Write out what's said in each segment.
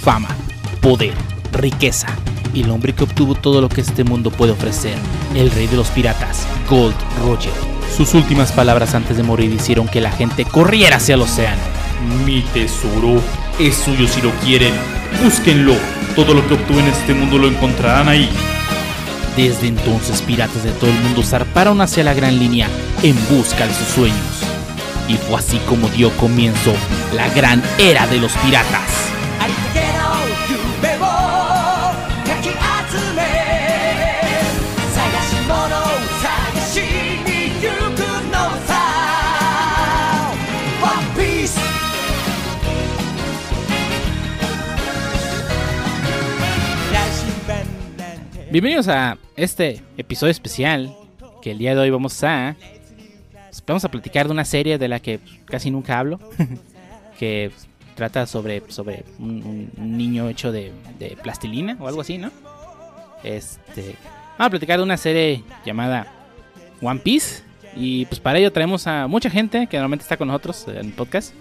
fama, poder, riqueza y el hombre que obtuvo todo lo que este mundo puede ofrecer, el rey de los piratas, Gold Roger. Sus últimas palabras antes de morir hicieron que la gente corriera hacia el océano. Mi tesoro es suyo si lo quieren. Búsquenlo. Todo lo que obtuve en este mundo lo encontrarán ahí. Desde entonces, piratas de todo el mundo zarparon hacia la gran línea en busca de sus sueños. Y fue así como dio comienzo la gran era de los piratas. Bienvenidos a este episodio especial que el día de hoy vamos a vamos a platicar de una serie de la que casi nunca hablo que trata sobre sobre un, niño hecho de, plastilina o algo así, ¿no? Este vamos a platicar de una serie llamada One Piece y pues para ello traemos a mucha gente que normalmente está con nosotros en el podcast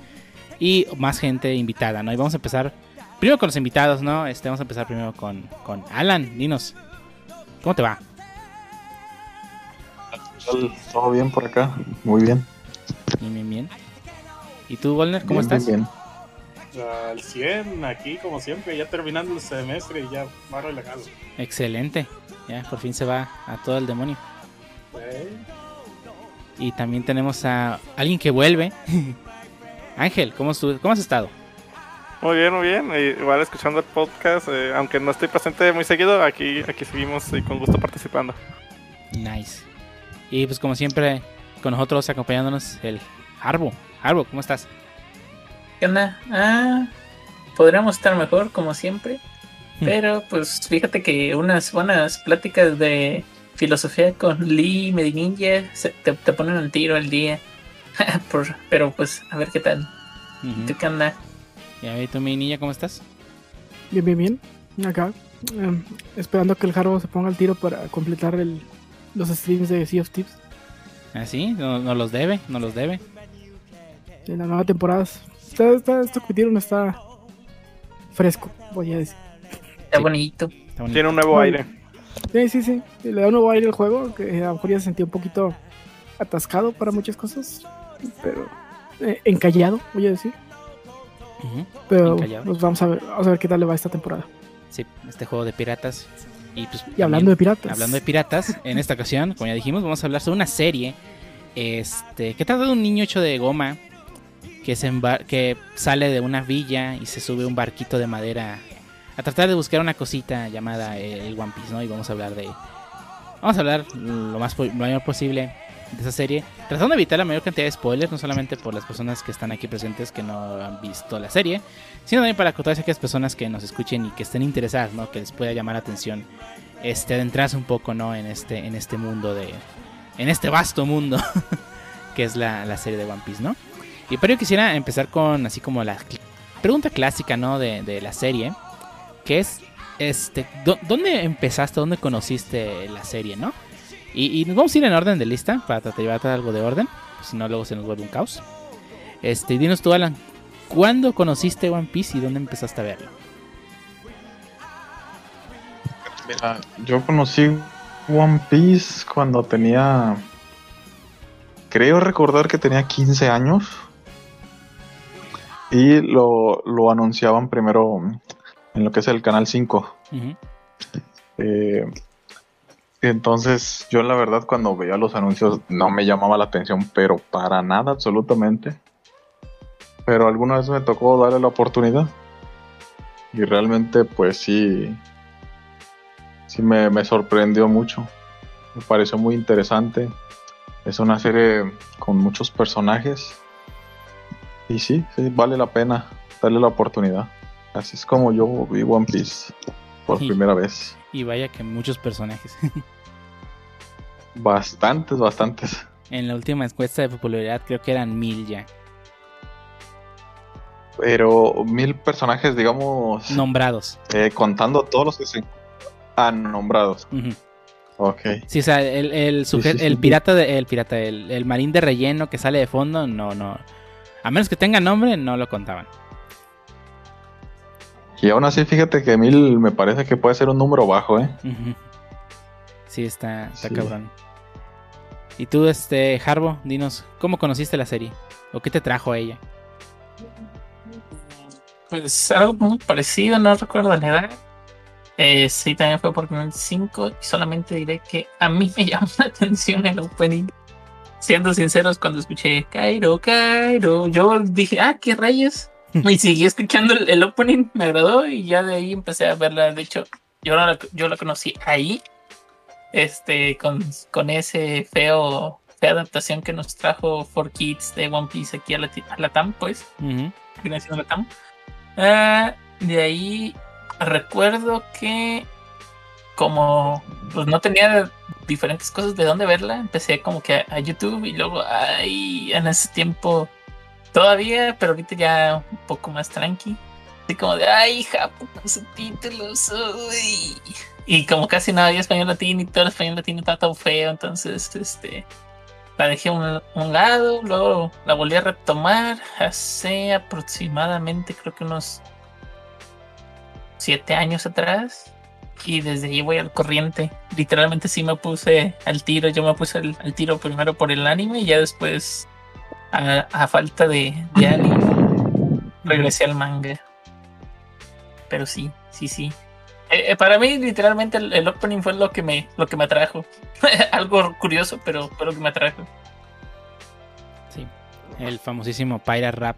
y más gente invitada, ¿no? Y vamos a empezar primero con los invitados, ¿no? Este, vamos a empezar primero con, con Alan, dinos, ¿Cómo te va? Todo bien por acá, muy bien. Bien, bien, bien. ¿Y tú, Wolner, cómo estás? Bien, Al 100, aquí como siempre, ya terminando el semestre y ya más relajado. Excelente, ya por fin se va a todo el demonio. Y también tenemos a alguien que vuelve. Ángel, ¿cómo, ¿cómo has estado? Muy bien, muy bien. Igual escuchando el podcast, eh, aunque no estoy presente muy seguido, aquí, aquí seguimos y con gusto participando. Nice. Y pues como siempre, con nosotros acompañándonos el Arbo. Arbo, ¿cómo estás? ¿Qué onda? Ah, podríamos estar mejor, como siempre. Hmm. Pero pues fíjate que unas buenas pláticas de filosofía con Lee Medininja te, te ponen al tiro al día. pero pues a ver qué tal. qué onda? Y a ver, tú, mi niña, ¿cómo estás? Bien, bien, bien. Acá, em, esperando que el Harbo se ponga al tiro para completar el, los streams de Sea of Tips. ¿Ah, sí? No, no los debe, no los debe. En la nueva temporada. Está, está, esto que no está fresco, voy a decir. Está, bonito. Tiene un nuevo aire. Sí, sí, sí. Le da un nuevo aire al juego, que a lo mejor ya se sentía un poquito atascado para muchas cosas, pero eh, encallado, voy a decir. Pero pues vamos a ver, vamos a ver qué tal le va esta temporada. Sí, este juego de piratas. Y, pues, hablando de piratas. Hablando de piratas, en esta ocasión, como ya dijimos, vamos a hablar sobre una serie este, que trata de un niño hecho de goma que, se que sale de una villa y se sube un barquito de madera a tratar de buscar una cosita llamada el One Piece, ¿no? Y vamos a hablar de... Vamos a hablar lo más lo mayor posible de esa serie, tratando de evitar la mayor cantidad de spoilers, no solamente por las personas que están aquí presentes que no han visto la serie, sino también para todas aquellas personas que nos escuchen y que estén interesadas, ¿no? Que les pueda llamar la atención este adentrarse un poco, ¿no? En este en este mundo de en este vasto mundo que es la, serie de One Piece, ¿no? Y pero yo quisiera empezar con así como la pregunta clásica, ¿no? De, de la serie, que es este, ¿dónde empezaste? ¿Dónde conociste la serie, no? Y, nos vamos a ir en orden de lista para tratar de llevar algo de orden. Si no, luego se nos vuelve un caos. Este, dinos tú, Alan, ¿cuándo conociste One Piece y dónde empezaste a verlo? Mira, yo conocí One Piece cuando tenía. Creo recordar que tenía 15 años. Y lo, lo anunciaban primero en lo que es el canal 5. eh, entonces, yo la verdad cuando veía los anuncios no me llamaba la atención, pero para nada, absolutamente. Pero alguna vez me tocó darle la oportunidad. Y realmente, pues sí, sí me, sorprendió mucho. Me pareció muy interesante. Es una serie con muchos personajes. Y sí, sí, vale la pena darle la oportunidad. Así es como yo vi One Piece por primera vez. Y vaya que muchos personajes. bastantes, bastantes. En la última encuesta de popularidad creo que eran mil ya. Pero mil personajes, digamos... Nombrados. Eh, contando todos los que se han nombrados. Ok. Sí, o sea, el, el, el pirata, de, el pirata, el, el marín de relleno que sale de fondo, no, no. A menos que tenga nombre, no lo contaban. Y aún así, fíjate que mil me parece que puede ser un número bajo, ¿eh? Sí, está, está cabrón. Y tú, este, Harbo, dinos, ¿cómo conociste la serie? ¿O qué te trajo a ella? Pues algo muy parecido, no recuerdo la edad. Eh, sí, también fue por Canal 5 y solamente diré que a mí me llamó la atención el opening. Siendo sinceros, cuando escuché Cairo, Cairo, yo dije, ah, qué rayos. Y seguí escuchando el, opening, me agradó y ya de ahí empecé a verla. De hecho, yo la, yo la conocí ahí, este, con, con ese feo, fea adaptación que nos trajo For Kids de One Piece aquí a la, a TAM, pues. la TAM. Ah, de ahí recuerdo que como pues no tenía diferentes cosas de dónde verla, empecé como que a, YouTube y luego ahí en ese tiempo todavía, pero ahorita ya un poco más tranqui. Así como de, ay, Japón con subtítulos, uy. Y como casi no había español latino y todo el español latino estaba tan feo, entonces, este, la dejé a un, un, lado, luego la volví a retomar hace aproximadamente, creo que unos siete años atrás. Y desde ahí voy al corriente. Literalmente sí me puse al tiro. Yo me puse al, tiro primero por el anime y ya después, a, falta de, anime, regresé al manga. Pero sí, sí, sí. Eh, eh, para mí, literalmente, el, opening fue lo que me, lo que me atrajo. Algo curioso, pero fue lo que me atrajo. Sí, el famosísimo Pyra Rap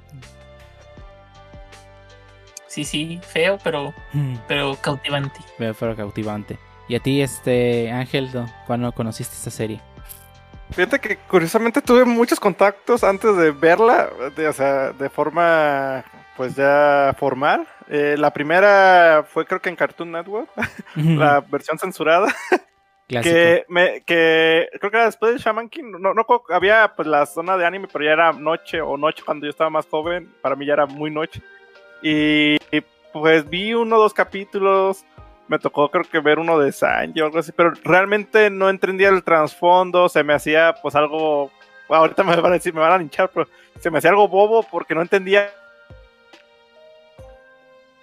Sí, sí, feo, pero, mm. pero cautivante. Feo, pero cautivante. ¿Y a ti, este Ángel, cuándo conociste esta serie? Fíjate que curiosamente tuve muchos contactos antes de verla, de, o sea, de forma pues ya formal. Eh, la primera fue creo que en Cartoon Network, la versión censurada. que, me, que creo que era después de Shaman King, no, no había pues la zona de anime, pero ya era noche o noche cuando yo estaba más joven, para mí ya era muy noche. Y pues vi uno o dos capítulos. Me tocó creo que ver uno de Sanji o algo así, pero realmente no entendía el trasfondo, se me hacía pues algo, ahorita me van a decir, me van a linchar, pero se me hacía algo bobo porque no entendía.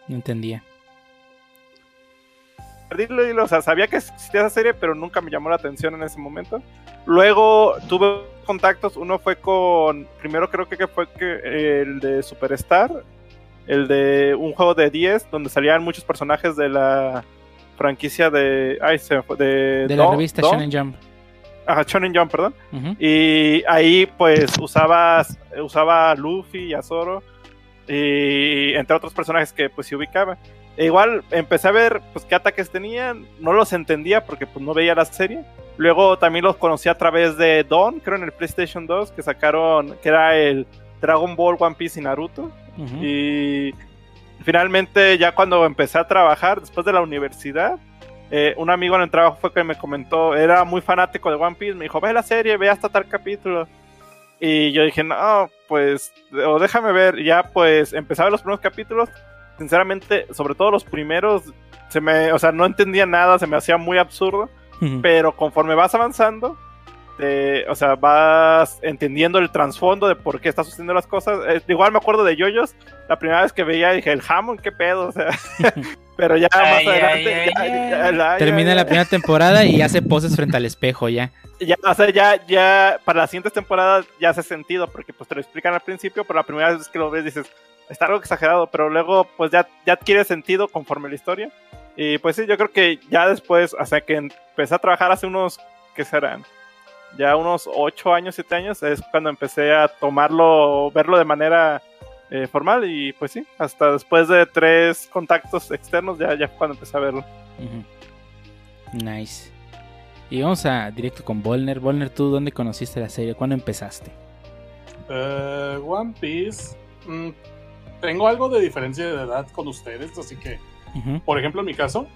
No entendía. O sea, sabía que existía esa serie, pero nunca me llamó la atención en ese momento. Luego tuve contactos, uno fue con, primero creo que fue que el de Superstar, el de un juego de 10 donde salían muchos personajes de la franquicia de. Ay, se de, de la revista Shonen Jump. Ajá, Shonen Jump, perdón. Y ahí, pues, usabas, usaba a Luffy y a Zoro. Y entre otros personajes que, pues, se ubicaba. E igual empecé a ver, pues, qué ataques tenían. No los entendía porque, pues, no veía la serie. Luego también los conocí a través de Don, creo en el PlayStation 2, que sacaron, que era el Dragon Ball, One Piece y Naruto. Y finalmente ya cuando empecé a trabajar, después de la universidad, eh, un amigo en el trabajo fue que me comentó, era muy fanático de One Piece, me dijo, ve la serie, ve hasta tal capítulo. Y yo dije, no, pues, o déjame ver, y ya pues empecé a ver los primeros capítulos, sinceramente, sobre todo los primeros, se me, o sea, no entendía nada, se me hacía muy absurdo, pero conforme vas avanzando, o sea, vas entendiendo el trasfondo de por qué estás sucediendo las cosas. Eh, igual me acuerdo de Yoyos, la primera vez que veía dije, el Hammond, qué pedo, o sea, pero ya más adelante... Termina la primera temporada y hace poses frente al espejo ya. Ya, o sea, ya, ya, para las siguientes temporadas ya hace sentido, porque pues te lo explican al principio, pero la primera vez que lo ves dices, está algo exagerado, pero luego pues ya, ya adquiere sentido conforme la historia. Y pues sí, yo creo que ya después, hasta que empecé a trabajar hace unos, ¿qué serán? Ya unos 8 años, 7 años, es cuando empecé a tomarlo, verlo de manera eh, formal y pues sí, hasta después de tres contactos externos ya, ya cuando empecé a verlo. Nice. Y vamos a directo con Volner. Volner, ¿tú dónde conociste la serie? ¿Cuándo empezaste? Uh, One Piece. Mm, tengo algo de diferencia de edad con ustedes, así que, por ejemplo, en mi caso,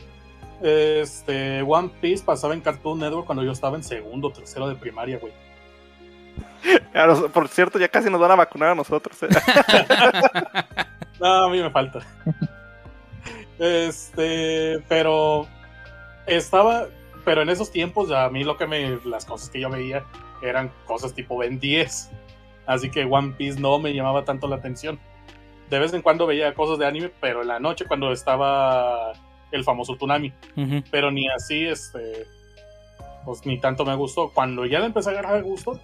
este, One Piece pasaba en Cartoon Network cuando yo estaba en segundo, tercero de primaria, güey. por cierto, ya casi nos van a vacunar a nosotros. ¿eh? no, a mí me falta. Este, pero estaba, pero en esos tiempos a mí lo que me, las cosas que yo veía eran cosas tipo Ben 10. Así que One Piece no me llamaba tanto la atención. de vez en cuando veía cosas de anime, pero en la noche cuando estaba el famoso Tsunami. Pero ni así, este, pues ni tanto me gustó. Cuando ya le empecé a agarrar gusto,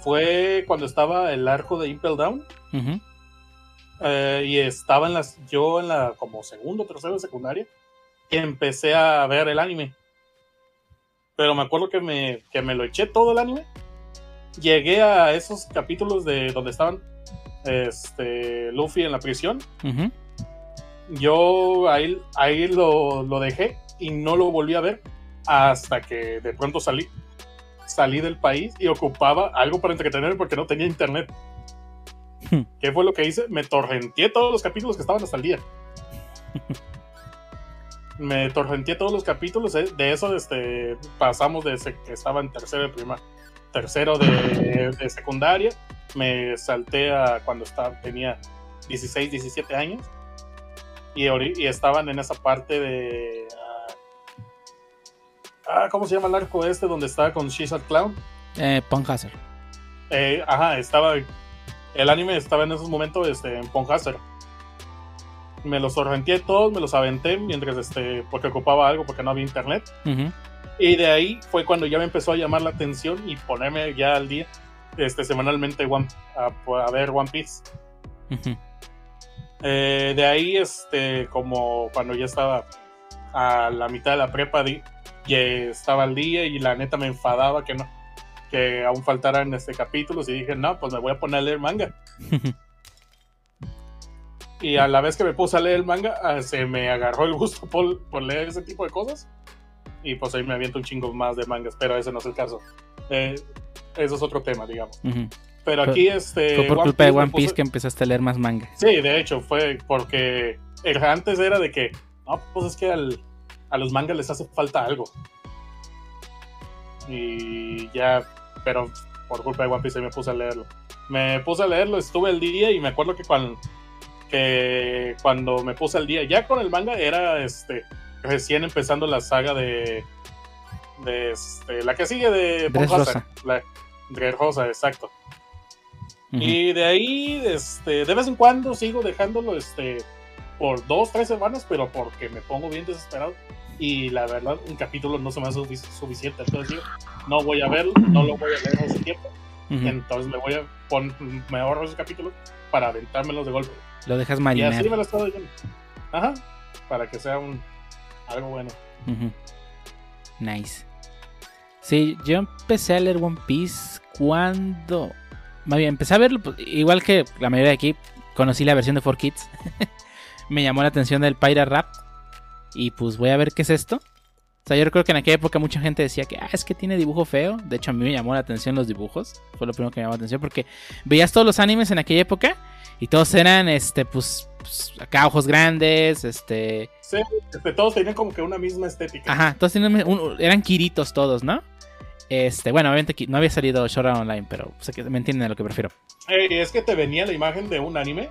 fue cuando estaba el arco de Impel Down. Eh, y estaba en las, yo en la como segundo, tercero de secundaria, y empecé a ver el anime. Pero me acuerdo que me, que me lo eché todo el anime. Llegué a esos capítulos de donde estaban este, Luffy en la prisión. Yo ahí, ahí lo, lo, dejé y no lo volví a ver hasta que de pronto salí. Salí del país y ocupaba algo para entretenerme porque no tenía internet. ¿Qué fue lo que hice? Me torrenteé todos los capítulos que estaban hasta el día. Me torrenteé todos los capítulos. Eh, de eso este, pasamos desde que estaba en tercero de prima, tercero de, de secundaria. Me salté a cuando estaba, tenía 16, 17 años y, y estaban en esa parte de. Ah, ah, ¿Cómo se llama el arco este donde estaba con She's Clown? Eh, Ponhazer. Eh, ajá, estaba. El anime estaba en esos momentos este, en Ponhazer. Me los torrenteé todos, me los aventé mientras este, porque ocupaba algo, porque no había internet. Y de ahí fue cuando ya me empezó a llamar la atención y ponerme ya al día, este, semanalmente a, ver One Piece. Eh, de ahí, este, como cuando ya estaba a la mitad de la prepa, ya estaba al día y la neta me enfadaba que no, que aún faltaran este capítulos y dije, no, pues me voy a poner a leer manga. y a la vez que me puse a leer el manga, ah, se me agarró el gusto por, leer ese tipo de cosas. Y pues ahí me aviento un chingo más de mangas, pero ese no es el caso. Eh, eso es otro tema, digamos. Pero aquí este... Fue por culpa de One Piece que empezaste a leer más manga. Sí, de hecho, fue porque antes era de que, no, pues es que a los mangas les hace falta algo. Y ya, pero por culpa de One Piece me puse a leerlo. Me puse a leerlo, estuve el día y me acuerdo que cuando, que cuando me puse al día, ya con el manga era este recién empezando la saga de, de este, la que sigue de Rosa. La, Rosa, exacto. Y de ahí, este, de vez en cuando sigo dejándolo este, por dos, tres semanas, pero porque me pongo bien desesperado. Y la verdad, un capítulo no se me hace suficiente. Entonces digo, no voy a verlo, no lo voy a leer ese tiempo. Entonces me voy a poner, me ahorro ese capítulo para aventármelos de golpe. Lo dejas marinar. Y así me lo estoy yendo. Ajá, para que sea un algo bueno. Nice. Sí, yo empecé a leer One Piece cuando más bien, empecé a verlo, pues, igual que la mayoría de aquí, conocí la versión de 4Kids. me llamó la atención del Pirate Rap. Y pues voy a ver qué es esto. O sea, yo recuerdo que en aquella época mucha gente decía que, ah, es que tiene dibujo feo. De hecho, a mí me llamó la atención los dibujos. Fue lo primero que me llamó la atención porque veías todos los animes en aquella época y todos eran, este, pues, pues acá ojos grandes, este... Sí, este, todos tenían como que una misma estética. Ajá, todos tenían, eran quiritos todos, ¿no? Este, bueno, obviamente no había salido Shora Online, pero sé que me entienden a lo que prefiero. Eh, es que te venía la imagen de un anime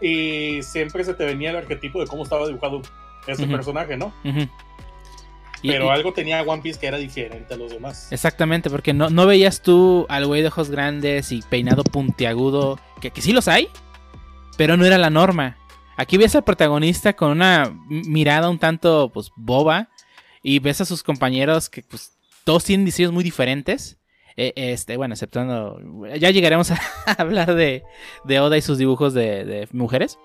y siempre se te venía el arquetipo de cómo estaba dibujado ese personaje, ¿no? Pero algo tenía One Piece que era diferente a los demás. Exactamente, porque no, no veías tú al güey de ojos grandes y peinado puntiagudo, que, que sí los hay, pero no era la norma. Aquí ves al protagonista con una mirada un tanto pues boba y ves a sus compañeros que pues todos tienen diseños muy diferentes. Eh, este, bueno, exceptuando. Ya llegaremos a hablar de, de, Oda y sus dibujos de, mujeres.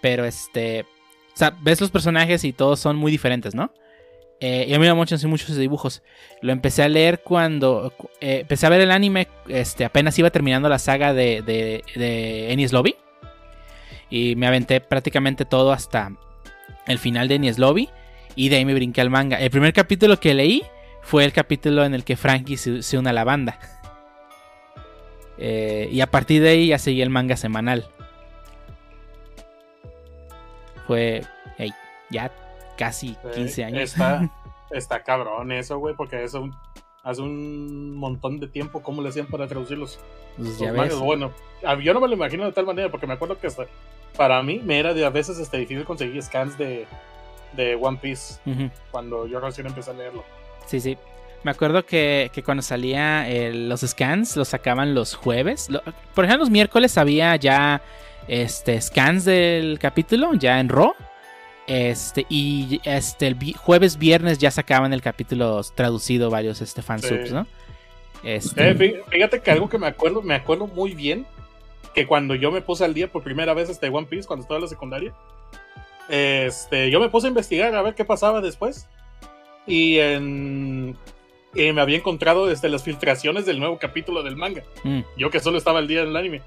Pero este. O sea, ves los personajes y todos son muy diferentes, ¿no? Eh, y a mí me mucho muchos dibujos. Lo empecé a leer cuando. Eh, empecé a ver el anime. Este, apenas iba terminando la saga de, de, de Enies Lobby. Y me aventé prácticamente todo hasta el final de Enies Lobby. Y de ahí me brinqué al manga. El primer capítulo que leí fue el capítulo en el que Frankie se, une a la banda. Eh, y a partir de ahí ya seguí el manga semanal. Fue ya casi 15 años. Está, está cabrón eso, güey, porque eso hace un montón de tiempo, ¿cómo le hacían para traducir los, pues mangas? Bueno, yo no me lo imagino de tal manera, porque me acuerdo que hasta, para mí me era de a veces este, difícil conseguir scans de, de One Piece cuando yo recién empecé a leerlo. Sí, sí. Me acuerdo que, cuando salía los scans los sacaban los jueves. por ejemplo, los miércoles había ya este, scans del capítulo ya en Raw. Este, y este, el jueves, viernes ya sacaban el capítulo traducido varios este, fansubs, ¿no? Este... Eh, fíjate que algo que me acuerdo, me acuerdo muy bien, que cuando yo me puse al día por primera vez este One Piece, cuando estaba en la secundaria, este, yo me puse a investigar a ver qué pasaba después. Y, en, me había encontrado desde las filtraciones del nuevo capítulo del manga. Mm. Yo que solo estaba al día del anime.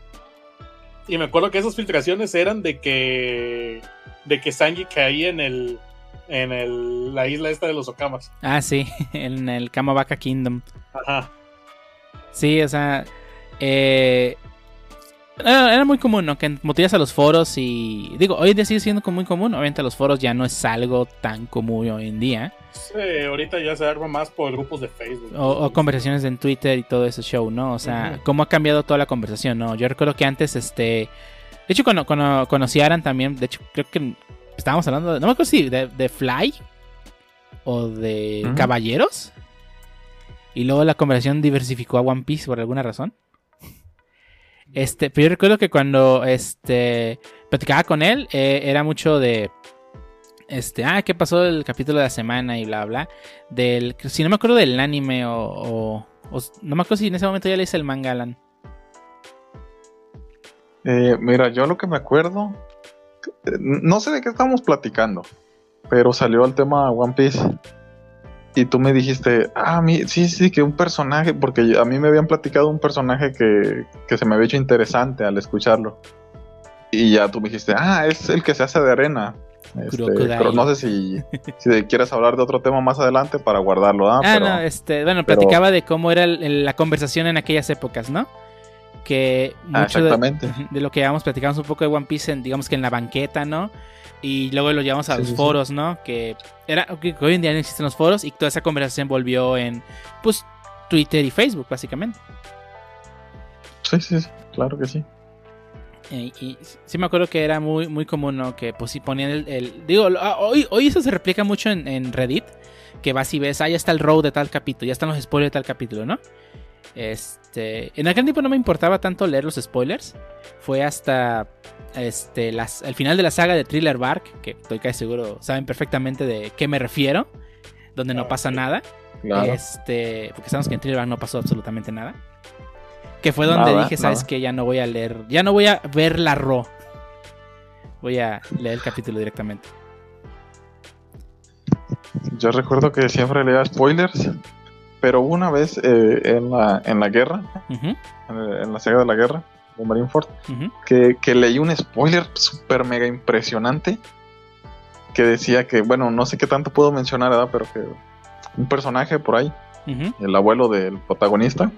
Y me acuerdo que esas filtraciones eran de que de que Sanji caía en el en el, la isla esta de los Okamas. Ah, sí, en el Kamabaka Kingdom. Ajá. Sí, o sea, eh, era, muy común, ¿no? Que motivas a los foros y... Digo, hoy en día sigue siendo muy común. Obviamente los foros ya no es algo tan común hoy en día. Sí, ahorita ya se arma más por grupos de Facebook. O, conversaciones en Twitter y todo ese show, ¿no? O sea, cómo ha cambiado toda la conversación, ¿no? Yo recuerdo que antes, este... De hecho, cuando, cuando conocí a Aran también, de hecho, creo que estábamos hablando, de, no me acuerdo si de, Fly o de Caballeros. Y luego la conversación diversificó a One Piece por alguna razón. Este, pero yo recuerdo que cuando este, platicaba con él, eh, era mucho de. Este, ah, ¿qué pasó el capítulo de la semana y bla, bla? Del, si no me acuerdo del anime o, No me acuerdo si en ese momento ya le hice el manga, Alan. Eh, mira, yo lo que me acuerdo. No sé de qué estamos platicando, pero salió el tema One Piece y tú me dijiste, ah, sí, sí, que un personaje, porque a mí me habían platicado un personaje que, se me había hecho interesante al escucharlo. Y ya tú me dijiste, ah, es el que se hace de arena. Este, pero no sé si, si quieres hablar de otro tema más adelante para guardarlo. Ah, ah no, este, bueno, platicaba de cómo era la conversación en aquellas épocas, ¿no? Que ah, mucho de, de, lo que habíamos platicado un poco de One Piece, digamos que en la banqueta, ¿no? Y luego lo llevamos a los foros, ¿no? Que era que hoy en día no existen los foros y toda esa conversación volvió en pues Twitter y Facebook básicamente. Sí, sí, sí claro que sí. Y, sí me acuerdo que era muy, muy común, ¿no? Que pues si ponían el... digo, ah, hoy, hoy eso se replica mucho en, en, Reddit. Que vas y ves, ah, ya está el row de tal capítulo, ya están los spoilers de tal capítulo, ¿no? Este, en aquel tiempo no me importaba tanto leer los spoilers. Fue hasta este, las, el final de la saga de Thriller Bark, que estoy casi seguro saben perfectamente de qué me refiero, donde no pasa nada. Este, porque sabemos que en Thriller Bark no pasó absolutamente nada. Que fue donde dije, ¿sabes que Ya no voy a leer, ya no voy a ver la RO. Voy a leer el capítulo directamente. Yo recuerdo que siempre leía spoilers, pero una vez eh, en, la, en la guerra, en, la saga de la guerra, de Marineford, que, leí un spoiler súper mega impresionante que decía que, bueno, no sé qué tanto puedo mencionar, ¿verdad? Pero que un personaje por ahí, el abuelo del protagonista,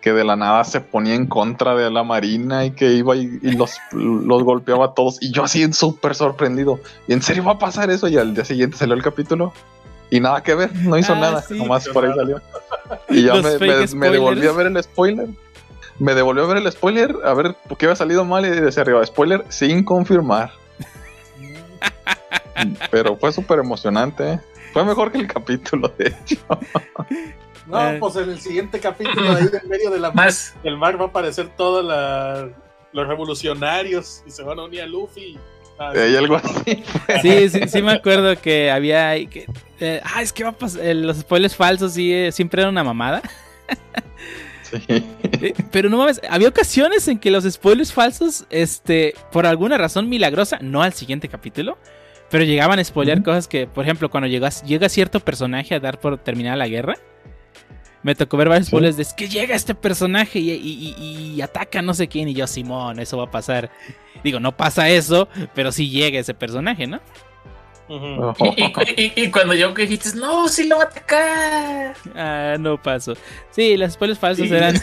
que de la nada se ponía en contra de la marina y que iba y, los, los, golpeaba a todos. Y yo así súper sorprendido. ¿Y en serio va a pasar eso? Y al día siguiente salió el capítulo. Y nada que ver, no hizo ah, nada, nomás por ahí salió. Y ya me, me, devolví a ver el spoiler me devolvió a ver el spoiler, a ver por qué había salido mal y decía arriba, spoiler sin confirmar. Pero fue súper emocionante. ¿eh? Fue mejor que el capítulo, de hecho. No, eh. pues en el siguiente capítulo, ahí en medio de la Más. del mar va a aparecer todos los revolucionarios y se van a unir a Luffy. Ah, Hay algo así. Sí, sí, sí me acuerdo que había... Que, eh, ah, es que va a pasar... los spoilers falsos sí, siempre era una mamada. Eh, pero no mames, había ocasiones en que los spoilers falsos, este, por alguna razón milagrosa, no al siguiente capítulo, pero llegaban a spoilear cosas que, por ejemplo, cuando llega, llega cierto personaje a dar por terminada la guerra, me tocó ver varios spoilers de es que llega este personaje y, ataca a no sé quién, y yo, Simón, eso va a pasar. Digo, no pasa eso, pero sí llega ese personaje, ¿no? y, cuando yo que dijiste, no, sí lo va a atacar. Ah, no pasó. Sí, las spoilers falsos eran.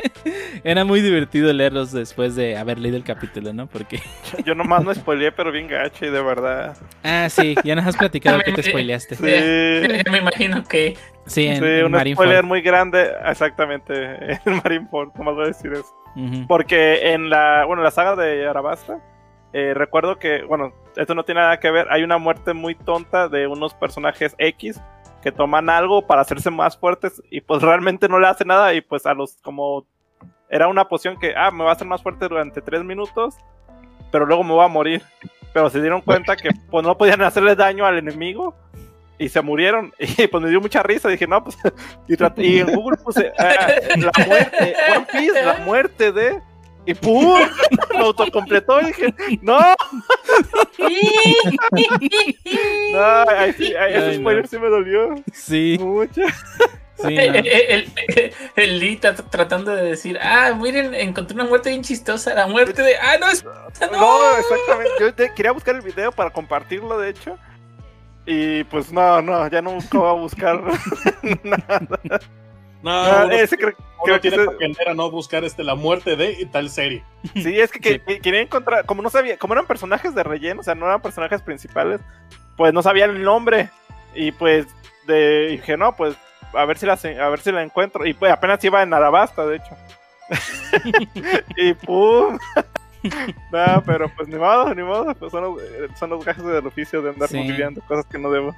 Era muy divertido leerlos después de haber leído el capítulo, ¿no? Porque. yo nomás no spoileé, pero bien gacho y de verdad. Ah, sí, ya nos has platicado que te spoileaste. Sí. Me imagino que. Sí, en, un spoiler muy grande, exactamente, en Marineford, más voy a decir eso. Porque en la, bueno, la saga de Arabasta eh, recuerdo que, bueno, esto no tiene nada que ver, hay una muerte muy tonta de unos personajes X que toman algo para hacerse más fuertes y pues realmente no le hace nada y pues a los como era una poción que, ah, me va a hacer más fuerte durante tres minutos pero luego me voy a morir. Pero se dieron cuenta que pues no podían hacerle daño al enemigo y se murieron. Y pues me dio mucha risa. Dije, no, pues. Y, en Google puse ah, la muerte, One Piece, la muerte de. Y ¡pum! Lo autocompletó y dije, ¡no! no, ese spoiler sí me dolió. Sí. Mucho. Sí, el, el, Lee tratando de decir, ah, miren, encontré una muerte bien chistosa, la muerte de, ah, no, es... no, exactamente, yo quería buscar el video para compartirlo, de hecho, y pues no, no, ya nunca voy a buscar nada. No, ah, ese creo, que tiene que a no buscar este, la muerte de tal serie. Sí, es que, quería encontrar, como no sabía, como eran personajes de relleno, o sea, no eran personajes principales, pues no sabía el nombre. Y pues de, dije, no, pues a ver si la, a ver si la encuentro. Y pues apenas iba en Arabasta, de hecho. y pum. no, pero pues ni modo, ni modo. Pues son, los, son los gajes del oficio de andar sí. cosas que no debo.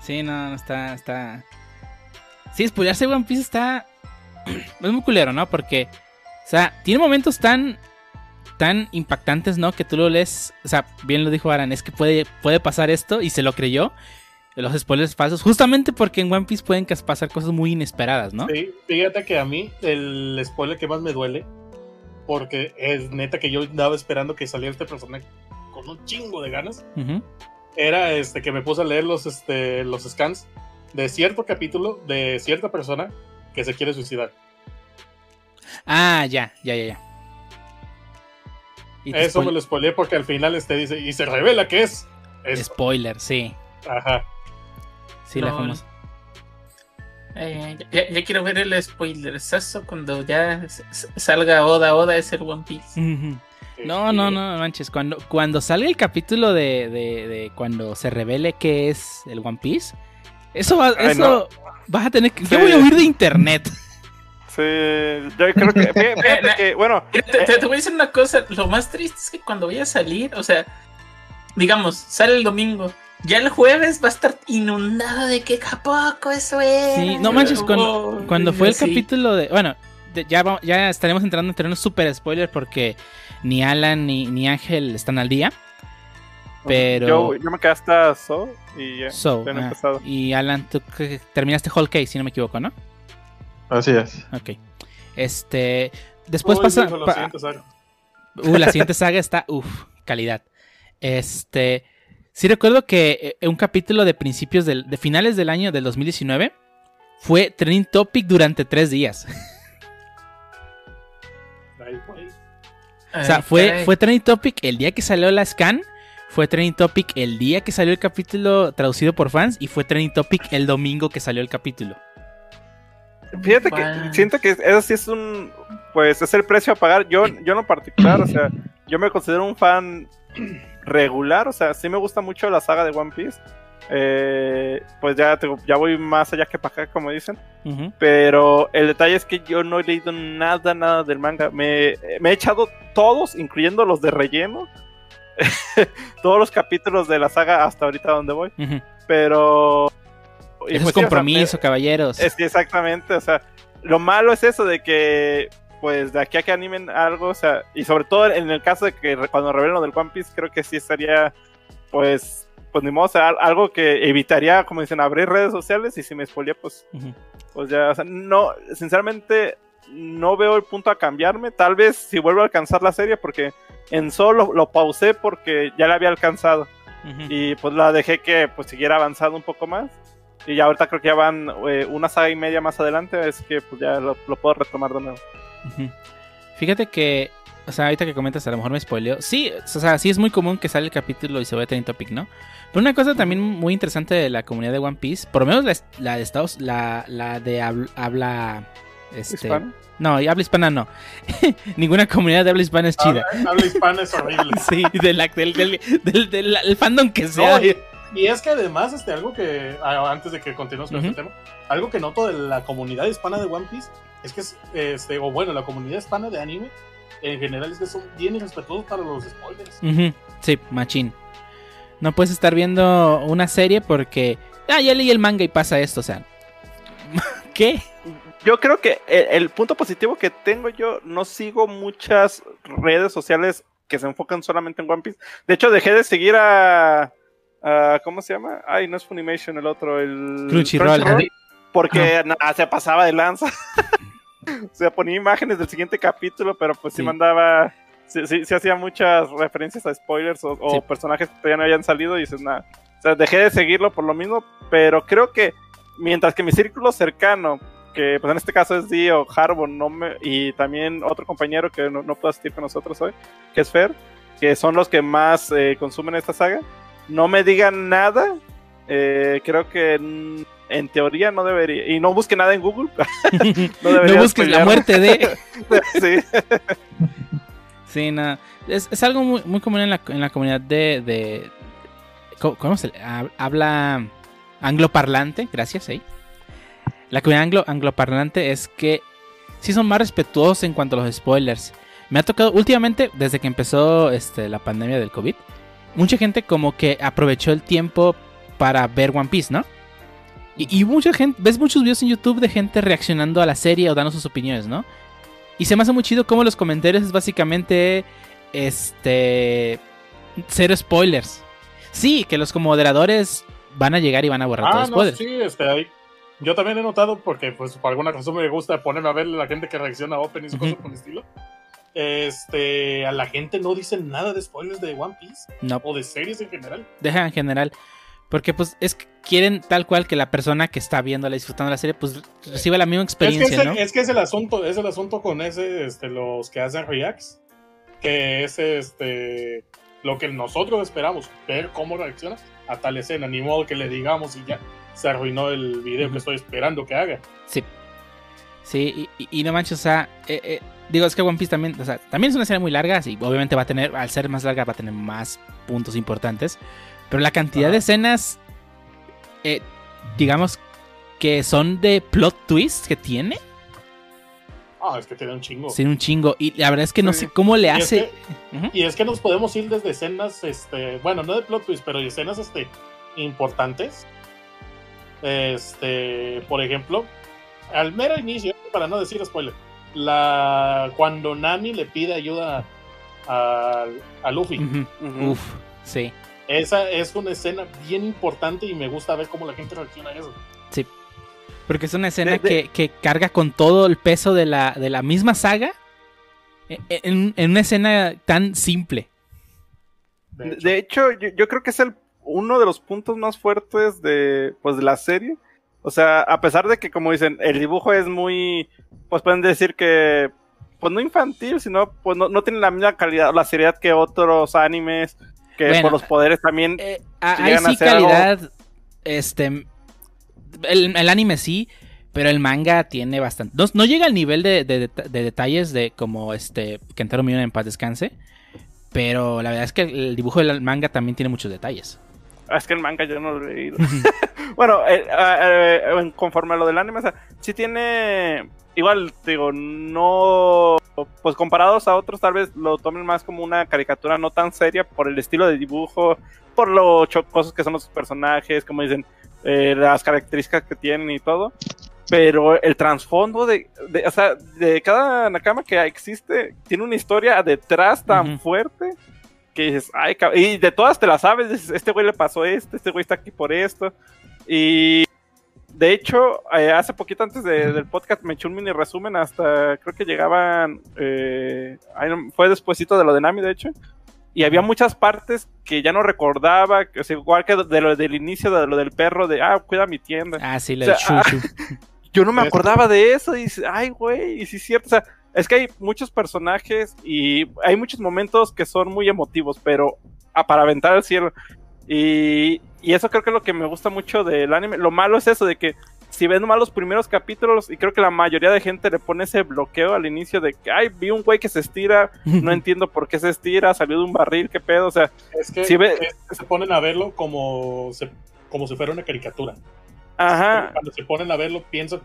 Sí, no, no está, está. Sí, spoilearse One Piece está. es muy culero, ¿no? Porque. O sea, tiene momentos tan. tan impactantes, ¿no? Que tú lo lees. O sea, bien lo dijo Aran, es que puede, puede pasar esto y se lo creyó. Los spoilers falsos, justamente porque en One Piece pueden pasar cosas muy inesperadas, ¿no? Sí, fíjate que a mí el spoiler que más me duele porque es neta que yo andaba esperando que saliera este personaje con un chingo de ganas. Era este que me puse a leer los, este, los scans de cierto capítulo de cierta persona que se quiere suicidar. Ah, ya, ya, ya, ya. Eso me lo spoileé porque al final este dice, y se revela que es. Spoiler, sí. Ajá. Sí, la famosa. Eh, ya, quiero ver el spoiler eso cuando ya salga Oda Oda es el One Piece. No, no, no, manches. Cuando, cuando salga el capítulo de, de, cuando se revele que es el One Piece, eso, va, eso vas a tener que. Yo voy a oír de internet. Sí, yo creo que. bueno. Te, te, voy a decir una cosa. Lo más triste es que cuando vaya a salir, o sea, digamos, sale el domingo ya el jueves va a estar inundado de que poco eso es. Sí, no manches, cuando, cuando fue el capítulo de. Bueno, ya, ya estaremos entrando en terreno super spoiler porque ni Alan ni, ni Ángel están al día. Pero. Yo, yo me quedé hasta So y ya. So, ah, y Alan, tú terminaste Whole Case, si no me equivoco, ¿no? Así es. Ok. Este. Después pasa. la siguiente saga. Uh, la siguiente saga está. Uf, calidad. Este. Sí recuerdo que eh, un capítulo de principios del, de finales del año del 2019 fue trending topic durante tres días. o sea, fue, fue trending topic el día que salió la scan, fue trending topic el día que salió el capítulo traducido por fans y fue trending topic el domingo que salió el capítulo. Fíjate que siento que eso sí es un, pues es el precio a pagar. Yo, yo en particular, o sea, yo me considero un fan regular, o sea, sí me gusta mucho la saga de One Piece. Eh, pues ya, ya voy más allá que para acá, como dicen. Pero el detalle es que yo no he leído nada, nada del manga. Me, he echado todos, incluyendo los de relleno. todos los capítulos de la saga hasta ahorita donde voy. Pero... Es pues, compromiso, caballeros. Es exactamente, o sea, lo malo es eso de que pues de aquí a que animen algo, o sea, y sobre todo en el caso de que cuando revelen lo del One Piece, creo que sí estaría, pues, pues ni modo, o sea, algo que evitaría, como dicen, abrir redes sociales y si me spoilé, pues, pues ya, o sea, no, sinceramente, no veo el punto a cambiarme, tal vez si vuelvo a alcanzar la serie, porque en solo lo pausé porque ya la había alcanzado. Y pues la dejé que pues siguiera avanzando un poco más. Y ya ahorita creo que ya van eh, una saga y media más adelante, es que pues ya lo, lo puedo retomar de nuevo. Fíjate que, o sea, ahorita que comentas, a lo mejor me spoileo. Sí, o sea, sí es muy común que sale el capítulo y se vaya a tener topic, ¿no? Pero una cosa también muy interesante de la comunidad de One Piece, por lo menos la, de Estados, la, la de habla, este, No, habla hispana no. Ninguna comunidad de habla hispana es chida. Habla, hispana es horrible. sí, del, del, del, fandom que sea. Y, es que además, este, algo que, antes de que continuemos con este tema, algo que noto de la comunidad hispana de One Piece es que es, este, o bueno, la comunidad hispana de anime en general es que son bien irrespetuosos para los spoilers. Sí, machín. No puedes estar viendo una serie porque, ah, ya leí el manga y pasa esto, o sea, ¿qué? Yo creo que el, punto positivo que tengo yo, no sigo muchas redes sociales que se enfocan solamente en One Piece. De hecho, dejé de seguir a, ¿cómo se llama? Ay, no es Funimation el otro, el Crunchyroll. porque nada, se pasaba de lanza. o sea, ponía imágenes del siguiente capítulo, pero pues sí, mandaba, sí, hacía muchas referencias a spoilers o, personajes que todavía no habían salido y dices, nada. O sea, dejé de seguirlo por lo mismo, pero creo que mientras que mi círculo cercano que pues en este caso es Dio, Harbon no me, y también otro compañero que no, no puede asistir con nosotros hoy, que es Fer, que son los que más eh, consumen esta saga, no me digan nada, eh, creo que en, teoría no debería, y no busque nada en Google, no, no busques la muerte de... sí. sí, nada, es, es, algo muy, muy común en la, en la comunidad de... de ¿Cómo se habla angloparlante? Gracias, ¿eh? La comunidad anglo, angloparlante es que sí son más respetuosos en cuanto a los spoilers. Me ha tocado últimamente, desde que empezó este, la pandemia del COVID, mucha gente como que aprovechó el tiempo para ver One Piece, ¿no? Y, mucha gente, ves muchos videos en YouTube de gente reaccionando a la serie o dando sus opiniones, ¿no? Y se me hace muy chido como los comentarios es básicamente, este, cero spoilers. Sí, que los como moderadores van a llegar y van a borrar todos los spoilers. Sí, este, hay yo también he notado, porque pues por alguna razón me gusta ponerme a ver la gente que reacciona a Open y su cosas por el estilo. Este, a la gente no dicen nada de spoilers de One Piece. No. O de series en general. Deja en general. Porque pues es que quieren tal cual que la persona que está viéndola, disfrutando la serie, pues reciba la misma experiencia, es que, ¿no? Es que es el asunto, es el asunto con ese, este, los que hacen reacts, que es este lo que nosotros esperamos, ver cómo reacciona a tal escena, ni modo que le digamos y ya se arruinó el video que estoy esperando que haga. Sí. Sí, y, no manches, o sea, eh, eh, digo, es que One Piece también, o sea, también es una serie muy larga, sí, obviamente va a tener, al ser más larga, va a tener más puntos importantes, pero la cantidad de escenas, eh, digamos, que son de plot twist que tiene. Ah, es que tiene un chingo. Tiene un chingo. Y la verdad es que no sé cómo le hace. Y es que nos podemos ir desde escenas, este, bueno, no de plot twist, pero de escenas este, importantes este, por ejemplo, al mero inicio, para no decir spoiler, la, cuando Nami le pide ayuda a, a Luffy. Uf, sí. Esa es una escena bien importante y me gusta ver cómo la gente reacciona a eso. Sí. Porque es una escena Que, que, carga con todo el peso de la, de la misma saga e, e, en, en una escena tan simple. De hecho, yo, yo, creo que es el uno de los puntos más fuertes de, pues, de la serie. O sea, a pesar de que, como dicen, el dibujo es muy, pues pueden decir que, pues no infantil, sino, pues no, no tiene la misma calidad, la seriedad que otros animes, que por los poderes también. Eh, hay sí calidad, este, el, anime sí, pero el manga tiene bastante. No, llega al nivel de, de, detalles de como este Kentaro Miura en paz descanse. Pero la verdad es que el dibujo del manga también tiene muchos detalles. Ah, es que el manga yo no lo he leído. bueno, eh, eh, eh, conforme a lo del anime, o sea, sí tiene. Igual, digo, no. Pues comparados a otros, tal vez lo tomen más como una caricatura no tan seria por el estilo de dibujo, por lo chocosos que son los personajes, como dicen, las características que tienen y todo. Pero el trasfondo de, de, o sea, de cada Nakama que existe, tiene una historia detrás tan fuerte que dices, ay, y de todas te las sabes, este güey le pasó esto, este güey está aquí por esto. Y de hecho, eh, hace poquito antes del podcast me eché un mini resumen hasta, creo que llegaban, eh, fue despuesito de lo de Nami, de hecho. Y había muchas partes que ya no recordaba, que, igual que de lo del inicio, de lo del perro, de, ah, cuida mi tienda. Ah, sí, la Yo no me acordaba de eso, y dice, ay, güey, y sí es cierto, o sea, es que hay muchos personajes y hay muchos momentos que son muy emotivos, pero ah, para aventar al cielo. Y, eso creo que es lo que me gusta mucho del anime. Lo malo es eso, de que si ven mal los primeros capítulos, y creo que la mayoría de gente le pone ese bloqueo al inicio de que, ay, vi un güey que se estira, no entiendo por qué se estira, salió de un barril, qué pedo, o sea. Es que, si se ponen a verlo como, como si fuera una caricatura. Ajá. Cuando se ponen a verlo, piensan,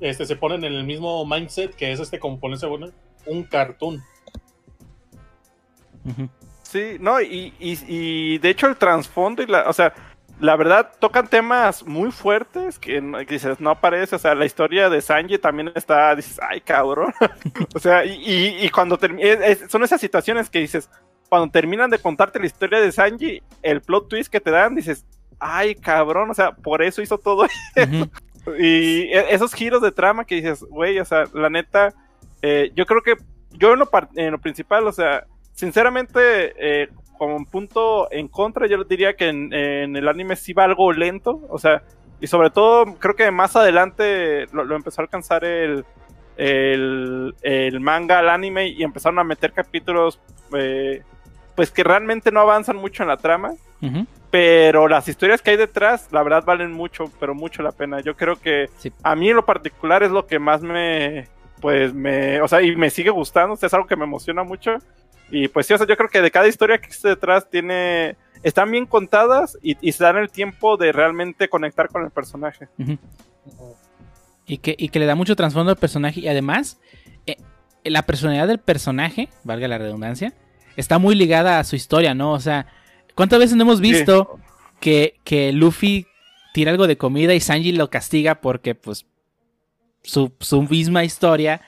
este, se ponen en el mismo mindset que es este como ponerse un cartoon. Sí, no, y, y, de hecho el trasfondo y la, o sea, la verdad tocan temas muy fuertes que, dices, no aparece, o sea, la historia de Sanji también está, dices, ay cabrón, o sea, y, y, cuando son esas situaciones que dices, cuando terminan de contarte la historia de Sanji, el plot twist que te dan, dices, ay, cabrón, o sea, por eso hizo todo eso. Y e, esos giros de trama que dices, güey, o sea, la neta, eh, yo creo que yo en lo, en lo principal, o sea, sinceramente, eh, como un punto en contra, yo diría que en, el anime sí va algo lento, o sea, y sobre todo creo que más adelante lo, empezó a alcanzar el, el, manga al anime y empezaron a meter capítulos eh, pues que realmente no avanzan mucho en la trama. Pero las historias que hay detrás, la verdad, valen mucho, pero mucho la pena. Yo creo que a mí en lo particular es lo que más me, pues me, o sea, y me sigue gustando, es algo que me emociona mucho. Y pues sí, o sea, yo creo que de cada historia que existe detrás tiene, están bien contadas y, se dan el tiempo de realmente conectar con el personaje. y, que, y que le da mucho trasfondo al personaje y además eh, la personalidad del personaje, valga la redundancia, está muy ligada a su historia, ¿no? O sea, ¿cuántas veces no hemos visto que, que Luffy tira algo de comida y Sanji lo castiga porque, pues, su, misma historia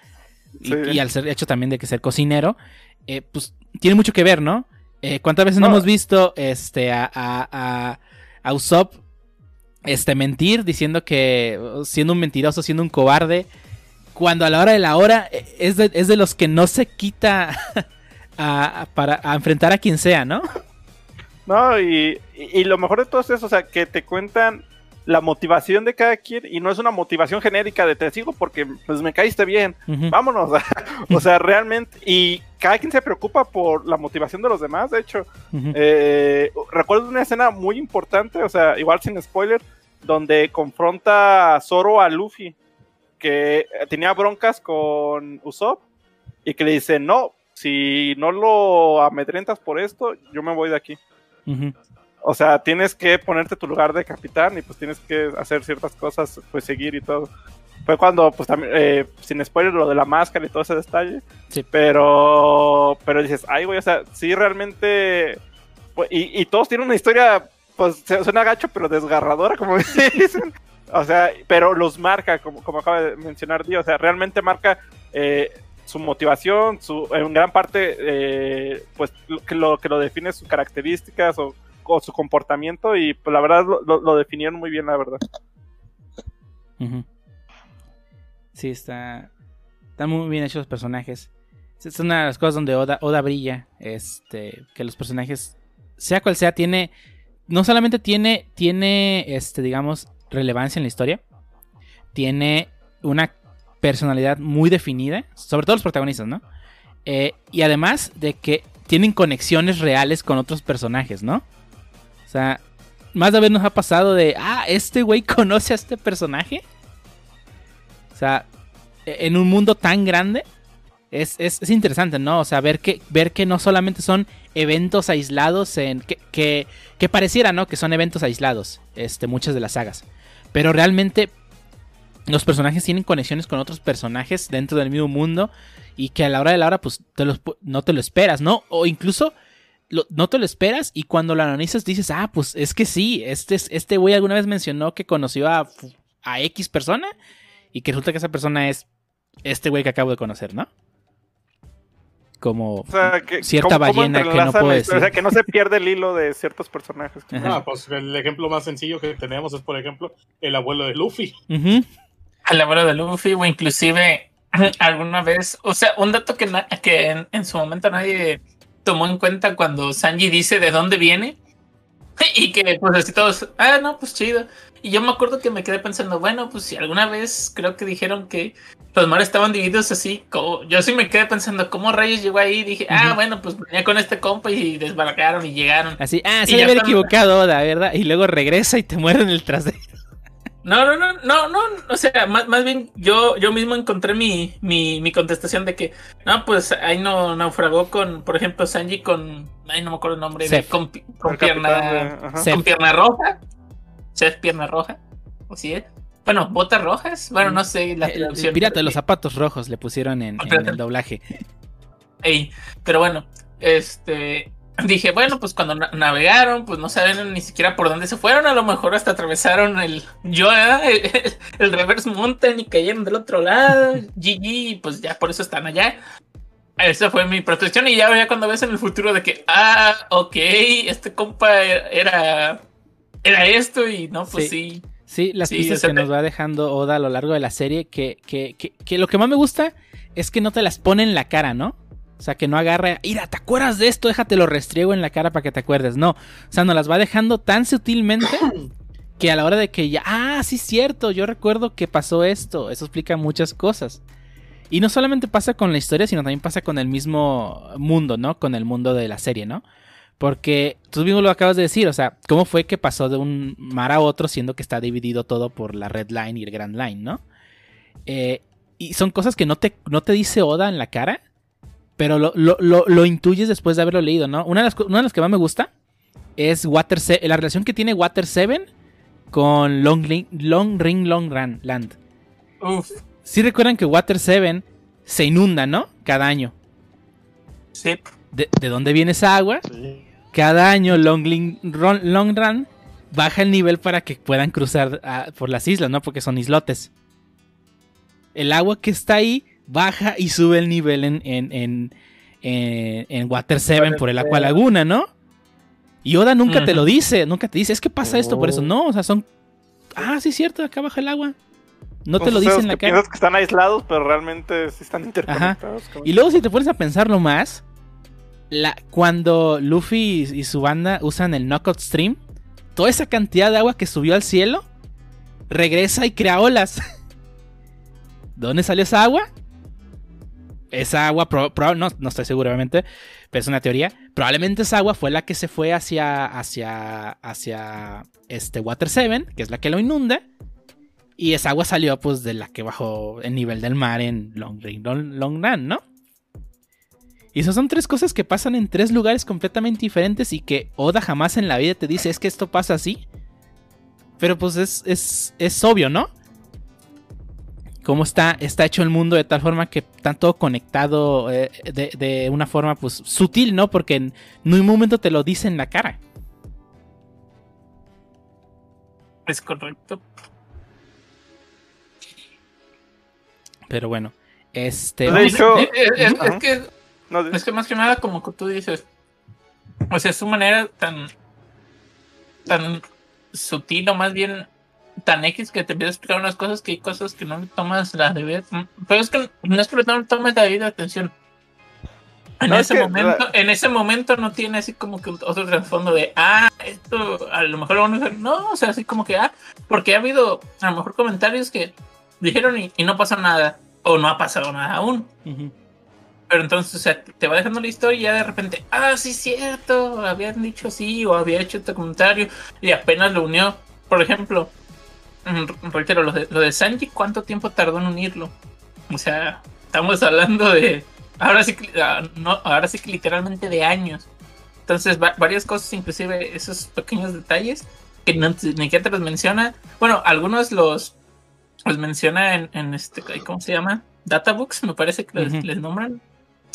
y, al ser hecho también de que ser cocinero, eh, pues, tiene mucho que ver, ¿no? Eh, ¿Cuántas veces no. hemos visto este, a, a, a, Usopp este, mentir diciendo que siendo un mentiroso, siendo un cobarde, cuando a la hora de la hora eh, es de, es de los que no se quita a, para enfrentar a quien sea, ¿no? No, y, lo mejor de todo es eso, o sea, que te cuentan la motivación de cada quien y no es una motivación genérica de te sigo porque pues me caíste bien, vámonos, o sea, realmente, y cada quien se preocupa por la motivación de los demás, de hecho, eh, recuerdo una escena muy importante, o sea, igual sin spoiler, donde confronta a Zoro a Luffy, que tenía broncas con Usopp, y que le dice, no, si no lo amedrentas por esto, yo me voy de aquí. O sea, tienes que ponerte tu lugar de capitán y pues tienes que hacer ciertas cosas, pues seguir y todo. Fue cuando, pues también, eh, sin spoiler, lo de la máscara y todo ese detalle. Sí. Pero, pero dices, ay, güey, o sea, sí realmente. Pues, y, todos tienen una historia, pues suena gacho, pero desgarradora, como dicen. O sea, pero los marca, como, como acaba de mencionar Dio, o sea, realmente marca eh, su motivación, su, en gran parte, eh, pues lo que, lo que lo define sus características o, su comportamiento y pues la verdad lo, definieron muy bien, la verdad. Sí, está, están muy bien hechos los personajes. Es una de las cosas donde Oda, Oda brilla, este, que los personajes, sea cual sea, tiene, no solamente tiene, tiene, este, digamos, relevancia en la historia, tiene una personalidad muy definida, sobre todo los protagonistas, ¿no? Eh, y además de que tienen conexiones reales con otros personajes, ¿no? O sea, más de vez nos ha pasado de, ah, este güey conoce a este personaje. O sea, e, en un mundo tan grande, es, interesante, ¿no? O sea, ver que, ver que no solamente son eventos aislados, en que, que, que pareciera, ¿no? Que son eventos aislados, este, muchas de las sagas. Pero realmente los personajes tienen conexiones con otros personajes dentro del mismo mundo y que a la hora de la hora pues no te lo esperas, ¿no? O incluso no te lo esperas y cuando lo analizas dices, ah, pues es que sí, este, este güey alguna vez mencionó que conoció a, a X persona y que resulta que esa persona es este güey que acabo de conocer, ¿no? como cierta ballena que no puede decir. O sea, que no se pierde el hilo de ciertos personajes. Ah, pues el ejemplo más sencillo que tenemos es, por ejemplo, el abuelo de Luffy al abuelo de Luffy o inclusive alguna vez, o sea, un dato que, que en, su momento nadie tomó en cuenta cuando Sanji dice de dónde viene y que pues así todos, ah, no, pues chido. Y yo me acuerdo que me quedé pensando, bueno, pues si alguna vez creo que dijeron que los mares estaban divididos así, como, yo sí me quedé pensando, ¿cómo rayos llegó ahí? Y dije, ah, bueno, pues venía con este compa y desbarcaron y llegaron. Así, ah, se debe haber equivocado, la verdad. Y luego regresa y te mueren el trasero. No, no, no, no, no, o sea, más, más bien yo, yo mismo encontré mi, mi, mi contestación de que, no, pues ahí no naufragó con, por ejemplo, Sanji con, ay, no me acuerdo el nombre, de, con, pierna, con pierna roja, Chef pierna roja, así es. Bueno, botas rojas, bueno, no sé la traducción. Pirata de los zapatos rojos le pusieron en, en el doblaje. Ey, pero bueno, este, dije, bueno, pues cuando navegaron, pues no saben ni siquiera por dónde se fueron, a lo mejor hasta atravesaron el yo, el, reverse mountain y cayeron del otro lado, GG, pues ya por eso están allá. Esa fue mi protección y ya, ya cuando ves en el futuro de que, ah, ok, este compa era, era esto y no, pues sí. Sí, las pistas que nos va dejando Oda a lo largo de la serie, que, que, que, que, lo que más me gusta es que no te las pone en la cara, ¿no? O sea, que no agarra, mira, ¿te acuerdas de esto? Déjate lo restriego en la cara para que te acuerdes. No, o sea, nos las va dejando tan sutilmente que a la hora de que ya, ah, sí, cierto, yo recuerdo que pasó esto. Eso explica muchas cosas. Y no solamente pasa con la historia, sino también pasa con el mismo mundo, ¿no? Con el mundo de la serie, ¿no? Porque tú mismo lo acabas de decir, o sea, ¿cómo fue que pasó de un mar a otro siendo que está dividido todo por la Red Line y el Grand Line, ¿no? Eh, y son cosas que no te, no te dice Oda en la cara, pero lo, lo, intuyes después de haberlo leído, ¿no? Una de, las, una de las que más me gusta es Water la relación que tiene Water 7 con Long, Long Ring Long Run Land. Uf. Sí recuerdan que Water 7 se inunda, ¿no? Cada año. Sí. ¿De, dónde viene esa agua? Sí. Cada año Long, Long Run baja el nivel para que puedan cruzar ah, por las islas, ¿no? Porque son islotes. El agua que está ahí baja y sube el nivel en, en, en, en, Water 7 por el Aqua Laguna, ¿no? Y Oda nunca te lo dice, nunca te dice, es que pasa esto por eso. Oh. No, o sea, son. Ah, sí, cierto, acá baja el agua. No te pues, lo dicen en la cara. Piensas que están aislados, pero realmente sí están interconectados. Y luego, si te pones a pensarlo más, la, cuando Luffy y, su banda usan el Knockout Stream, toda esa cantidad de agua que subió al cielo regresa y crea olas. ¿De dónde salió esa agua? Esa agua, no, no estoy seguro, obviamente, pero es una teoría. Probablemente esa agua fue la que se fue hacia, hacia, hacia este Water 7, que es la que lo inunda. Y esa agua salió pues de la que bajó el nivel del mar en Long, Long, Run, ¿no? Y esas son tres cosas que pasan en tres lugares completamente diferentes y que Oda jamás en la vida te dice es que esto pasa así. Pero pues es, es, es obvio, ¿no? Cómo está, está hecho el mundo de tal forma que está todo conectado eh, de, de, una forma pues sutil, ¿no? Porque en un momento te lo dice en la cara. Es correcto. Pero bueno, este. es, que, es que más que nada, como tú dices, o sea, es su manera tan, tan sutil o más bien tan X que te empieza a explicar unas cosas que hay cosas que no le tomas la debida. Pero es que no es que no le tomes la debida atención. En ese momento, en ese momento no tiene así como que otro trasfondo de ah, esto a lo mejor van a no, o sea, así como que ah, porque ha habido a lo mejor comentarios que dijeron y, no pasa nada, o no ha pasado nada aún. Pero entonces, o sea, te va dejando la historia y ya de repente, ah, sí, cierto, habían dicho así, o había hecho este comentario, y apenas lo unió. Por ejemplo, reitero, lo de, lo de Sanji, ¿cuánto tiempo tardó en unirlo? O sea, estamos hablando de. Ahora sí, ah, no, ahora sí que literalmente de años. Entonces, varias cosas, inclusive esos pequeños detalles que ni siquiera te los menciona. Bueno, algunos los pues menciona en, en este, ¿cómo se llama? Databooks, me parece que les, nombran.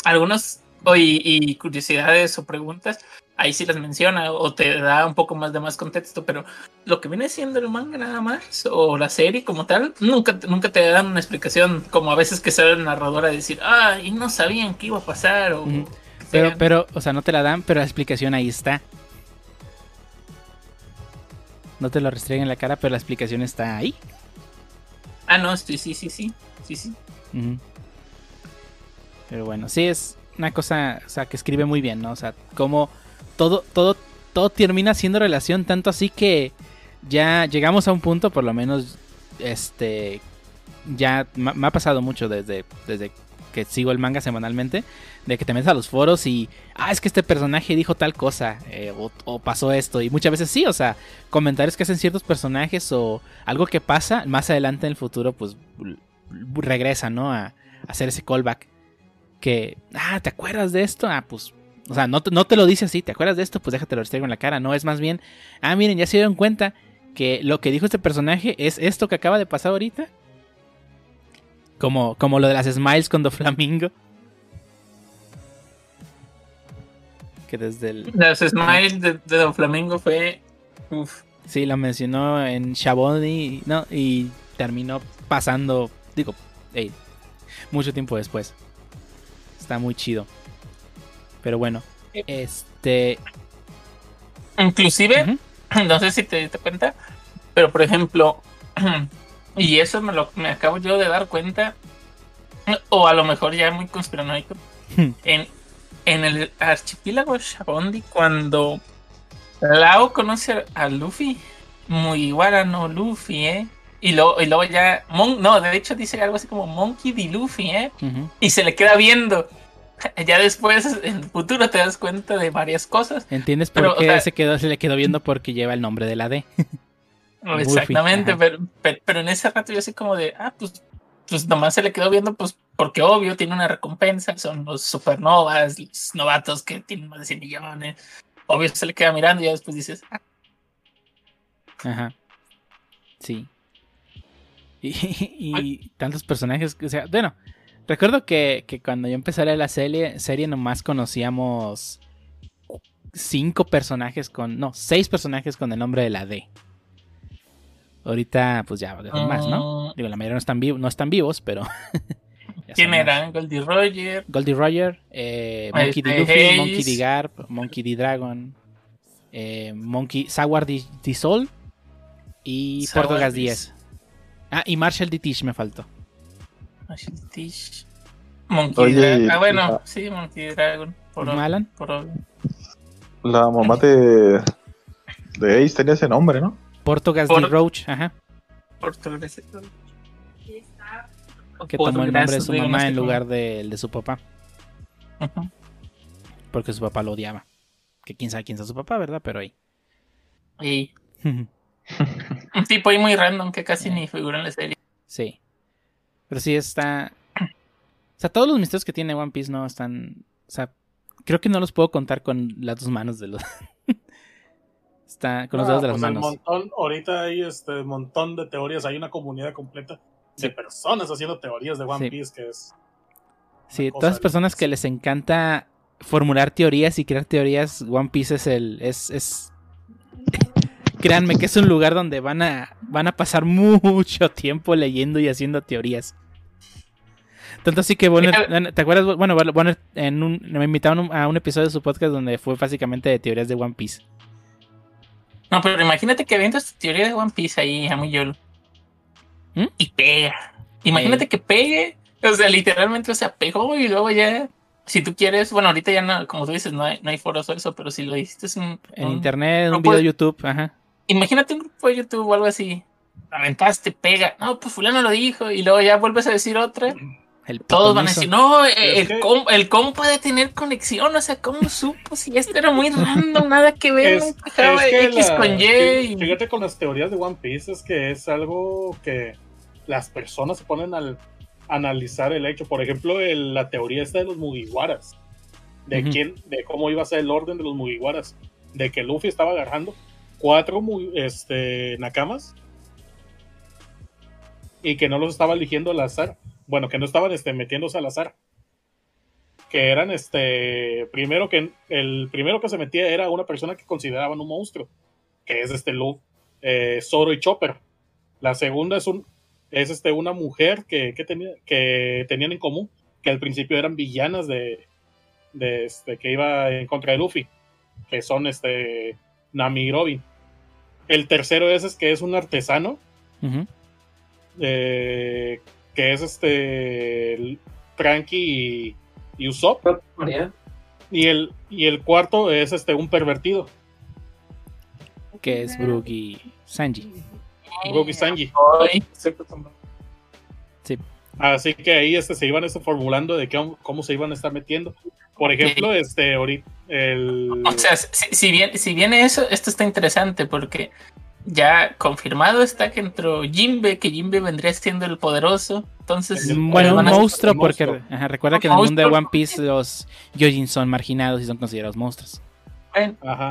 Algunos, y, curiosidades o preguntas, ahí sí las menciona o te da un poco más de más contexto, pero lo que viene siendo el manga nada más, o la serie como tal, nunca, nunca te dan una explicación, como a veces que sale el narrador a decir, ah, y no sabían qué iba a pasar, o... Pero, pero, o sea, no te la dan, pero la explicación ahí está. No te lo restringen en la cara, pero la explicación está ahí. Ah, no, sí, sí, sí, sí. Sí, sí. Pero bueno, sí es una cosa, o sea, que escribe muy bien, ¿no? O sea, como todo, todo, todo termina siendo relación, tanto así que ya llegamos a un punto, por lo menos, este, ya me ha pasado mucho desde, desde que sigo el manga semanalmente, de que te metes a los foros y, ah, es que este personaje dijo tal cosa, eh, o, pasó esto, y muchas veces sí, o sea, comentarios que hacen ciertos personajes o algo que pasa, más adelante en el futuro, pues regresa, ¿no? A, hacer ese callback. Que, ah, ¿te acuerdas de esto? Ah, pues, o sea, no, no te lo dice así, ¿te acuerdas de esto? Pues déjate lo en la cara, no, es más bien, ah, miren, ya se dieron cuenta que lo que dijo este personaje es esto que acaba de pasar ahorita. Como, como lo de las smiles con Doflamingo. Que desde el. Las smiles de, Don Flamingo fue. Uf. Sí, lo mencionó en Chabón y, no, y terminó pasando, digo, mucho tiempo después. Está muy chido. Pero bueno, este... Inclusive, no sé si te diste cuenta, pero por ejemplo, y eso me lo me acabo yo de dar cuenta, o a lo mejor ya muy conspiranoico, en, en el archipiélago Shabondi, cuando Lao conoce a Luffy, muy no Luffy, ¿eh? Y luego, y luego ya, no, de hecho dice algo así como Monkey D. Luffy, ¿eh? Y se le queda viendo. Ya después, en el futuro, te das cuenta de varias cosas. ¿Entiendes por qué se, quedó, se le quedó viendo? Porque lleva el nombre de la D. Exactamente, pero, pero, en ese rato yo así como de, ah, pues, pues nomás se le quedó viendo, pues porque obvio tiene una recompensa, son los supernovas, los novatos que tienen más de 100 millones. Obvio se le queda mirando y ya después dices, ah. Ajá. Sí. Y, tantos personajes, o sea, bueno, recuerdo que, cuando yo empecé a leer la serie, serie nomás conocíamos cinco personajes con, no, seis personajes con el nombre de la D. Ahorita, pues ya, más, ¿no? Ah. Digo, la mayoría no están, vivos, no están vivos, pero. ¿Quién eran? Goldie Roger. Goldie Roger, eh, Monkey D. Luffy, Monkey D. Garp, Monkey D. Dragon, eh, Monkey, Sawar D. Sol y Portogas 10. Ah, y Marshall D. Tish me faltó. Tish. Monkey Dragon. Ah, bueno, sí, Monkey Dragon. Por Malan. Por la mamá de, de Ace tenía ese nombre, ¿no? Portogas D. Roach, ajá. Portogas Que tomó el nombre de su mamá en lugar del de su papá. Ajá. Porque su papá lo odiaba. Que quién sabe quién es su papá, ¿verdad? Pero ahí. Y... Un tipo ahí muy random que casi ni figura en la serie. Sí. Pero sí está. O sea, todos los misterios que tiene One Piece no están. O sea, creo que no los puedo contar con las dos manos de los. Está con los dedos de las pues manos. Montón, ahorita hay este montón de teorías, hay una comunidad completa de personas haciendo teorías de One Piece que es. Sí, todas las personas que les encanta formular teorías y crear teorías, One Piece es el. es, es... Créanme que es un lugar donde van a, van a pasar mucho tiempo leyendo y haciendo teorías. Tanto así que Bonner, ¿te acuerdas? Bueno, Bonner en un, me invitaron a un episodio de su podcast donde fue básicamente de teorías de One Piece. No, pero imagínate que viendo esta teoría de One Piece ahí a muy yolo. ¿Mm? Y pega. Imagínate que pegue. O sea, literalmente, o sea, pegó y luego ya. Si tú quieres, bueno, ahorita ya no, como tú dices, no hay, no hay foros o eso, pero si lo hiciste en, en internet, en un video de YouTube, ajá. Imagínate un grupo de YouTube o algo así. Aventaste, pega. No, pues fulano lo dijo. Y luego ya vuelves a decir otra. Todos van a decir, no, eh, el, com, el com puede tener conexión, o sea, ¿cómo supo? Si esto era muy random, nada que ver, es, X con Y. Fíjate con las teorías de One Piece, es que es algo que las personas se ponen al analizar el hecho. Por ejemplo, la teoría esta de los Mugiwaras, de quién, de cómo iba a ser el orden de los Mugiwaras, de que Luffy estaba agarrando cuatro este, Nakamas y que no los estaba eligiendo al azar bueno, que no estaban este, metiéndose al azar. Que eran, este, primero que, el primero que se metía era una persona que consideraban un monstruo, que es este Luffy, eh, Zoro y Chopper. La segunda es un, es este, una mujer que, tenía, que tenían en común, que al principio eran villanas de, de este, que iba en contra de Luffy, que son este, Nami y Robin. El tercero es, es que es un artesano, eh, que es este Frankie y, Usopp. Y el, y el cuarto es este un pervertido. Que es Brook y Sanji. Brook y Sanji. Sí. Así que ahí este, se iban este, formulando de cómo se iban a estar metiendo. Por ejemplo, este ahorita el... O sea, si, si, bien, si viene eso, esto está interesante porque ya confirmado está que entró Jimbe, que Jimbe vendría siendo el poderoso. Entonces, bueno, un monstruo, porque recuerda que en el mundo de One Piece los Yojin son marginados y son considerados monstruos.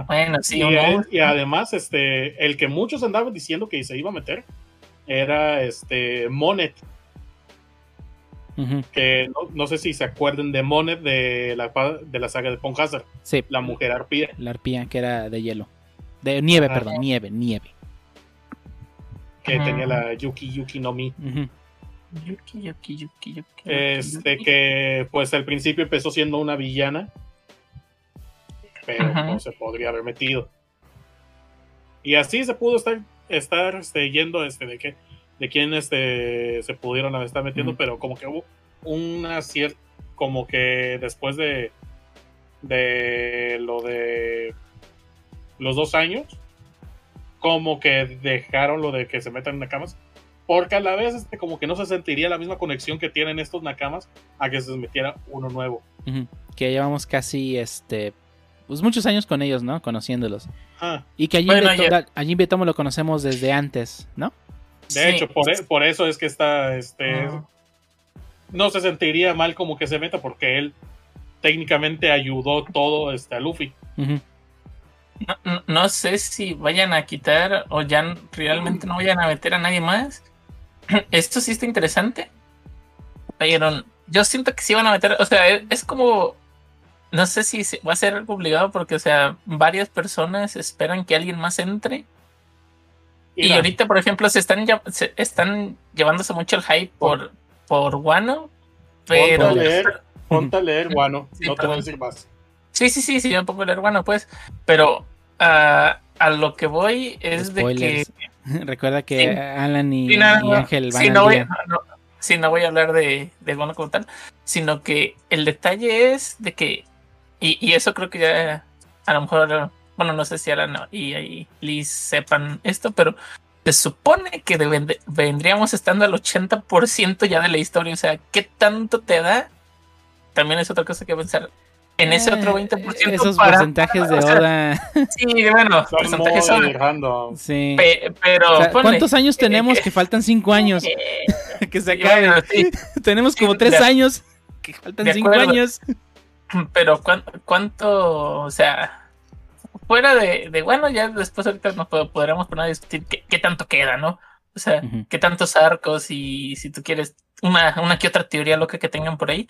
Bueno, sí. Y, además, este, el que muchos andaban diciendo que se iba a meter era este Monet. Que no, sé si se acuerden de Monet de la, de la saga de Ponhazard. Sí. La mujer arpía. La arpía que era de hielo. De nieve, perdón, nieve, nieve que tenía la Yuki Yuki no Mi. Yuki, Yuki, Yuki, Yuki. Este que pues al principio empezó siendo una villana, pero no se podría haber metido. Y así se pudo estar, estar este, yendo este, de que de quién este, se pudieron estar metiendo, pero como que hubo una cierta, como que después de, de lo de los dos años, como que dejaron lo de que se metan en nakamas, porque a la vez este, como que no se sentiría la misma conexión que tienen estos nakamas a que se metiera uno nuevo. Que llevamos casi este pues muchos años con ellos, ¿no? Conociéndolos. Ah. Y que allí, Betomo lo conocemos desde antes, ¿no? De hecho, e, por, eso es que está, este, no se sentiría mal como que se meta porque él técnicamente ayudó todo este, a Luffy. No, sé si vayan a quitar o ya realmente no vayan a meter a nadie más. Esto sí está interesante. Pero yo siento que sí van a meter, o sea, es como no sé si va a ser algo obligado porque, o sea, varias personas esperan que alguien más entre. Y, ahorita, por ejemplo, se están, se están llevándose mucho el hype por, por Wano. Pero. Ponte a leer, ponte a leer Wano, no te voy a decir más. Sí, sí, sí, sí, yo pongo a leer Wano, pues. Pero uh, a lo que voy es de que. Recuerda que Alan y, Ángel van sí, no voy, sí, no voy a hablar de, de Wano como tal, sino que el detalle es de que y, eso creo que ya a lo mejor, bueno, no sé si Alan y, y Liz sepan esto, pero se supone que vendríamos estando al 80% ya de la historia. O sea, ¿qué tanto te da? También es otra cosa que pensar. En ese otro 20%. Eh, esos porcentajes de Oda. sí, bueno, porcentajes son. Sí. pero. ¿Cuántos años tenemos que faltan 5 años? que se acabe. tenemos como 3 años que faltan 5 años. Pero ¿cuánto, o sea, fuera de, bueno, ya después ahorita nos podremos poner a discutir qué, tanto queda, ¿no? O sea, qué tantos arcos y si tú quieres una, una que otra teoría loca que tengan por ahí.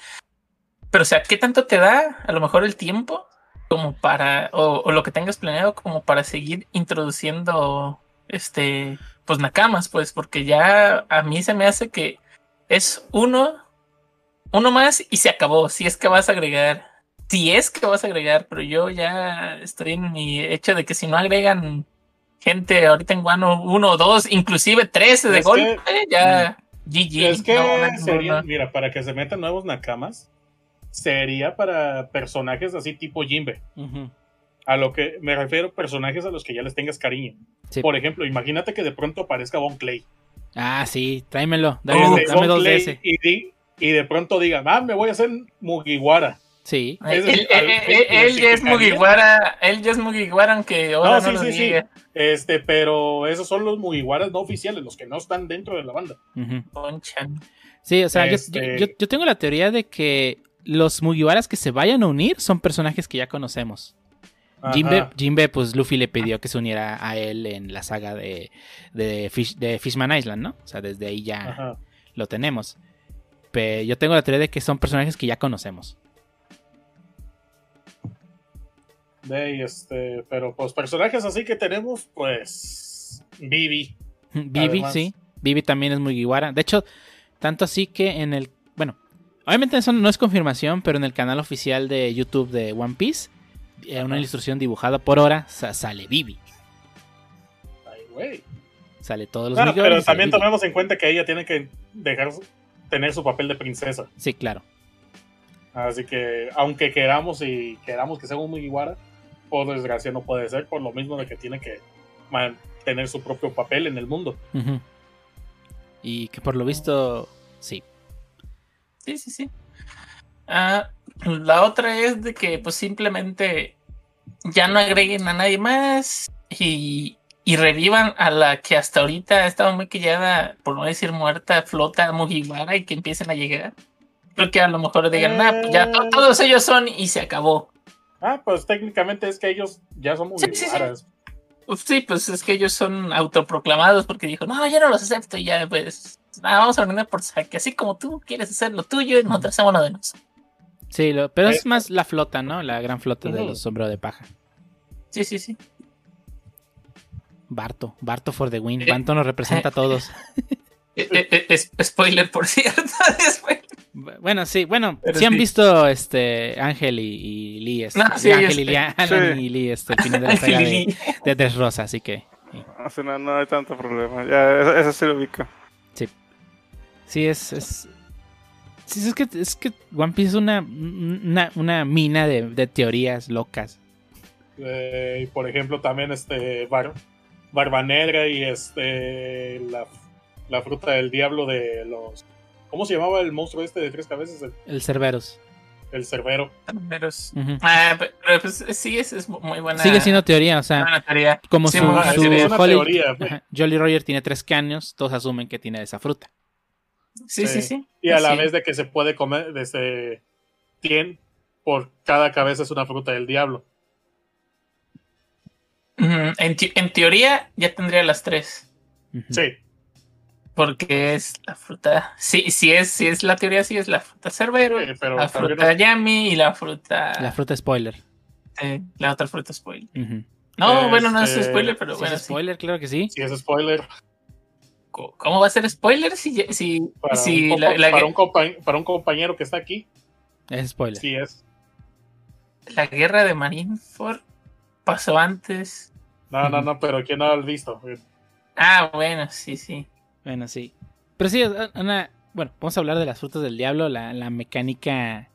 Pero, o sea, ¿qué tanto te da a lo mejor el tiempo como para, o, lo que tengas planeado como para seguir introduciendo, este, pues nakamas, pues, porque ya a mí se me hace que es uno, uno más y se acabó, si es que vas a agregar si es que vas a agregar, pero yo ya estoy en mi hecho de que si no agregan gente ahorita en Guano 1 o 2, inclusive 13 de golpe, ya GG. Es que sería, mira, para que se metan nuevos nakamas, sería para personajes así tipo Jimbe. A lo que me refiero, personajes a los que ya les tengas cariño. Por ejemplo, imagínate que de pronto aparezca Bon Clay. Ah, sí, tráemelo. Dame, dame dos de ese. Y, y, de pronto diga, ah, me voy a hacer Mugiwara. Sí. Él, ya es Mugiwara, él ya es Mugiwara, aunque ahora no, sí, sí, Este, pero esos son los Mugiwaras no oficiales, los que no están dentro de la banda. Sí, o sea, este yo, tengo la teoría de que los Mugiwaras que se vayan a unir son personajes que ya conocemos. Jimbe, pues Luffy le pidió que se uniera a él en la saga de, de, Fishman Island, ¿no? O sea, desde ahí ya lo tenemos. Pero yo tengo la teoría de que son personajes que ya conocemos. De este, pero pues personajes así que tenemos, pues Vivi. Vivi, sí. Vivi también es muy guiguara. De hecho, tanto así que en el, obviamente eso no es confirmación, pero en el canal oficial de YouTube de One Piece, eh, una ilustración dibujada por hora, sale Vivi. Ay, güey. Sale todos los Claro, pero también tomemos en cuenta que ella tiene que dejar tener su papel de princesa. Sí, claro. Así que, aunque queramos y queramos que sea un Mugiwara, por desgracia no puede ser, por lo mismo de que tiene que mantener su propio papel en el mundo. Y que por lo visto, sí. Sí, sí, sí. Ah, la otra es de que pues simplemente ya no agreguen a nadie más y, y revivan a la que hasta ahorita ha estado muy quillada, por no decir muerta, flota Mugiwara y que empiecen a llegar. Creo que a lo mejor digan, pues ya eh. todos ellos son y se acabó. Ah, pues técnicamente es que ellos ya son muy sí, sí, pues es que ellos son autoproclamados porque dijo, no, yo no los acepto y ya pues nada, vamos a ordenar por saque. Así como tú quieres hacer lo tuyo y nosotros hacemos lo de nosotros. Sí, pero es más la flota, ¿no? La gran flota de los sombreros de paja. Sí, sí, sí. Barto, Barto for the win. Barto nos representa a todos. Es, spoiler, por cierto. Bueno, sí, bueno, si han visto este Ángel y, Lee, este, Ángel y Lee, Alan y Lee, este, el final de la saga de, de Rosa, así que. No, no, hay tanto problema. Ya, eso, sí lo ubico. Sí. Es. es... Sí, es que, es que One Piece es una, una, una mina de, de, teorías locas. Eh, por ejemplo, también este Bar, Barba Negra y este la, la fruta del diablo de los ¿Cómo se llamaba el monstruo este de tres cabezas? El, Cerberus. El Cerbero. Cerberus. ah, pero, pues, sí, es, muy buena. Sigue siendo teoría, o sea. Teoría. Como su, su teoría. Jolly Roger tiene tres caños, todos asumen que tiene esa fruta. Sí, sí, sí. Y a la vez de que se puede comer desde 100 por cada cabeza es una fruta del diablo. en, en, teoría ya tendría las tres. Sí. Porque es la fruta. Sí, sí es, sí es la teoría, sí es la fruta cerbero, la fruta yami y la fruta. La fruta spoiler. la otra fruta spoiler. No, bueno, no es este, spoiler, pero bueno. Es spoiler, claro que sí. Sí, es spoiler. ¿Cómo va a ser spoiler si, si, para, si un, para, un para, un compañero que está aquí? Es spoiler. Sí, es. La guerra de Marineford pasó antes. No, no, no, pero ¿quién no lo ha visto? Ah, bueno, sí, sí. Bueno, sí. Pero sí, Ana, bueno, vamos a hablar de las frutas del diablo, la, mecánica...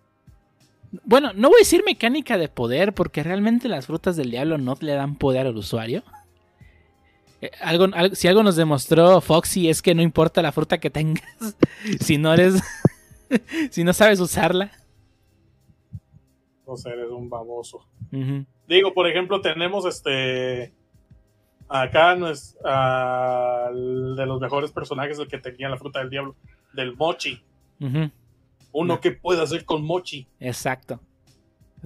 Bueno, no voy a decir mecánica de poder, porque realmente las frutas del diablo no le dan poder al usuario. Eh, algo, si algo nos demostró Foxy es que no importa la fruta que tengas, si no eres... si no sabes usarla. No sé, eres un baboso. Digo, por ejemplo, tenemos este Acá no es de los mejores personajes el que tenía la fruta del diablo, del mochi. Uno que puede hacer con mochi. Exacto.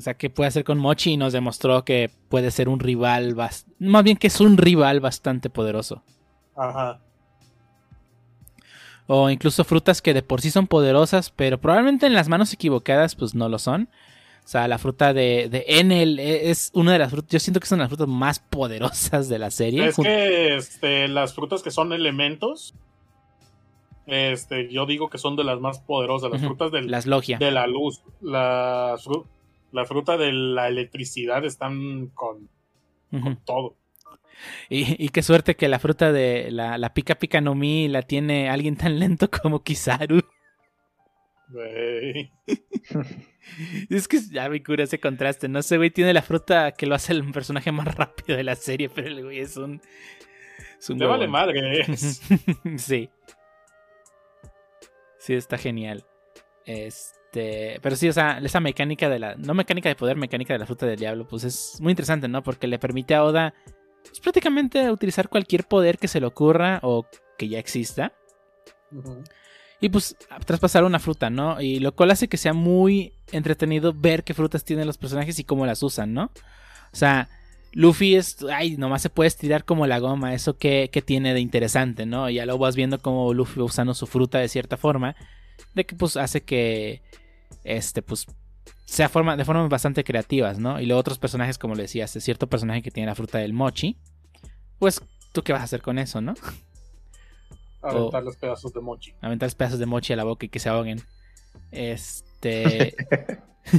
O sea, que puede hacer con mochi y nos demostró que puede ser un rival, más bien que es un rival bastante poderoso. Ajá. O incluso frutas que de por sí son poderosas, pero probablemente en las manos equivocadas pues no lo son. O sea, la fruta de, de Enel es una de las frutas, yo siento que son las frutas más poderosas de la serie. Es que este, las frutas que son elementos, este, yo digo que son de las más poderosas, las frutas del, las logia. de la luz, la, la fruta de la electricidad están con, todo. Y, qué suerte que la fruta de la, la pica pica no mi la tiene alguien tan lento como Kizaru. es que ya me cura ese contraste. No sé, güey, tiene la fruta que lo hace el personaje más rápido de la serie, pero el güey es un. Es vale madre. sí. Sí, está genial. Este. Pero sí, o sea, esa mecánica de la. No mecánica de poder, mecánica de la fruta del diablo, pues es muy interesante, ¿no? Porque le permite a Oda. Pues, prácticamente utilizar cualquier poder que se le ocurra o que ya exista y pues traspasar una fruta, ¿no? Y lo cual hace que sea muy entretenido ver qué frutas tienen los personajes y cómo las usan, ¿no? O sea, Luffy es, ay, nomás se puede estirar como la goma, eso que, tiene de interesante, ¿no? Y ya lo vas viendo como Luffy va usando su fruta de cierta forma, de que pues hace que, este, pues, sea forma, de formas bastante creativas, ¿no? Y luego otros personajes, como le decías, cierto personaje que tiene la fruta del mochi, pues, ¿tú qué vas a hacer con eso, no? Aventar los pedazos de mochi. Aventar los pedazos de mochi a la boca y que se ahoguen. Este.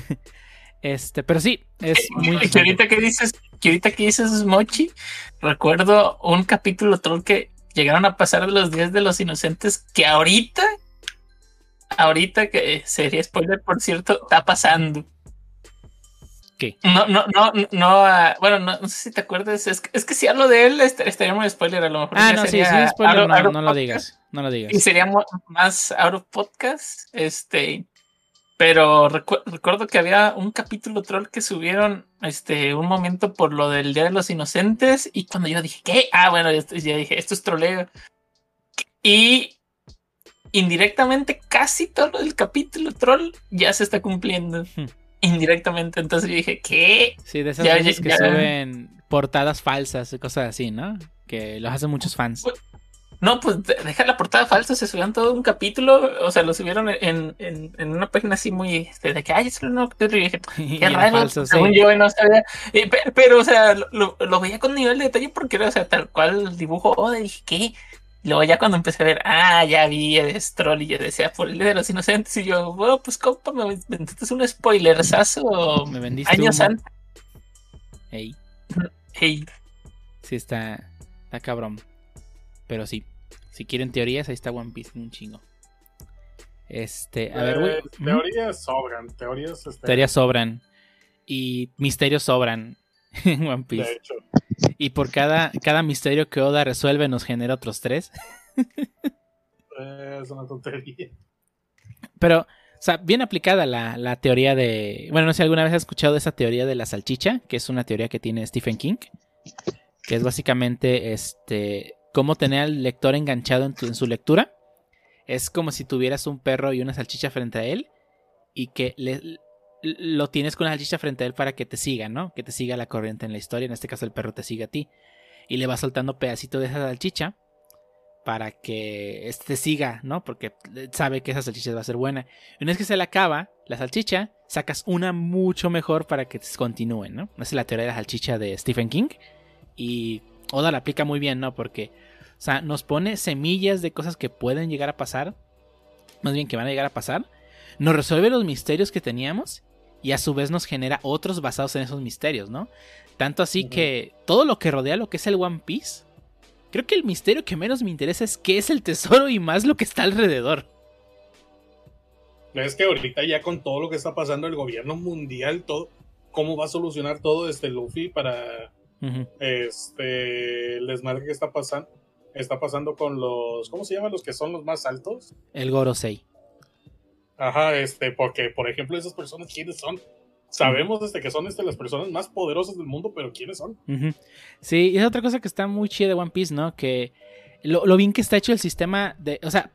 este, pero sí, es muy. Que ahorita que dices, que ahorita que dices mochi, recuerdo un capítulo troll que llegaron a pasar de los días de los inocentes que ahorita, ahorita que sería spoiler por cierto, está pasando. No, no, no, no, ah, bueno, no, sé si te acuerdas, es que, es que si hablo de él estaría muy spoiler a lo mejor. Ah, no, sí, sí, spoiler, no, lo digas, no lo digas. Y sería más out of podcast, este, pero recuerdo que había un capítulo troll que subieron, este, un momento por lo del Día de los Inocentes y cuando yo dije, ¿qué? Ah, bueno, ya dije, esto es troleo. Y indirectamente casi todo el capítulo troll ya se está cumpliendo. Hmm indirectamente. Entonces yo dije, ¿qué? Sí, de esas veces que suben portadas falsas y cosas así, ¿no? Que los hacen muchos fans. No, pues deja la portada falsa, se subieron todo un capítulo, o sea, lo subieron en, en, en una página así muy, este, de que, ay, es un capítulo, y dije, qué raro, falso, según yo, no sabía, pero, o sea, lo, lo, veía con nivel de detalle porque era, o sea, tal cual el dibujo, oh, dije, ¿qué? Luego ya cuando empecé a ver, ah, ya vi el Stroll y yo decía, por el de los inocentes. Y yo, bueno, pues compa, me vendiste un spoilersazo. Me vendiste años antes. Hey. Hey. Sí, está, está cabrón. Pero sí, si quieren teorías, ahí está One Piece un chingo. Este, a ver, eh, Teorías sobran, teorías. Este... Teorías sobran. Y misterios sobran en One Piece. De hecho. Y por cada, cada misterio que Oda resuelve nos genera otros tres. Eh, es una tontería. Pero, o sea, bien aplicada la, la, teoría de. Bueno, no sé si alguna vez has escuchado esa teoría de la salchicha, que es una teoría que tiene Stephen King. Que es básicamente este. cómo tener al lector enganchado en, en su lectura. Es como si tuvieras un perro y una salchicha frente a él. Y que le, lo tienes con la salchicha frente a él para que te siga, ¿no? Que te siga la corriente en la historia. En este caso, el perro te sigue a ti. Y le va soltando pedacito de esa salchicha para que este te siga, ¿no? Porque sabe que esa salchicha va a ser buena. Y una vez que se le acaba la salchicha, sacas una mucho mejor para que continúe, ¿no? Esa es la teoría de la salchicha de Stephen King. Y Oda la aplica muy bien, ¿no? Porque, o sea, nos pone semillas de cosas que pueden llegar a pasar. Más bien que van a llegar a pasar. Nos resuelve los misterios que teníamos y a su vez nos genera otros basados en esos misterios, ¿no? Tanto así que todo lo que rodea lo que es el One Piece, creo que el misterio que menos me interesa es qué es el tesoro y más lo que está alrededor. Es que ahorita ya con todo lo que está pasando el gobierno mundial, todo, cómo va a solucionar todo este Luffy para este el desmadre que está pasando, está pasando con los, ¿cómo se llaman los que son los más altos? El Gorosei. Ajá, este, porque, por ejemplo, esas personas, ¿quiénes son? Sabemos desde que son este, las personas más poderosas del mundo, pero ¿quiénes son? Sí, y es otra cosa que está muy chida de One Piece, ¿no? Que lo, bien que está hecho el sistema de. O sea,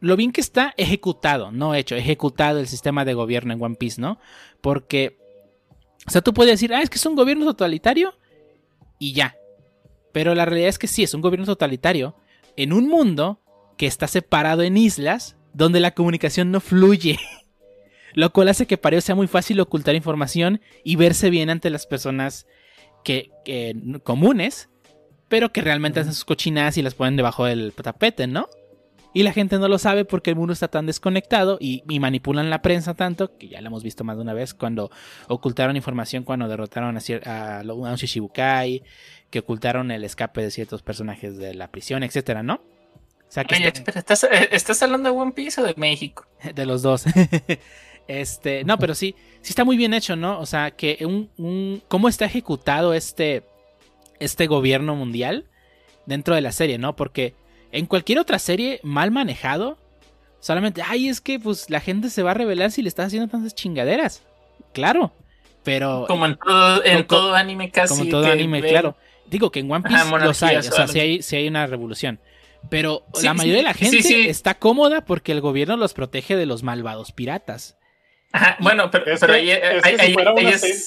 lo bien que está ejecutado, no hecho, ejecutado el sistema de gobierno en One Piece, ¿no? Porque. O sea, tú puedes decir, ah, es que es un gobierno totalitario y ya. Pero la realidad es que sí, es un gobierno totalitario en un mundo que está separado en islas donde la comunicación no fluye. Lo cual hace que para ellos sea muy fácil ocultar información y verse bien ante las personas que, comunes, pero que realmente hacen sus cochinadas y las ponen debajo del tapete, ¿no? Y la gente no lo sabe porque el mundo está tan desconectado y, manipulan la prensa tanto, que ya lo hemos visto más de una vez, cuando ocultaron información cuando derrotaron a, a, un Shishibukai, que ocultaron el escape de ciertos personajes de la prisión, etcétera, ¿no? Eh, ¿estás, hablando de One Piece o de México? De los dos. este, no, pero sí, sí está muy bien hecho, ¿no? O sea, que un, cómo está ejecutado este, este gobierno mundial dentro de la serie, ¿no? Porque en cualquier otra serie mal manejado, solamente, ay, es que pues la gente se va a revelar si le estás haciendo tantas chingaderas. Claro, pero... Como en todo, en todo anime casi. Como en todo anime, claro. Digo que en One Piece los hay, o sea, si hay, si hay una revolución. Pero la mayoría de la gente está cómoda porque el gobierno los protege de los malvados piratas. Ajá, bueno, pero, ahí, si fuera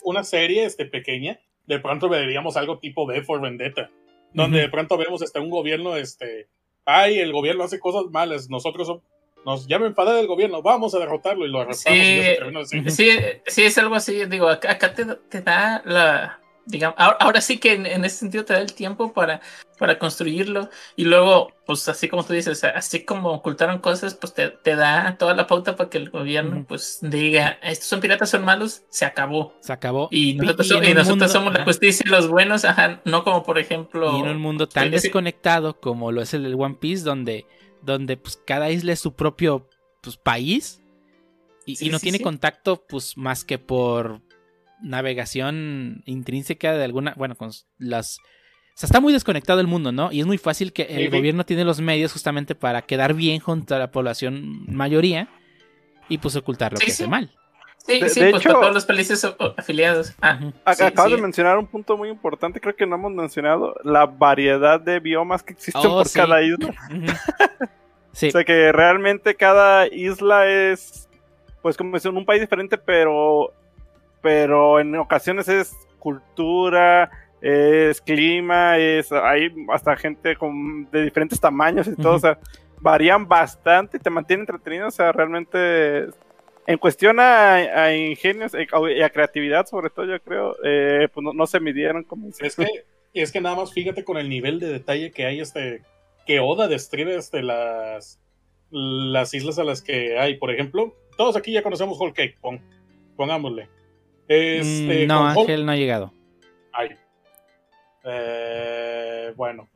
una, serie, este, pequeña, de pronto veríamos algo tipo B for Vendetta, donde de pronto vemos este, un gobierno, este, ay, el gobierno hace cosas malas, nosotros nos ya me enfadé del gobierno, vamos a derrotarlo y lo arrastramos. Sí, sí, sí, es algo así, digo, acá, te da la, digamos, ahora, sí que en, ese sentido te da el tiempo para, para construirlo y luego, pues así como tú dices, así como ocultaron cosas, pues te, da toda la pauta para que el gobierno pues diga, estos son piratas, son malos, se acabó. Se acabó. Y nosotros, somos la justicia y los buenos, ajá, no como por ejemplo... Y en un mundo tan desconectado como lo es el del One Piece, donde, donde pues cada isla es su propio pues, país. Y, no tiene contacto, pues, más que por navegación intrínseca de alguna, bueno, con las... O sea, está muy desconectado el mundo, ¿no? Y es muy fácil que el gobierno tiene los medios justamente para quedar bien junto a la población mayoría y pues ocultar lo que hace mal. Sí, sí, pues todos los países afiliados. Ah, Acabas de mencionar un punto muy importante, creo que no hemos mencionado la variedad de biomas que existen oh, por cada isla. o sea que realmente cada isla es, pues como es un país diferente, pero pero en ocasiones es cultura, es clima, es hay hasta gente con, de diferentes tamaños y todo, o sea, varían bastante y te mantienen entretenido, o sea, realmente en cuestión a, ingenios y a creatividad, sobre todo, yo creo, eh, pues no, se midieron como es que Es que nada más fíjate con el nivel de detalle que hay este que Oda describe este, las, las islas a las que hay. Por ejemplo, todos aquí ya conocemos Whole Cake, pongámosle. Este, no, Ángel no ha llegado. Ay. Eh, bueno,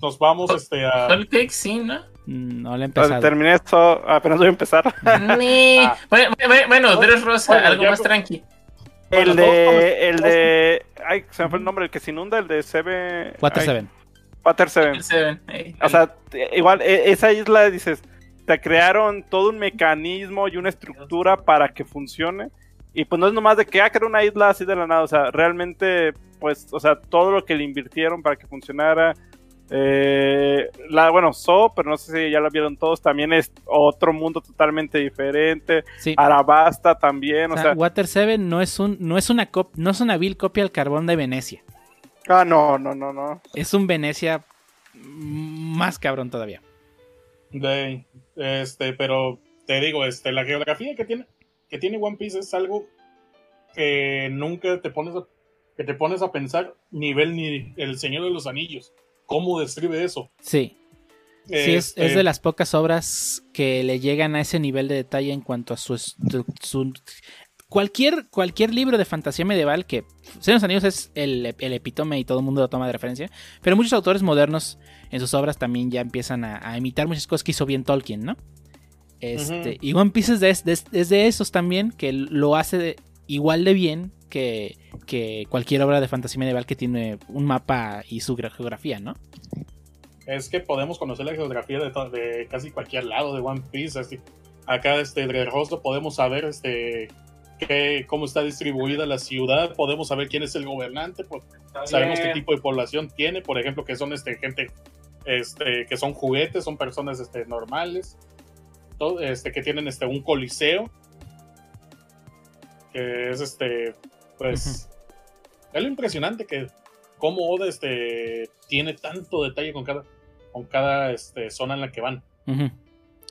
nos vamos este, a. Sí, ¿no? Mm, no le he empezado. Terminé esto, apenas voy a empezar. Ah. Bueno, bueno, Dress Rosa, algo más tranqui. El de. El de. Ay, se me fue el nombre, el que se inunda, el de Seven. Water Seven. Water Seven. O sea, igual, e, esa isla, dices, te crearon todo un mecanismo y una estructura para que funcione. Y pues no es nomás de que, ah, una isla así de la nada. O sea, realmente, pues, o sea, todo lo que le invirtieron para que funcionara. Eh, la, bueno, So, pero no sé si ya lo vieron todos, también es otro mundo totalmente diferente. Arabasta también, o, sea, Water 7 no es un, no es una no es una vil copia del carbón de Venecia. Ah, no, no, no, no. Es un Venecia más cabrón todavía. De, este, pero te digo, este, la geografía que tiene, que tiene One Piece es algo que nunca te pones a, que te pones a pensar nivel ni el Señor de los Anillos cómo describe eso. Sí. Sí, es, de este, las pocas obras que le llegan a ese nivel de detalle en cuanto a su, cualquier, cualquier libro de fantasía medieval que Señor de los es el, epítome y todo el mundo lo toma de referencia, pero muchos autores modernos en sus obras también ya empiezan a, imitar muchas cosas que hizo bien Tolkien, ¿no? Este, Y One Piece es de, esos también que lo hace igual de bien que, cualquier obra de fantasía medieval que tiene un mapa y su geografía, ¿no? Es que podemos conocer la geografía de, casi cualquier lado de One Piece. acá este, de rostro podemos saber este, cómo está distribuida la ciudad, podemos saber quién es el gobernante, pues, sabemos qué tipo de población tiene, por ejemplo, que son este, gente este, que son juguetes, son personas este, normales, todo, este, que tienen este, un coliseo, que es este pues es lo impresionante que cómo Oda este, tiene tanto detalle con cada, con cada este, zona en la que van.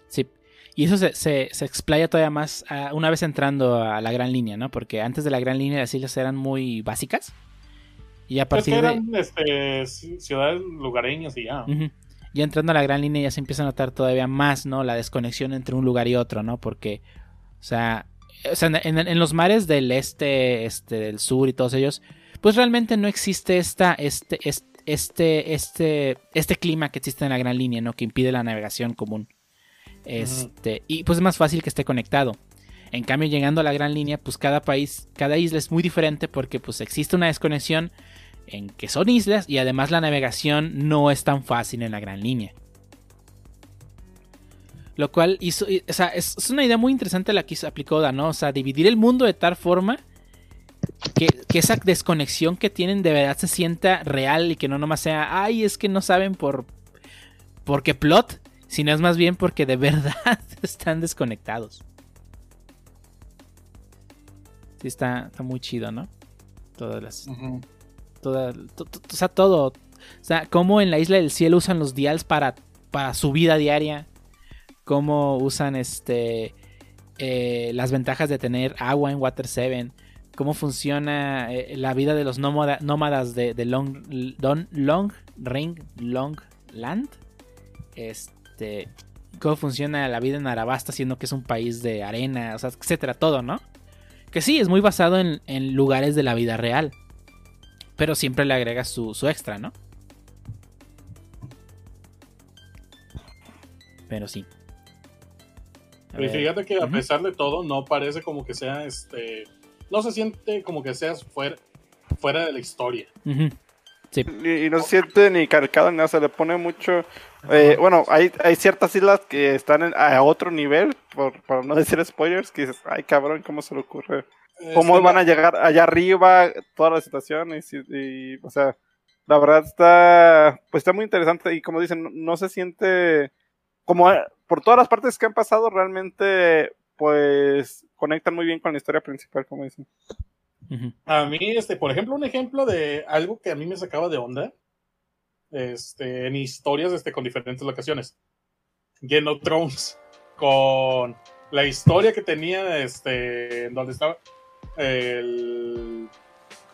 Sí. Y eso se, se, explaya todavía más ah, una vez entrando a la gran línea, ¿no? Porque antes de la gran línea las islas eran muy básicas. Y a partir eran, Este, ciudades lugareñas y ya. Ya entrando a la gran línea ya se empieza a notar todavía más, ¿no? La desconexión entre un lugar y otro, ¿no? Porque, o sea, o sea, en, los mares del este, este, del sur y todos ellos, pues realmente no existe esta, este, este, este, este, clima que existe en la gran línea, ¿no? Que impide la navegación común. Este, y pues es más fácil que esté conectado. En cambio, llegando a la gran línea, pues cada país, cada isla es muy diferente porque pues existe una desconexión en que son islas y además la navegación no es tan fácil en la gran línea. Lo cual hizo, o sea, es, una idea muy interesante la que aplicó Da, ¿no? O sea, dividir el mundo de tal forma que, esa desconexión que tienen de verdad se sienta real y que no nomás sea, ay, es que no saben por, porque plot, sino es más bien porque de verdad están desconectados. Sí, está, está muy chido, ¿no? Todas las... o sea, todo. O sea, como en la isla del cielo usan los dials para, para su vida diaria cómo usan este eh, las ventajas de tener agua en Water 7, cómo funciona eh, la vida de los nómadas de, Long, Long Ring Long Land, este, cómo funciona la vida en Arabasta, siendo que es un país de arena, etcétera, todo, ¿no? Que sí, es muy basado en, lugares de la vida real, pero siempre le agrega su, su extra, ¿no? Pero sí. Y fíjate que a pesar de todo, no parece como que sea este. No se siente como que seas fuera, fuera de la historia. y, no se siente ni cargado ni nada, se le pone mucho. Eh, bueno, hay, hay ciertas islas que están a otro nivel, por, no decir spoilers, que dices, ay cabrón, ¿cómo se le ocurre? ¿Cómo van a llegar allá arriba todas las situaciones? Y, o sea, la verdad está, pues está muy interesante y como dicen, no se siente como por todas las partes que han pasado, realmente, pues, conectan muy bien con la historia principal, como dicen. A mí, este, por ejemplo, un ejemplo de algo que a mí me sacaba de onda, este, en historias, este, con diferentes locaciones. Game of Thrones, con la historia que tenía, este, donde estaba el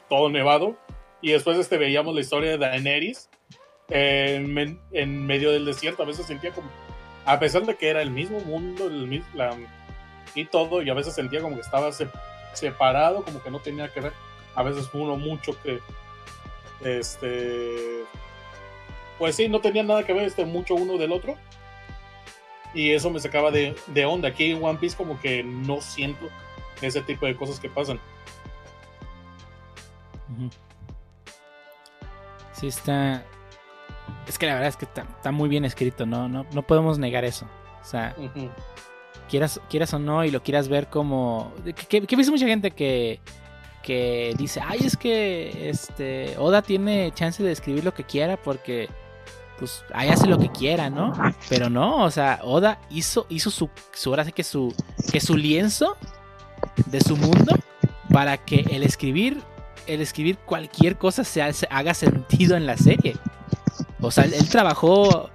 todo nevado, y después, este, veíamos la historia de Daenerys, en, medio del desierto. A veces sentía como, a pesar de que era el mismo mundo el, la, y todo, y a veces sentía como que estaba separado, como que no tenía que ver. A veces uno mucho que, este, pues sí, no tenía nada que ver este mucho uno del otro. Y eso me sacaba de, de onda. Aquí en One Piece como que no siento ese tipo de cosas que pasan. Sí, está. Es que la verdad es que está, muy bien escrito, ¿no? ¿no? No podemos negar eso. O sea, quieras, quieras o no, y lo quieras ver como. Que, que, mucha gente que, que dice, ay, es que este Oda tiene chance de escribir lo que quiera porque pues ahí hace lo que quiera, ¿no? Pero no, o sea, Oda hizo, hizo su, su ahora sí que su, que su lienzo de su mundo para que el escribir el escribir cualquier cosa se, haga sentido en la serie. O sea, él, trabajó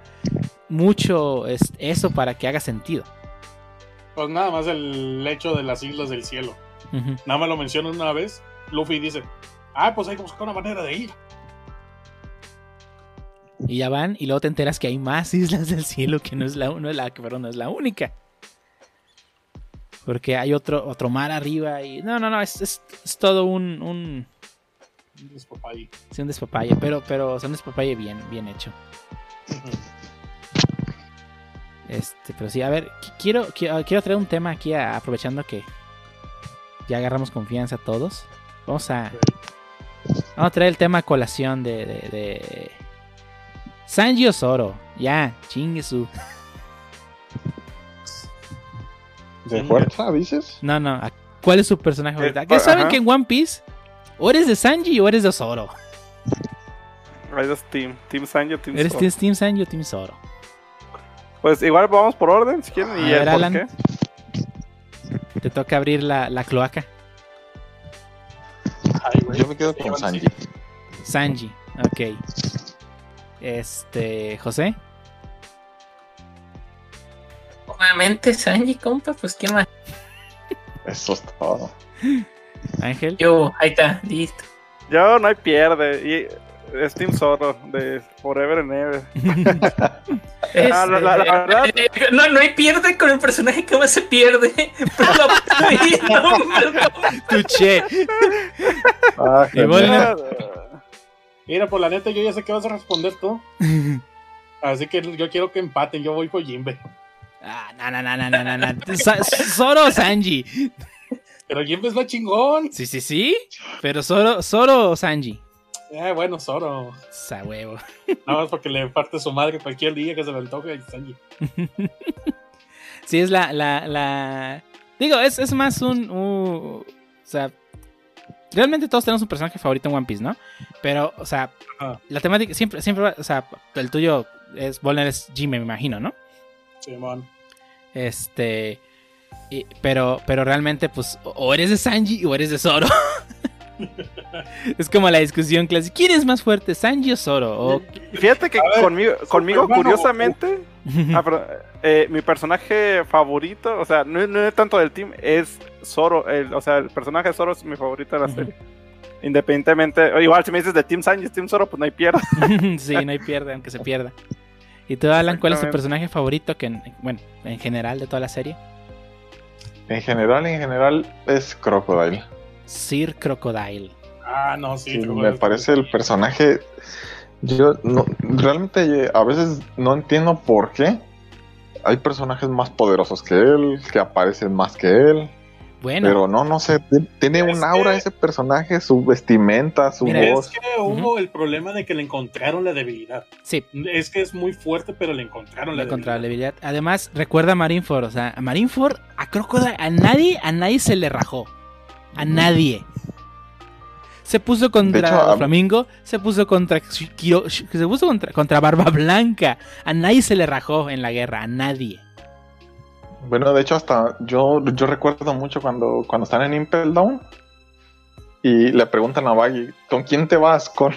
mucho eso para que haga sentido. Pues nada más el hecho de las islas del cielo. Nada más lo menciona una vez. Luffy dice, ah, pues hay que buscar una manera de ir. Y ya van, y luego te enteras que hay más islas del cielo que no es la, no es la, no es la única. Porque hay otro, otro mar arriba y. No, no, no, es, es, todo un. Un, un despapalle. Sí, un despapalle, pero, pero es un despapalle bien, bien hecho. Este, pero sí, a ver, quiero, quiero, traer un tema aquí aprovechando que ya agarramos confianza todos. Vamos a. Vamos a traer el tema a colación de. de, de Sanji Osoro. Ya, chingue su. ¿De fuerza, dices? No, no. ¿Cuál es su personaje favorito? ¿Qué saben que en One Piece o eres de Sanji o eres de Zoro? Eres Team. Team Sanji o Team ¿Eres Zoro? Team Sanji o Team Zoro? Pues igual vamos por orden, si quieren. Y ver, Alan, Te toca abrir la, la cloaca. Yo me quedo con Sanji. Sanji, ok. Este, José. Nuevamente Sanji, compa, pues ¿qué más? Eso es todo. Ángel. Yo, ahí está, listo. Yo no hay pierde. Y es Team Zorro de Forever and Ever. ah, la, la, verdad. No, no hay pierde con el personaje que más se pierde. Tuché. Ah, Mira, por la neta, yo ya sé que vas a responder tú. Así que yo quiero que empaten. Yo voy por Jimbe. Ah, no, no, no, no, no, no. Zoro Sanji. Pero Jimbe es más chingón. Sí, sí, sí. Pero Zoro, Zoro o Sanji. Eh, bueno, Zoro. Sa huevo. Nada más porque le parte su madre cualquier día que se le antoje a Sanji. sí, es la, la, la... Digo, es, es más un... o sea, realmente todos tenemos un personaje favorito en One Piece, ¿no? Pero, o sea, la temática siempre, siempre, o sea, el tuyo es, Volner es Jimmy, me imagino, ¿no? Este. pero, pero realmente, pues, o eres de Sanji o eres de Zoro. es como la discusión clásica. ¿Quién es más fuerte, Sanji o Zoro? Fíjate que conmigo, conmigo curiosamente, ah, eh, mi personaje favorito, o sea, no, es tanto del team, es Zoro. o sea, el personaje de Zoro es mi favorito de la serie. Independientemente, igual si me dices de Team Sanji, Team Zoro, pues no hay pierde. sí, no hay pierde, aunque se pierda. ¿Y tú, Alan, cuál es tu personaje favorito que, bueno, en general de toda la serie? En general, en general es Crocodile. Sir Crocodile. Ah, no, sí. me parece el personaje. Yo no, realmente a veces no entiendo por qué hay personajes más poderosos que él, que aparecen más que él. Pero no, no sé, tiene un aura ese personaje, su vestimenta, su voz. Es que hubo el problema de que le encontraron la debilidad. Sí. Es que es muy fuerte, pero le encontraron la, debilidad. Además, recuerda a Marineford, o sea, a Marineford, a Crocodile, a nadie, a nadie se le rajó. A nadie. Se puso contra Flamingo, se puso contra se puso contra, contra Barba Blanca. A nadie se le rajó en la guerra, a nadie. Bueno, de hecho, hasta yo, yo recuerdo mucho cuando, cuando están en Impel Down y le preguntan a Baggy, ¿con quién te vas? ¿Con,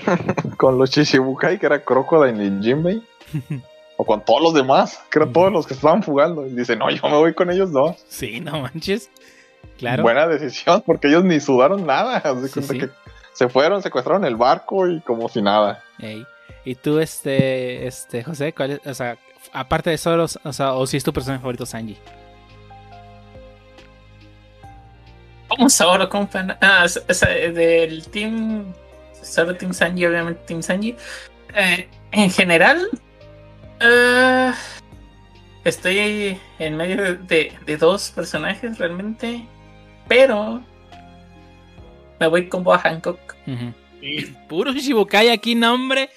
con los Shishibukai, que era Crocodile y Jinbei? ¿O con todos los demás? Que eran todos los que estaban fugando. Y dice, no, yo me voy con ellos dos. Sí, no manches. Claro. Buena decisión, porque ellos ni sudaron nada. Así que se fueron, secuestraron el barco y como si nada. Y tú, este, este, José, ¿cuál es, o sea, aparte de Zoro, o sea, o si es tu personaje favorito, Sanji? ¿Cómo Zoro, compa? Ah, o sea, del team, Zoro, Team Sanji, obviamente Team Sanji. Eh, en general, uh, estoy en medio de, de, dos personajes realmente, pero me voy con Boa Hancock. Puro Shichibukai aquí, nombre.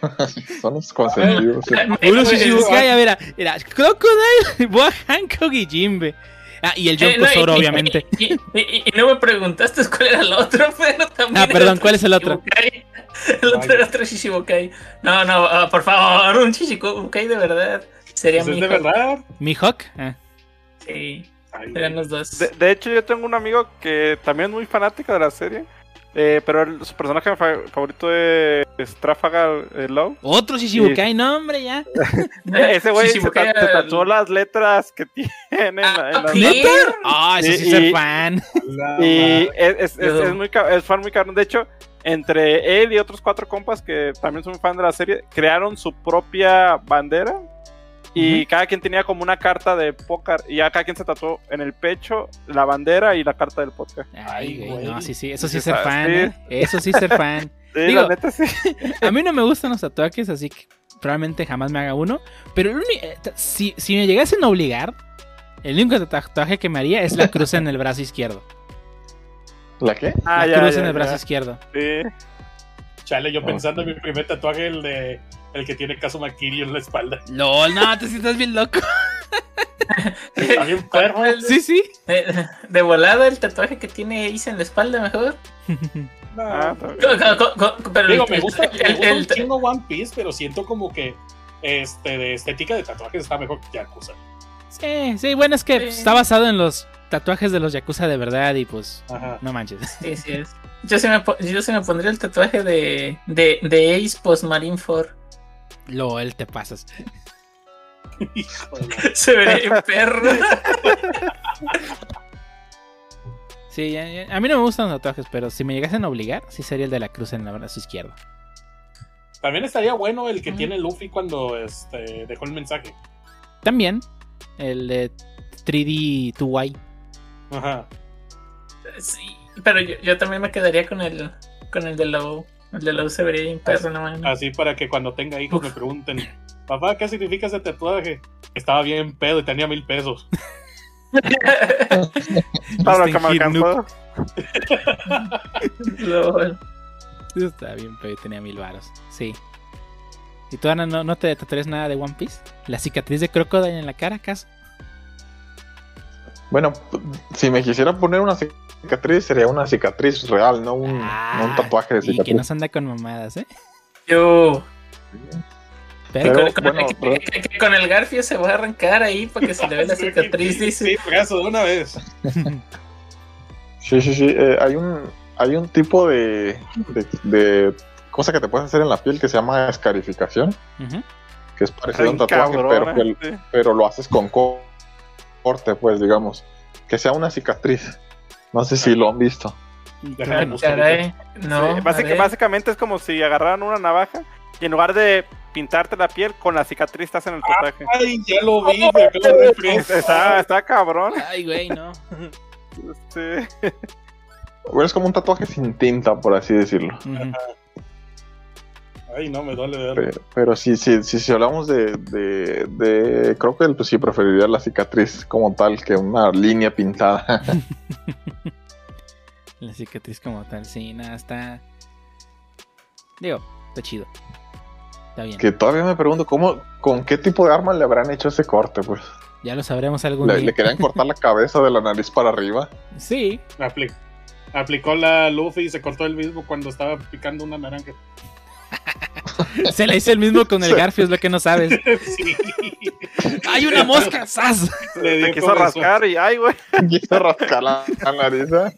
Son los consentidos. Puro Shichibukai, mira, mira, Crocodile, Boa Hancock y Jimbe. Ah, y el Yonko eh, no, obviamente. Y, no me preguntaste cuál era el otro, pero también. Ah, perdón, ¿cuál es el otro? El otro era otro Shishibukai. No, no, uh, por favor, un Shishibukai de verdad. Sería mi. ¿De verdad? ¿Mihawk? Ah. Sí. Serían los dos. De, de, hecho, yo tengo un amigo que también es muy fanático de la serie. Eh, pero el, su personaje favorito es Trafalgar eh, Love. Otro Shishibukai, no hombre, ya. Ese güey se, tatuó las letras que tiene en la, en ¿Glitter? Ah, ese sí es fan. Y es, es, es, muy, es fan muy caro. De hecho, entre él y otros cuatro compas que también son fan de la serie, crearon su propia bandera y cada quien tenía como una carta de póker. Y ya cada quien se tatuó en el pecho la bandera y la carta del podcast. Ay, güey. No, sí, sí. Eso sí es ser fan. ¿eh? Eso sí es ser fan. Digo, neta, sí. a mí no me gustan los tatuajes, así que probablemente jamás me haga uno. Pero eh, si, si me llegasen a obligar, el único tatuaje que me haría es la cruz en el brazo izquierdo. ¿La qué? Ah, la cruz en el brazo izquierdo. Sí. Chale, yo pensando en mi primer tatuaje, el de el que tiene caso Maquiri en la espalda. LOL, no, te sientes bien loco. Está bien perro. Sí, sí. De, volada el tatuaje que tiene Ace en la espalda, mejor. Ah, pero Digo, me gusta, el, me gusta chingo One Piece, pero siento como que este de estética de tatuajes está mejor que Yakuza. Sí, sí, bueno, es que está basado en los tatuajes de los Yakuza de verdad y pues no manches. Sí, sí es. Yo se me, yo se me pondría el tatuaje de, de, de Ace post Marineford. LOL, te pasas. Se ve perro. Sí, a mí no me gustan los tatuajes, pero si me llegasen a obligar, sí sería el de la cruz en el brazo izquierdo. También estaría bueno el que tiene Luffy cuando este, dejó el mensaje. También, el de 3D 2Y. Ajá. Sí, pero yo, también me quedaría con el con el de Low. El de la se vería bien perro, no Así para que cuando tenga hijos me pregunten, papá, ¿qué significa ese tatuaje? Estaba bien pedo y tenía mil pesos. para que me alcanzó. Estaba bien pedo y tenía mil varos. Sí. ¿Y tú, Ana, no, no te tatuarías nada de One Piece? ¿La cicatriz de Crocodile en la cara, acaso? Bueno, si me quisiera poner una cicatriz cicatriz sería una cicatriz real, no un, ah, tatuaje de cicatriz. Y que no se anda con mamadas, ¿eh? Yo. Pero, con, el garfio se va a arrancar ahí para que se le vea la cicatriz, dice. Sí, por eso, de una vez. sí, sí, sí. Eh, hay un hay un tipo de, de, cosa que te puedes hacer en la piel que se llama escarificación. Que es parecido a un tatuaje, pero, pero lo haces con corte, pues, digamos. Que sea una cicatriz. No sé si lo han visto. no, básicamente es como si agarraran una navaja y en lugar de pintarte la piel, con la cicatriz estás en el tatuaje. Ay, ya lo vi, está, está cabrón. Ay, güey, no. Sí. es como un tatuaje sin tinta, por así decirlo. Ay, no, me duele verlo. Pero, pero si, si, si, hablamos de, de, de Crocodile, pues sí preferiría la cicatriz como tal que una línea pintada. la cicatriz como tal, sí, nada, está... Digo, está chido. Está bien. Que todavía me pregunto, ¿cómo, ¿con qué tipo de arma le habrán hecho ese corte, pues? Ya lo sabremos algún le, día. ¿Le querían cortar la cabeza de la nariz para arriba? Sí. aplicó la Luffy y se cortó el mismo cuando estaba picando una naranja. Se la hizo el mismo con el Garfio, es lo que no sabes. ¡Hay una mosca! ¡Sas! Le quiso rascar y ¡ay, güey! Quiso rascar la, nariz. ¿eh?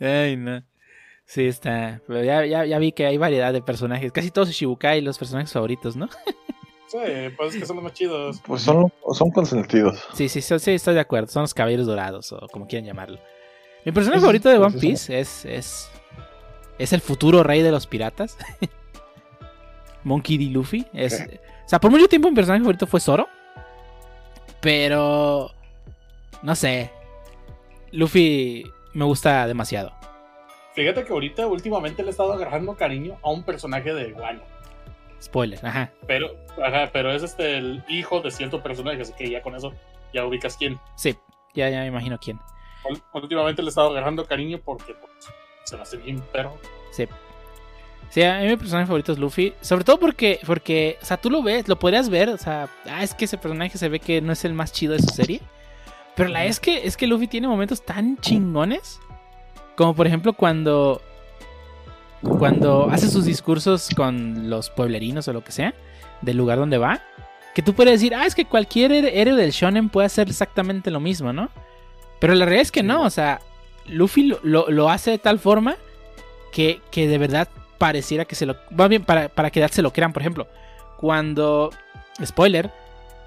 Ay, no. Sí, está. Pero ya, ya, ya, vi que hay variedad de personajes. Casi todos Shibukai, los personajes favoritos, ¿no? Sí, pues es que son los más chidos. Pues son, son consentidos. Sí, sí, sí, estoy de acuerdo. Son los caballeros dorados, o como quieran llamarlo. Mi personaje favorito de One Piece es, es es el futuro rey de los piratas. Monkey D. Luffy. Es, o sea, por mucho tiempo mi personaje favorito fue Zoro. Pero. No sé. Luffy me gusta demasiado. Fíjate que ahorita últimamente le he estado agarrando cariño a un personaje de Wano. Spoiler, ajá. Pero, ajá, pero es este el hijo de cierto personaje, así que ya con eso ya ubicas quién. Sí, ya, ya me imagino quién. Últimamente le he estado agarrando cariño porque pues, se me hace bien pero Sí. Sí, a mí mi personaje favorito es Luffy. Sobre todo porque, porque, o sea, tú lo ves, lo podrías ver. O sea, ah, es que ese personaje se ve que no es el más chido de su serie. Pero la es que, es que Luffy tiene momentos tan chingones como por ejemplo cuando cuando hace sus discursos con los pueblerinos o lo que sea del lugar donde va, que tú puedes decir, ah, es que cualquier héroe del shonen puede hacer exactamente lo mismo, ¿no? Pero la realidad es que no, o sea, Luffy lo, hace de tal forma que, que, de verdad pareciera que se lo... Va bien, para, para que se lo crean, por ejemplo, cuando... Spoiler,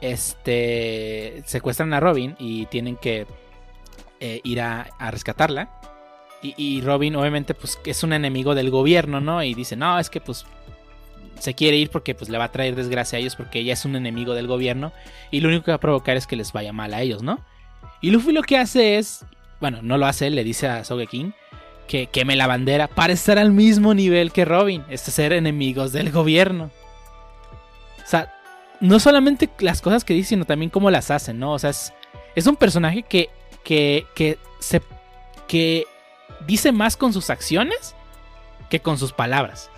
este secuestran a Robin y tienen que eh, ir a, a rescatarla. Y, Robin, obviamente, pues es un enemigo del gobierno, ¿no? Y dice, no, es que pues se quiere ir porque pues le va a traer desgracia a ellos porque ella es un enemigo del gobierno. Y lo único que va a provocar es que les vaya mal a ellos, ¿no? Y Luffy lo que hace es, bueno, no lo hace, le dice a Sogeking que queme la bandera para estar al mismo nivel que Robin, es ser enemigos del gobierno. O sea, no solamente las cosas que dice, sino también cómo las hacen, ¿no? O sea, es, es un personaje que, que, que se... que dice más con sus acciones que con sus palabras.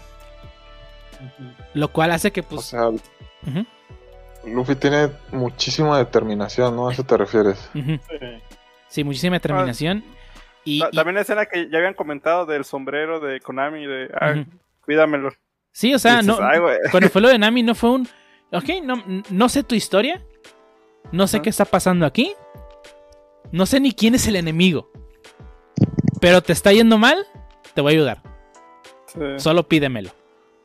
Lo cual hace que, pues. O sea, Luffy tiene muchísima determinación, ¿no? ¿A eso te refieres? sí. Muchísima determinación. y, También la escena que ya habían comentado del sombrero de Konami, de. Ah, cuídamelo. Sí, o sea, no, cuando fue lo de Nami no fue un. Ok, no, no sé tu historia. No sé qué está pasando aquí. No sé ni quién es el enemigo pero te está yendo mal, te voy a ayudar. Solo pídemelo.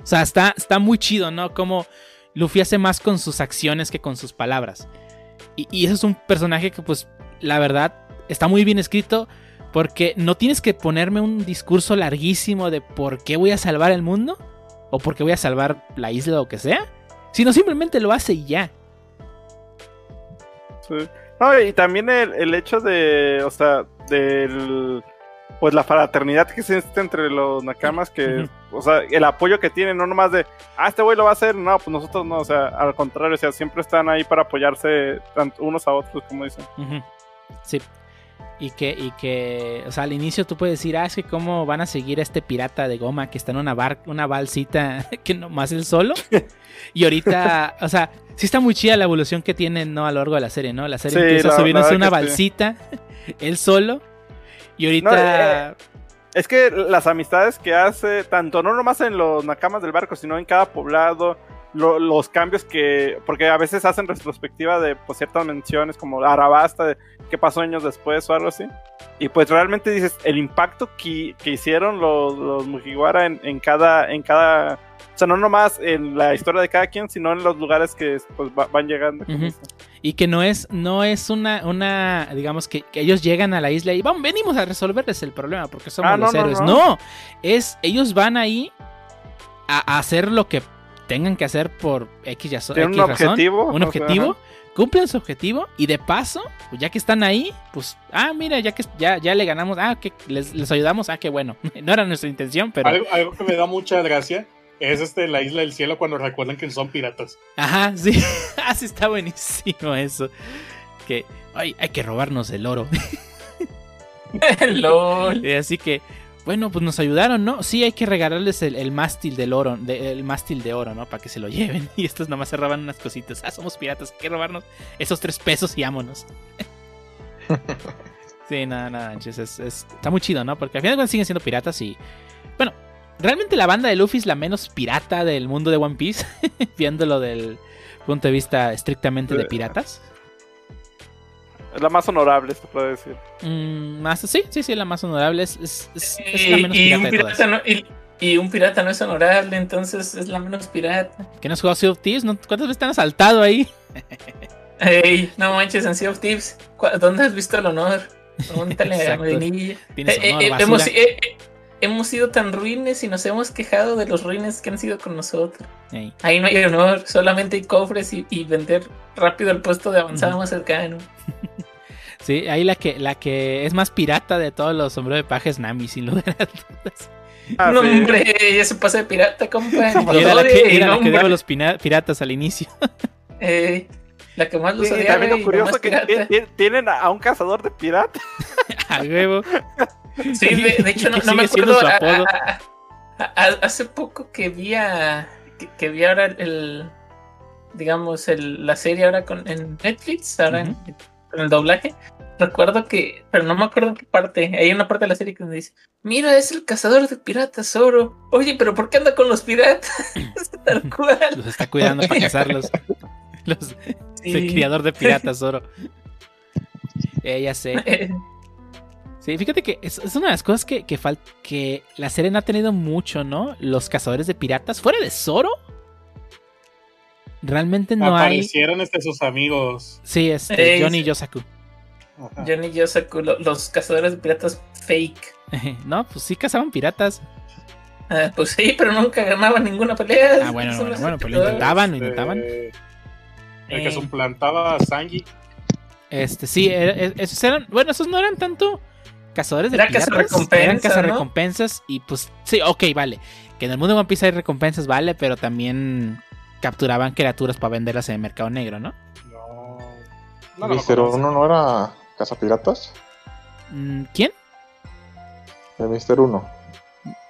O sea, está, está muy chido, ¿no? Como Luffy hace más con sus acciones que con sus palabras. Y, y ese es un personaje que, pues, la verdad, está muy bien escrito. Porque no tienes que ponerme un discurso larguísimo de por qué voy a salvar el mundo. O por qué voy a salvar la isla o lo que sea. Sino simplemente lo hace y ya. Sí. No, y también el, el hecho de, o sea, del pues la fraternidad que existe entre los nakamas, que, o sea, el apoyo que tienen, no nomás de, ah, este güey lo va a hacer, no, pues nosotros no, o sea, al contrario, o sea, siempre están ahí para apoyarse unos a otros, como dicen. Sí. Y que, y que, o sea, al inicio tú puedes decir, ah, es que cómo van a seguir a este pirata de goma que está en una bar, una balsita que nomás él solo. y ahorita, o sea, sí está muy chida la evolución que tienen, ¿no? A lo largo de la serie, ¿no? La serie empieza a una balsita, él solo, y ahorita... Eh, es que las amistades que hace, tanto no nomás en los nakamas del barco, sino en cada poblado, los cambios que, porque a veces hacen retrospectiva de pues, ciertas menciones como Arabasta, de qué pasó años después o algo así. Y pues realmente dices, el impacto que, que hicieron los, los Mujiwara en, en, cada, en cada o sea, no nomás en la historia de cada quien, sino en los lugares que pues, van llegando. Y que no es, no es una, una digamos, que, ellos llegan a la isla y vamos, venimos a resolverles el problema porque somos ah, los héroes. No, es, ellos van ahí a, hacer lo que tengan que hacer por X, ya, X un objetivo. Un objetivo. cumplen su objetivo y de paso, pues ya que están ahí, pues, ah, mira, ya que ya, ya le ganamos, ah, que les, les ayudamos, ah, qué bueno. no era nuestra intención, pero... Algo, algo que me da mucha gracia es este la isla del cielo cuando recuerdan que son piratas. Ajá, sí. Así ah, está buenísimo eso. Que ay, hay que robarnos el oro. LOL. Así que, bueno, pues nos ayudaron, ¿no? Sí, hay que regalarles el, mástil del oro, el mástil de oro, ¿no? Para que se lo lleven. Y estos nomás se roban unas cositas. Ah, somos piratas, hay que robarnos esos tres pesos y vámonos. sí, nada, nada, está muy chido, ¿no? Porque al final siguen siendo piratas y. Bueno, Realmente la banda de Luffy es la menos pirata del mundo de One Piece, viéndolo del punto de vista estrictamente de piratas. Es la más honorable, esto puede decir. Mm, más, sí, sí, sí, la más honorable. Es, es, la menos y, pirata, un pirata no, y, un pirata no es honorable, entonces es la menos pirata. ¿Qué no has jugado Sea of Thieves? ¿Cuántas veces te han asaltado ahí? Ey, no manches, en Sea of Thieves. ¿Dónde has visto el honor? Pregúntale a Medinilla. Tienes eh, honor, eh, hemos, eh, hemos sido tan ruines y nos hemos quejado de los ruines que han sido con nosotros. Ahí no hay honor, solamente hay cofres y, vender rápido el puesto de avanzada más cercano. Sí, ahí la que, la que es más pirata de todos los sombreros de paja es Nami, sin lugar a dudas. Ah, no, hombre, ya se pasa de pirata, compa. era la que, era la que daba los piratas al inicio. Eh, la que más los odiaba. También lo curioso que tienen a un cazador de piratas. a huevo. Sí, de, hecho no, me acuerdo. hace poco que vi a, que, vi ahora el, digamos, el, la serie ahora con, en Netflix, ahora en, el doblaje. Recuerdo que, pero no me acuerdo en qué parte. Hay una parte de la serie que me dice: Mira, es el cazador de piratas, Oro. Oye, pero ¿por qué anda con los piratas? Tal cual. Los está cuidando para cazarlos. Los, Es el criador de piratas, Oro. Eh, ya sé. Sí, fíjate que es, una de las cosas que, que, que la serie no ha tenido mucho, ¿no? Los cazadores de piratas. Fuera de Zoro, realmente no hay. Aparecieron este sus amigos. Sí, este, Johnny y Yosaku. Johnny y Yosaku, los cazadores de piratas fake. no, pues sí cazaban piratas. Ah, pues sí, pero nunca ganaban ninguna pelea. Ah, bueno, bueno, bueno, pues lo intentaban, lo intentaban. el que eh. suplantaba a Sanji. Este, sí, e, e, esos eran, bueno, esos no eran tanto cazadores de piratas. eran cazarrecompensas y pues sí, ok, vale. Que en el mundo de One Piece hay recompensas, vale, pero también capturaban criaturas para venderlas en el mercado negro, ¿no? No. no, Mister Uno no era cazapiratas. Mm, ¿Quién? El Mister Uno.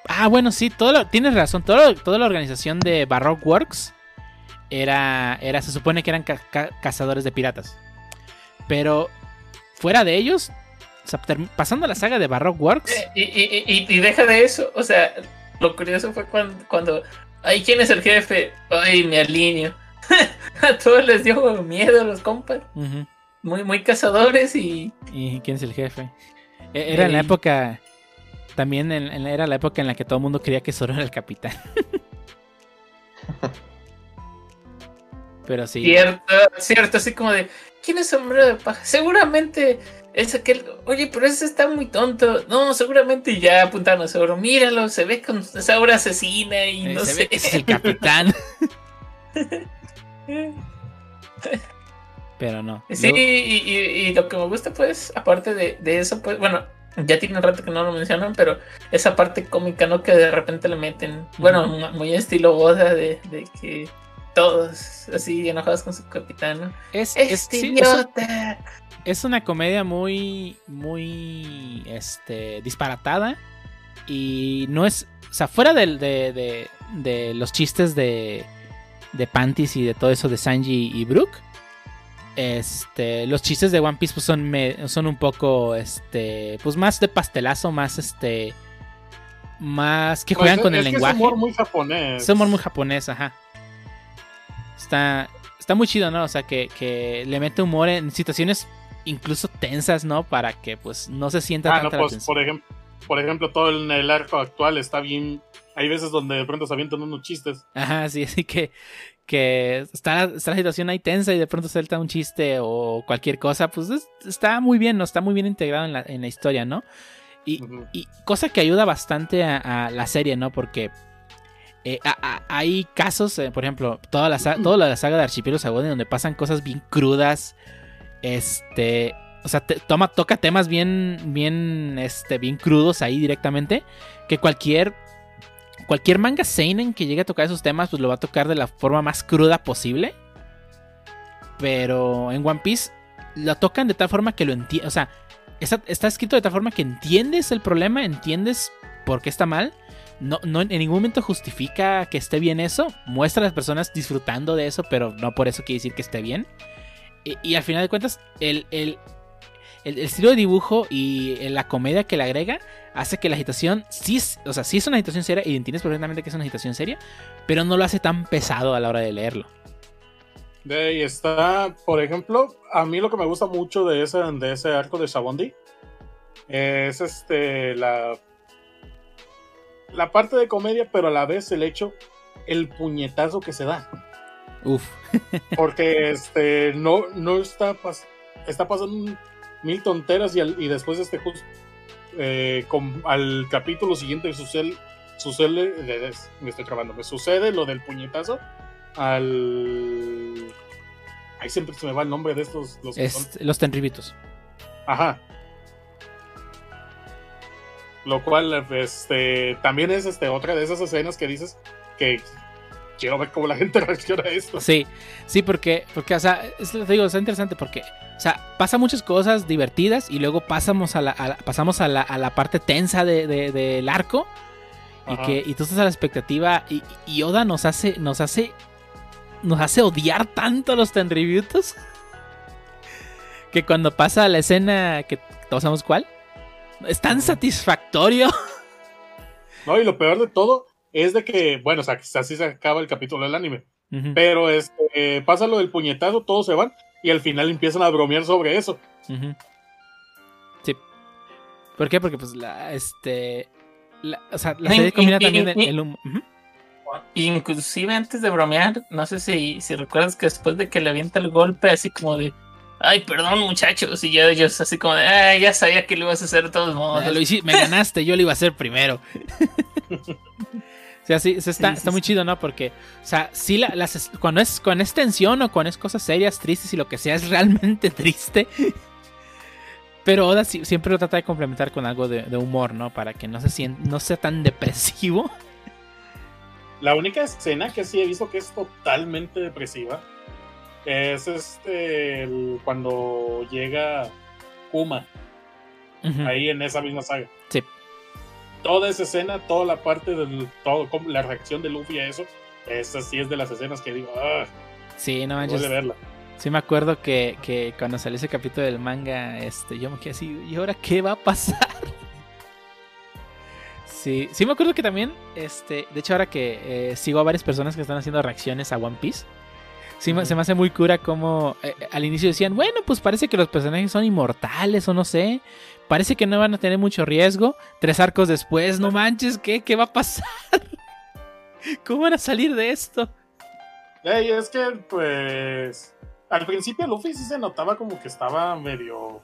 Ah, bueno, sí, todo tienes razón. Todo, toda la organización de Baroque Works era, era, se supone que eran cazadores de piratas. Pero fuera de ellos, pasando la saga de Baroque Works. Eh, y, deja de eso, o sea, lo curioso fue cuando, cuando ay, ¿quién es el jefe? Ay, me alineo. a todos les dio miedo a los compas. Muy, muy cazadores y. ¿Y quién es el jefe? E, era en la época. También era la época en la que todo el mundo creía que Zoro era el capitán. Pero sí. Cierto, cierto, así como de. ¿Quién es sombrero de paja? Seguramente es aquel, oye, pero ese está muy tonto. No, seguramente ya apuntaron a Sauro. Míralo, se ve con esa obra asesina y eh, no sé. es el capitán. pero no. Sí, y, lo que me gusta, pues, aparte de, eso, pues, bueno, ya tiene un rato que no lo mencionan, pero esa parte cómica, ¿no? Que de repente le meten, bueno, muy estilo boda de, que todos así enojados con su capitán, ¿no? Es, este idiota es una comedia muy, muy, este, disparatada. Y no es, o sea, fuera de, de, de, los chistes de, de Panties y de todo eso de Sanji y Brooke. Este, los chistes de One Piece pues son, son un poco, este, pues más de pastelazo, más, este, más que juegan pues, con el lenguaje. Es humor muy japonés. Es humor muy japonés, ajá. Está, está muy chido, ¿no? O sea, que, que le mete humor en situaciones incluso tensas, ¿no? Para que pues no se sienta ah, tanta pues, por ejemplo, por ejemplo, todo el, el, arco actual está bien. Hay veces donde de pronto se avientan unos chistes. Ajá, sí, así que, que está, está, la situación ahí tensa y de pronto suelta un chiste o cualquier cosa, pues está muy bien, ¿no? Está muy bien integrado en la, en la historia, ¿no? Y, y, cosa que ayuda bastante a, la serie, ¿no? Porque eh, hay casos, eh, por ejemplo, toda la, toda la saga de Archipiélago Sagoni donde pasan cosas bien crudas, este, o sea, toma, toca temas bien, bien, este, bien crudos ahí directamente. Que cualquier, cualquier manga seinen que llegue a tocar esos temas, pues lo va a tocar de la forma más cruda posible. Pero en One Piece lo tocan de tal forma que lo entiendes. O sea, está, está, escrito de tal forma que entiendes el problema, entiendes por qué está mal. No, no, en ningún momento justifica que esté bien eso. Muestra a las personas disfrutando de eso, pero no por eso quiere decir que esté bien. Y, al final de cuentas, el, estilo de dibujo y la comedia que le agrega hace que la agitación sí o sea, sí es una agitación seria y entiendes perfectamente que es una agitación seria, pero no lo hace tan pesado a la hora de leerlo. Ahí está, por ejemplo, a mí lo que me gusta mucho de ese, de ese arco de Shabondi es este la, la parte de comedia, pero a la vez el hecho, el puñetazo que se da. Uf. Porque este no, no está, está pasando mil tonteras y, y después este justo eh, al capítulo siguiente sucede, sucede me estoy trabando, me sucede lo del puñetazo al... Ahí siempre se me va el nombre de estos. Los, los tenribitos. Ajá. Lo cual, este, también es este, otra de esas escenas que dices que quiero ver cómo la gente reacciona a esto. Sí, sí, porque, porque o sea, te digo, es interesante porque, o sea, pasa muchas cosas divertidas y luego pasamos a la, pasamos a la, a la, parte tensa del de, arco. Y que y tú estás a la expectativa y, y, Oda nos hace, nos hace, nos hace odiar tanto a los Tenryubitos que cuando pasa la escena que todos sabemos cuál, es tan satisfactorio. No, y lo peor de todo es de que, bueno, o sea, así se acaba el capítulo del anime. Pero este, pasa lo del puñetazo, todos se van y al final empiezan a bromear sobre eso. Sí. ¿Por qué? Porque pues la, este, o sea, la serie combina también el, humo. Inclusive antes de bromear, no sé si, si recuerdas que después de que le avienta el golpe así como de ay, perdón muchachos, y ya ellos así como de, ay, ya sabía que lo ibas a hacer de todos modos. me ganaste, yo lo iba a hacer primero. o sea, sí, está, está muy chido, ¿no? Porque, o sea, sí, la, las, cuando, es, con es tensión o cuando es cosas serias, tristes y lo que sea, es realmente triste. Pero Oda siempre lo trata de complementar con algo de, humor, ¿no? Para que no, se no sea tan depresivo. La única escena que sí he visto que es totalmente depresiva es este cuando llega Kuma. Ahí en esa misma saga. Sí. Toda esa escena, toda la parte de todo, la reacción de Luffy a eso, esa sí es de las escenas que digo, ah, sí, no manches. verla. Sí me acuerdo que, que, cuando salió ese capítulo del manga, este, yo me quedé así, ¿y ahora qué va a pasar? Sí, sí me acuerdo que también, este, de hecho ahora que eh, sigo a varias personas que están haciendo reacciones a One Piece, Sí, se me hace muy cura como eh, al inicio decían, bueno, pues parece que los personajes son inmortales o no sé. Parece que no van a tener mucho riesgo. Tres arcos después, no manches, ¿qué? ¿Qué va a pasar? ¿Cómo van a salir de esto? Hey, es que, pues, al principio Luffy sí se notaba como que estaba medio,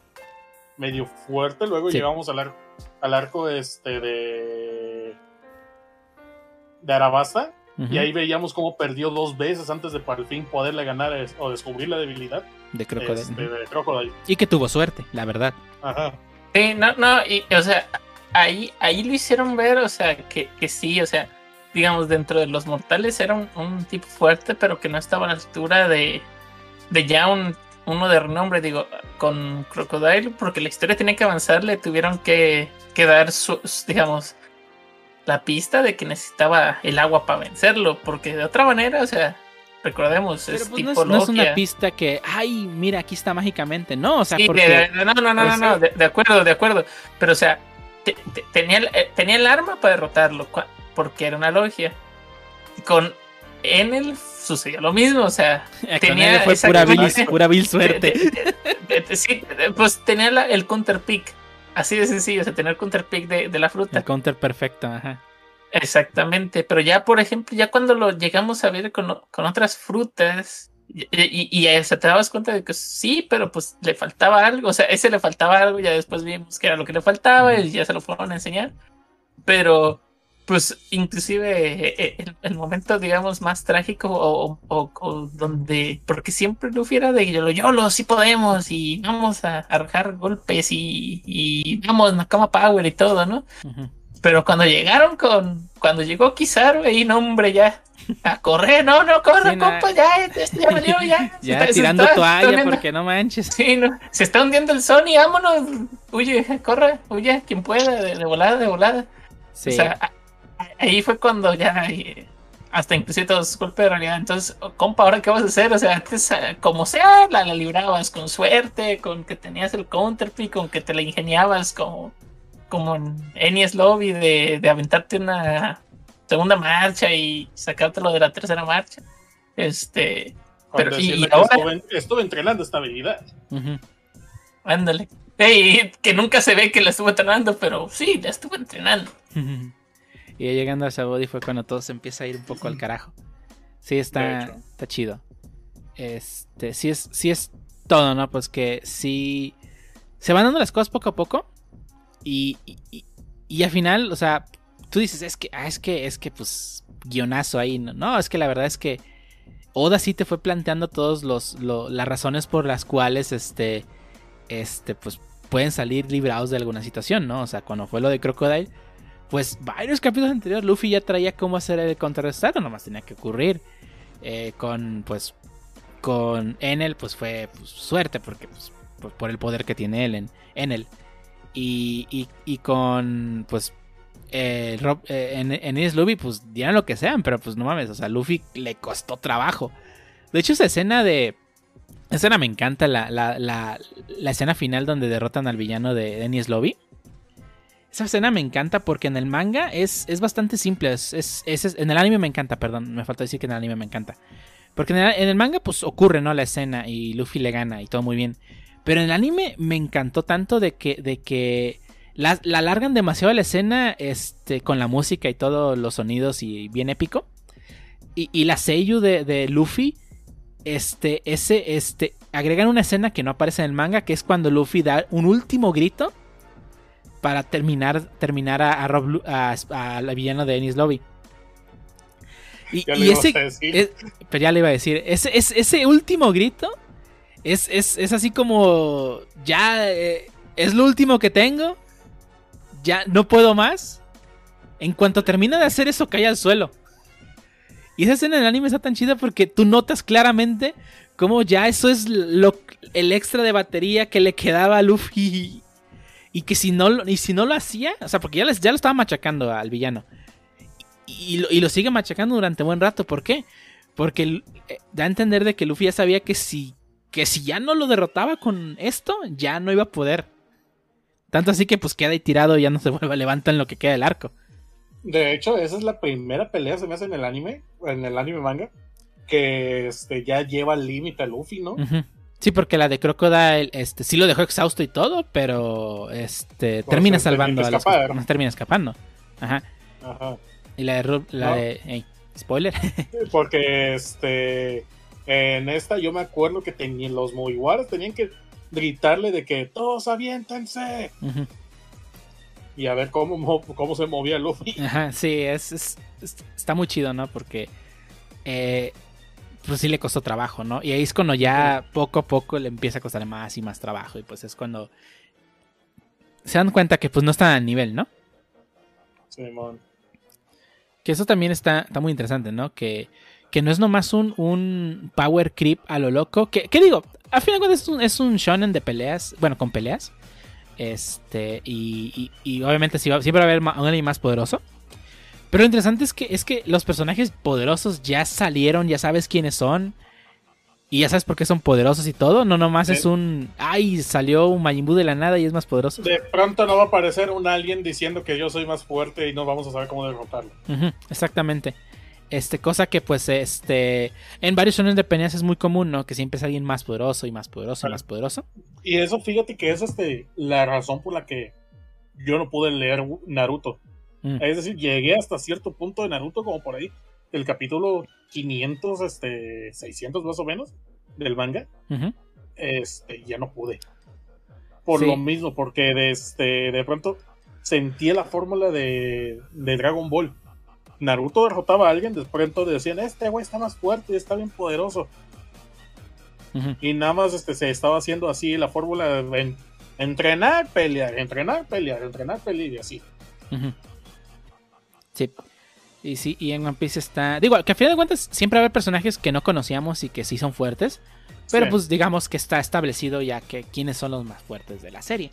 medio fuerte. Luego llegamos al, al arco este de, de Arabasta y ahí veíamos cómo perdió dos veces antes de por fin poderle ganar o descubrir la debilidad de Crocodile. Este, y que tuvo suerte, la verdad. Ajá. Sí, no, no, y, o sea, ahí, ahí lo hicieron ver, o sea, que, que sí, o sea, digamos, dentro de los mortales era un, tipo fuerte, pero que no estaba a la altura de, de ya un, uno de renombre, digo, con Crocodile, porque la historia tenía que avanzar, le tuvieron que, que dar sus, digamos, la pista de que necesitaba el agua para vencerlo, porque de otra manera, o sea, recordemos, es pues, tipo no es, una pista que, ay, mira, aquí está mágicamente, no, o sea, porque... no, no, no, no, no, de, acuerdo, de acuerdo, pero o sea, tenía, el, eh, tenía el arma para derrotarlo, porque era una logia. Con Enel sucedió lo mismo, o sea, tenía fue pura vil, pura vil suerte. sí, pues tenía el counter pick Así de sencillo, o sea, tener counter pick de, de la fruta. El counter perfecto, ajá. Exactamente, pero ya, por ejemplo, ya cuando lo llegamos a ver con, con otras frutas, y, y, y, te dabas cuenta de que sí, pero pues le faltaba algo, o sea, ese le faltaba algo, ya después vimos que era lo que le faltaba y ya se lo fueron a enseñar, pero pues inclusive eh, eh, el, momento, digamos, más trágico o, donde, porque siempre Luffy era de YOLO, YOLO, sí podemos y vamos a arrojar golpes y, y vamos, Nakama Power y todo, ¿no? Pero cuando llegaron con, cuando llegó Kizaru, ahí no, hombre, ya, a correr, no, no, corre, compa, ya, ya valió, ya. ya tirando toalla porque no manches. Sí, no, se está hundiendo el Sony, vámonos, huye, corre, huye, quien pueda, de, volada, de volada. Sí. O sea, ahí fue cuando ya hasta inclusive todos golpes de realidad. Entonces, compa, ¿ahora qué vas a hacer? O sea, antes, eh, como sea, la, librabas con suerte, con que tenías el counterpick, con que te la ingeniabas como, como en Enies Lobby de, de aventarte una segunda marcha y sacártelo de la tercera marcha. Este. Pero, y, ahora, estuve, entrenando esta habilidad. Ándale. que nunca se ve que la estuvo entrenando, pero sí, la estuvo entrenando. Y llegando a Sabody fue cuando todo se empieza a ir un poco al carajo. Sí, está, está chido. Este, sí es, sí es todo, ¿no? Pues que sí. Se van dando las cosas poco a poco. Y, y, al final, o sea, tú dices, es que, ah, es que, es que, pues, guionazo ahí. No, no es que la verdad es que Oda sí te fue planteando todas las razones por las cuales, este, este, pues, pueden salir librados de alguna situación, ¿no? O sea, cuando fue lo de Crocodile, pues varios capítulos anteriores Luffy ya traía cómo hacer el contrarrestar, nomás tenía que ocurrir. Eh, con, pues, con Enel, pues fue pues, suerte, porque pues, por, el poder que tiene él en Enel. Y, y, con, pues, eh, en, en Luffy, pues dirán lo que sean, pero pues no mames, o sea, Luffy le costó trabajo. De hecho, esa escena de. Esa escena me encanta, la, la, la, escena final donde derrotan al villano de Dennis Lobby. Esa escena me encanta porque en el manga es, es bastante simple. Es, es, en el anime me encanta, perdón. Me falta decir que en el anime me encanta. Porque en el, manga pues ocurre, ¿no? La escena y Luffy le gana y todo muy bien. Pero en el anime me encantó tanto de que, de que la, la alargan demasiado la escena este, con la música y todos los sonidos y bien épico. Y, y la seiyuu de, de, Luffy, este, ese, este, agregan una escena que no aparece en el manga, que es cuando Luffy da un último grito para terminar, terminar a, a, la villana de Ennis Lobby. Y, ese. pero ya le iba a decir. Ese, ese último grito es, es, así como. Ya. Eh, es lo último que tengo. Ya no puedo más. En cuanto termina de hacer eso, cae al suelo. Y esa escena en el anime está tan chida porque tú notas claramente cómo ya eso es lo, el extra de batería que le quedaba a Luffy y que si no, y si no lo hacía, o sea, porque ya, ya lo estaba machacando al villano. Y, lo, sigue machacando durante buen rato. ¿Por qué? Porque eh, da a entender de que Luffy ya sabía que si, que si ya no lo derrotaba con esto, ya no iba a poder. Tanto así que pues queda ahí tirado y ya no se vuelve a levantar en lo que queda del arco. De hecho, esa es la primera pelea se me hace en el anime, en el anime manga, que este, ya lleva al límite a Luffy, ¿no? Sí, porque la de Crocodile, este, sí lo dejó exhausto y todo, pero este termina salvando a los termina escapando. Ajá. Ajá. Y la de la de spoiler. porque este en esta yo me acuerdo que tenían los Mugiwaras tenían que gritarle de que todos aviéntense. Y a ver cómo, cómo se movía Luffy. Ajá, sí, es, está muy chido, ¿no? Porque eh, pues sí le costó trabajo, ¿no? Y ahí es cuando ya poco a poco le empieza a costar más y más trabajo. Y pues es cuando se dan cuenta que pues no están al nivel, ¿no? Simón. Que eso también está, está muy interesante, ¿no? Que, que no es nomás un, un power creep a lo loco. Que, ¿Qué digo? Al final es un, es un shonen de peleas. Bueno, con peleas. Este. Y, y, obviamente siempre va a haber un anime más poderoso. Pero lo interesante es que, es que los personajes poderosos ya salieron, ya sabes quiénes son. Y ya sabes por qué son poderosos y todo. No nomás es un. ¡Ay! Salió un Majin de la nada y es más poderoso. De pronto no va a aparecer un alien diciendo que yo soy más fuerte y no vamos a saber cómo derrotarlo. exactamente. Este, cosa que pues este. En varios shonen de peleas es muy común, ¿no? Que siempre es alguien más poderoso y más poderoso y más poderoso. Y eso, fíjate que es este, la razón por la que yo no pude leer Naruto. Mm. Es decir, llegué hasta cierto punto de Naruto, como por ahí, el capítulo 500, este, 600 más o menos, del manga. Este, ya no pude. Por lo mismo, porque de, este, de pronto sentí la fórmula de, Dragon Ball. Naruto derrotaba a alguien, de pronto decían, este güey está más fuerte, está bien poderoso. Y nada más este, se estaba haciendo así la fórmula de entrenar, pelear, entrenar, pelear, entrenar, pelear y así. Sí. Y sí, y en One Piece está. Digo, que a final de cuentas siempre va a haber personajes que no conocíamos y que sí son fuertes. Pero pues digamos que está establecido ya que quiénes son los más fuertes de la serie.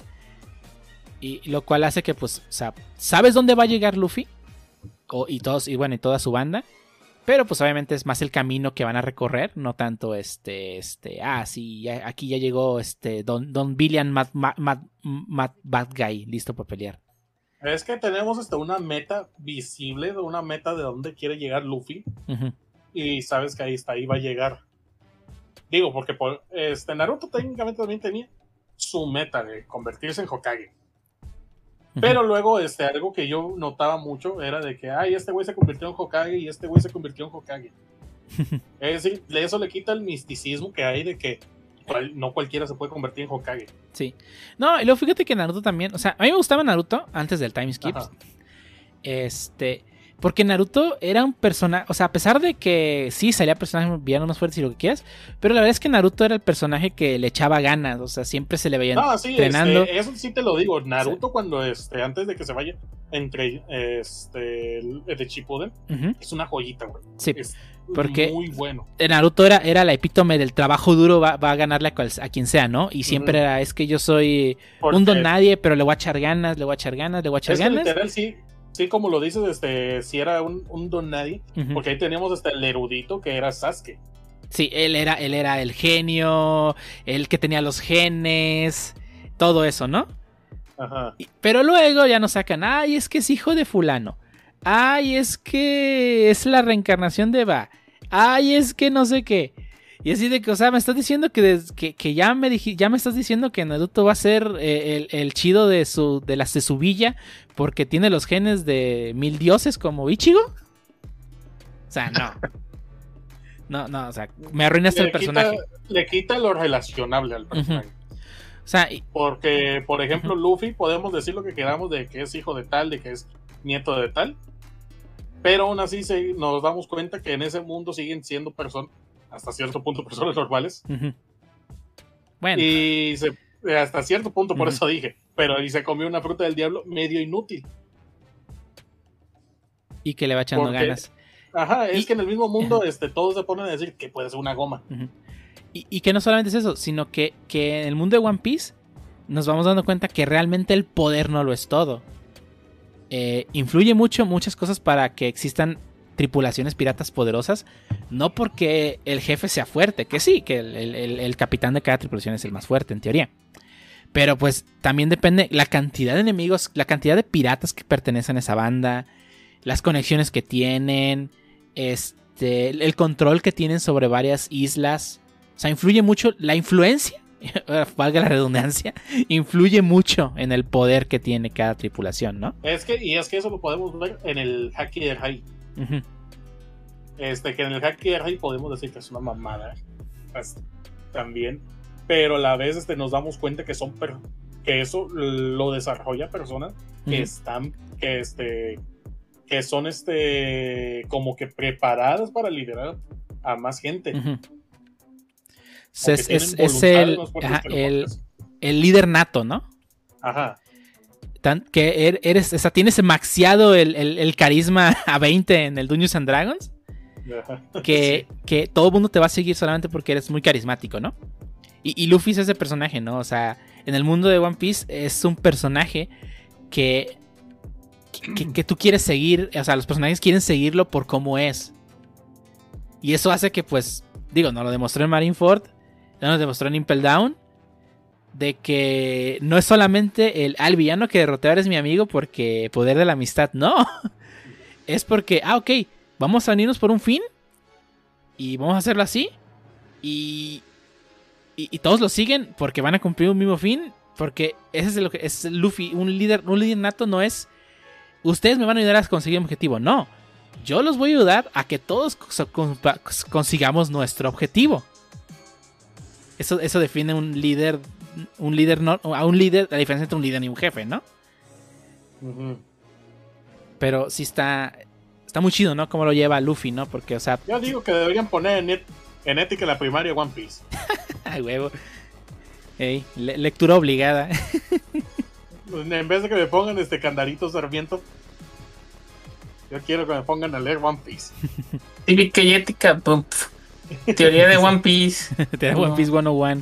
Y lo cual hace que, pues, o sea, sabes dónde va a llegar Luffy. Y todos, y bueno, y toda su banda. Pero pues obviamente es más el camino que van a recorrer, no tanto este, este, ah, sí, aquí ya llegó este Don, Don Billion Mad, Bad Guy, listo para pelear. Es que tenemos hasta una meta visible, una meta de dónde quiere llegar Luffy. Y sabes que ahí está, ahí va a llegar. Digo, porque por, este, Naruto técnicamente también tenía su meta de convertirse en Hokage. Pero luego, este, algo que yo notaba mucho era de que, ay, este güey se convirtió en Hokage y este güey se convirtió en Hokage. es decir, eso le quita el misticismo que hay de que no cualquiera se puede convertir en Hokage. Sí. No, y luego fíjate que Naruto también, o sea, a mí me gustaba Naruto antes del time skip. Este, porque Naruto era un personaje, o sea, a pesar de que sí salía personajes villanos más fuertes y lo que quieras, pero la verdad es que Naruto era el personaje que le echaba ganas, o sea, siempre se le veía no, sí, entrenando. Este, eso sí te lo digo, Naruto cuando este antes de que se vaya entre este el, de Shippuden es una joyita, güey. Sí. Es porque muy bueno. Naruto era, era la epítome del trabajo duro, va, a ganarle a, quien sea, ¿no? Y siempre era, es que yo soy un don nadie, pero le voy a echar ganas, le voy a echar ganas, le voy a echar ganas. literal, sí, Sí, como lo dices, este, si era un, don nadie, porque ahí teníamos hasta el erudito que era Sasuke. Sí, él era, él era el genio, el que tenía los genes, todo eso, ¿no? Ajá. Pero luego ya nos sacan, ay, es que es hijo de fulano. Ay, es que es la reencarnación de Va. Ay, es que no sé qué. Y así de que, o sea, me estás diciendo que, que, ya, me ya me estás diciendo que Naruto va a ser eh, el, chido de su de, las de su villa porque tiene los genes de mil dioses como Ichigo. O sea, no. No, no, o sea, me arruinaste el personaje. le quita lo relacionable al personaje. O sea, porque, por ejemplo, Luffy, podemos decir lo que queramos de que es hijo de tal, de que es nieto de tal. Pero aún así nos damos cuenta que en ese mundo siguen siendo personas hasta cierto punto personas normales. Bueno. Y hasta cierto punto, por eso dije, pero y se comió una fruta del diablo medio inútil. Y que le va echando ganas. Ajá, es que en el mismo mundo este, todos se ponen a decir que puede ser una goma. y, que no solamente es eso, sino que, que en el mundo de One Piece nos vamos dando cuenta que realmente el poder no lo es todo. Eh, influye mucho muchas cosas para que existan tripulaciones piratas poderosas, no porque el jefe sea fuerte, que sí, que el, capitán de cada tripulación es el más fuerte en teoría. Pero pues también depende la cantidad de enemigos, la cantidad de piratas que pertenecen a esa banda, las conexiones que tienen, este, el control que tienen sobre varias islas. O sea, influye mucho la influencia, valga la redundancia, influye mucho en el poder que tiene cada tripulación, ¿no? Es que, y es que eso lo podemos ver en el Haki de High. Este, que en el hack Rey podemos decir que es una mamada. También. Pero a la vez este, nos damos cuenta que son que eso lo desarrolla personas que están, que este, que son este como que preparadas para liderar a más gente. Es, es, el, el, el, líder nato, ¿no? Ajá que er, eres, o sea, tienes maxiado el, carisma a 20 en el Dungeons and Dragons. Que, que todo el mundo te va a seguir solamente porque eres muy carismático, ¿no? Y, Luffy es ese personaje, ¿no? O sea, en el mundo de One Piece es un personaje que, que, tú quieres seguir, o sea, los personajes quieren seguirlo por cómo es. Y eso hace que, pues, digo, no lo demostró en Marineford, no lo demostró en Impel Down, de que no es solamente el al villano que derroté ahora es mi amigo porque poder de la amistad, no. Es porque, ah, ok, vamos a unirnos por un fin y vamos a hacerlo así y, y, todos lo siguen porque van a cumplir un mismo fin, porque ese es lo que es Luffy, un líder, un nato no es ustedes me van a ayudar a conseguir un objetivo, no. Yo los voy a ayudar a que todos consigamos nuestro objetivo. Eso, eso define un líder un líder no, a un líder, la diferencia entre un líder y un jefe, ¿no? Pero sí está está muy chido, ¿no? Cómo lo lleva Luffy, ¿no? Porque, o sea, yo digo que deberían poner en, en ética la primaria One Piece. Ay, huevo. Ey, lectura obligada. en vez de que me pongan este candarito sarmiento, yo quiero que me pongan a leer One Piece. Cívica y ética, teoría de One Piece. teoría de One Piece 101.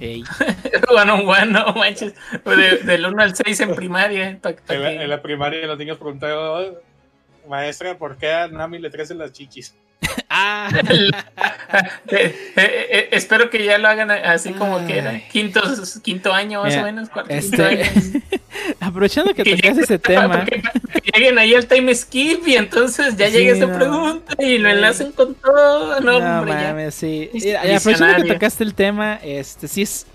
Ey. bueno, bueno, manches. del 1 al 6 en primaria. en, la, primaria los niños preguntaban, maestra, ¿por qué a Nami le crecen las chichis? ah. Eh, eh, eh, espero que ya lo hagan así como que era. Quinto, quinto año más o menos. Cuarto, este... Aprovechando que, que ese tema. Que, lleguen ahí al time skip y entonces ya llegue esa pregunta y lo enlacen con todo. No, no hombre, mames, sí. aprovechando que tocaste el tema, este sí es.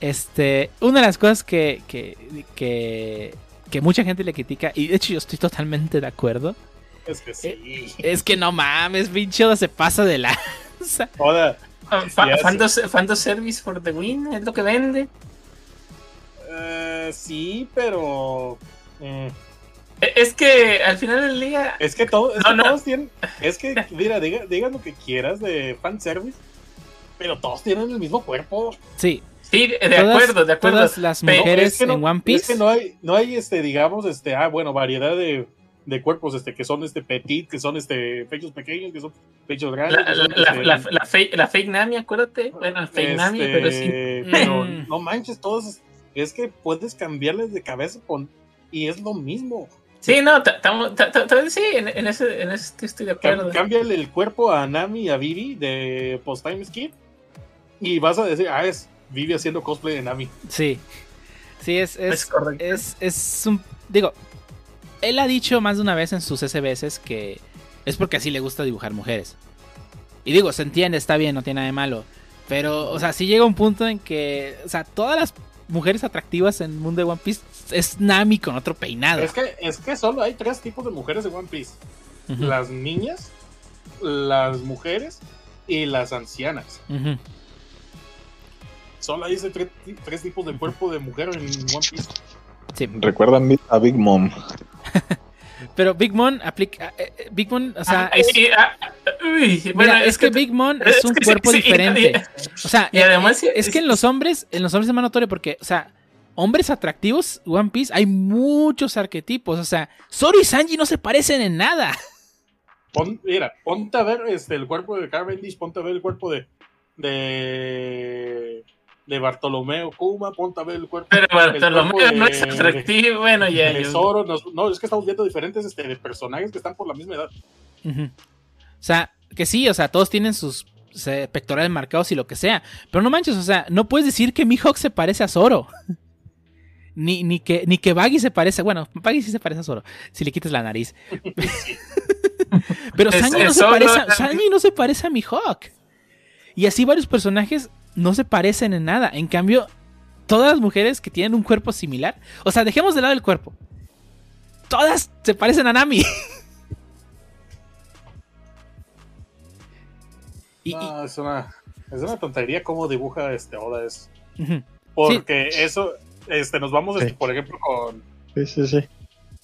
Este. Una de las cosas que, que, que, que mucha gente le critica, y de hecho yo estoy totalmente de acuerdo es que sí. Es que no mames, pinche se pasa de la. Joder, Ah, Fando Service for the Win es lo que vende. Uh, sí, pero. Eh. E, es que al final del día. Es que, todo, es que todos tienen. Es que, mira, diga, diga, lo que quieras de fanservice, pero todos tienen el mismo cuerpo. Sí. Sí, de acuerdo, de acuerdo. Todas las mujeres en One Piece. Es que no hay, no hay este, digamos, este, ah, bueno, variedad de, de cuerpos este, que son este petit, que son este pechos pequeños, que son pechos grandes. La, este la, fake, Nami, acuérdate. Bueno, fake Nami, pero sí. Pero mm. no manches, todos. Es que puedes cambiarles de cabeza con. Y es lo mismo. Sí, no, sí, en, ese, en ese estoy de acuerdo. Cámbiale el cuerpo a Nami y a Vivi de Post Time Skip y vas a decir, ah, es Vivi haciendo cosplay de Nami. Sí. Sí, es, es, es, es, un. Digo, él ha dicho más de una vez en sus SBS que es porque así le gusta dibujar mujeres. Y digo, se entiende, está bien, no tiene nada de malo. Pero, o sea, sí llega un punto en que, o sea, todas las mujeres atractivas en el mundo de One Piece es Nami con otro peinado. Es que, es que solo hay tres tipos de mujeres de One Piece. Las niñas, las mujeres y las ancianas. Solo hay ese tres, tipos de cuerpo de mujer en One Piece. Sí. Recuerdan a Big Mom. Pero Big Mom aplica. Eh, eh, Big Mom, o sea. Es, ah, mira, es, que, Big Mom es, un cuerpo diferente. o sea, y además, es, que en los hombres, en los hombres es más notorio porque, o sea, hombres atractivos, One Piece, hay muchos arquetipos. O sea, Zoro y Sanji no se parecen en nada. mira, ponte a ver este, el cuerpo de Cavendish, ponte a ver el cuerpo de. de de Bartolomeo Kuma, ponte a ver el cuerpo. Pero Bartolomeo no es atractivo, bueno, ya. no, es que estamos viendo diferentes este, personajes que están por la misma edad. O sea, que sí, o sea, todos tienen sus pectorales marcados y lo que sea. Pero no manches, o sea, no puedes decir que Mihawk se parece a Zoro. Ni, ni, que, ni que Baggy se parece. Bueno, Baggy sí se parece a Zoro. Si le quitas la nariz. Pero Sanji no, se parece, Sanji no se parece a Mihawk. Y así varios personajes no se parecen en nada. En cambio, todas las mujeres que tienen un cuerpo similar, o sea, dejemos de lado el cuerpo. Todas se parecen a Nami. es, una, es una tontería cómo dibuja este Oda eso. Porque eso, este, nos vamos, este, por ejemplo, con. Sí, sí, sí.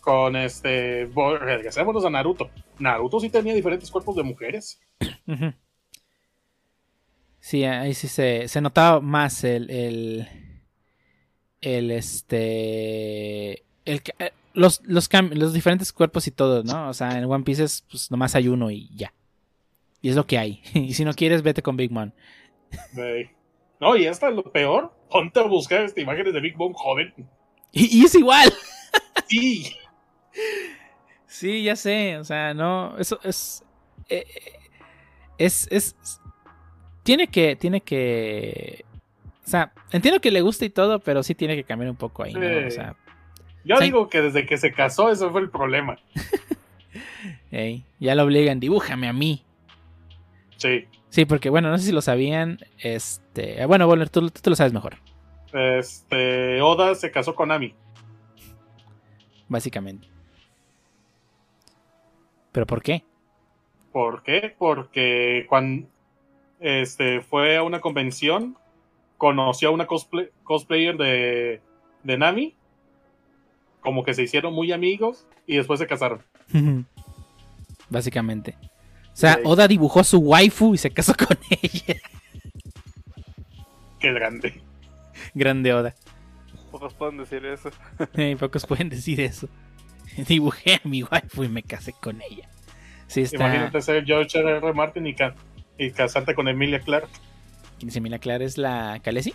Con este. Regresémonos a Naruto. Naruto sí tenía diferentes cuerpos de mujeres. Sí, ahí sí se, se notaba más el, el, el este, el, eh, los, los, los diferentes cuerpos y todo, ¿no? O sea, en One Piece es, pues nomás hay uno y ya. Y es lo que hay. y si no quieres, vete con Big Mom. No, y hasta lo peor, ponte a buscar estas imágenes de Big Mom joven. Y, es igual. sí. Sí, ya sé. O sea, no, eso es... Eh, es, es, tiene que, tiene que. O sea, entiendo que le gusta y todo, pero sí tiene que cambiar un poco ahí, O sea. Yo digo que desde que se casó, eso fue el problema. ya lo obligan, dibújame a mí. Sí. Sí, porque bueno, no sé si lo sabían. Este. Bueno, Volner, tú, tú, lo sabes mejor. Este. Oda se casó con Ami. Básicamente. ¿Pero por qué? ¿Por qué? Porque cuando este, fue a una convención, conoció a una cosplayer de, de Nami, como que se hicieron muy amigos y después se casaron. Básicamente. O sea, Oda dibujó a su waifu y se casó con ella. Qué grande. Grande Oda. Pocos pueden decir eso. pocos pueden decir eso. Dibujé a mi waifu y me casé con ella. Imagínate ser George R. R. Martin y y casarte con Emilia Clark. ¿Quién es Emilia Clark? ¿Es la Khaleesi?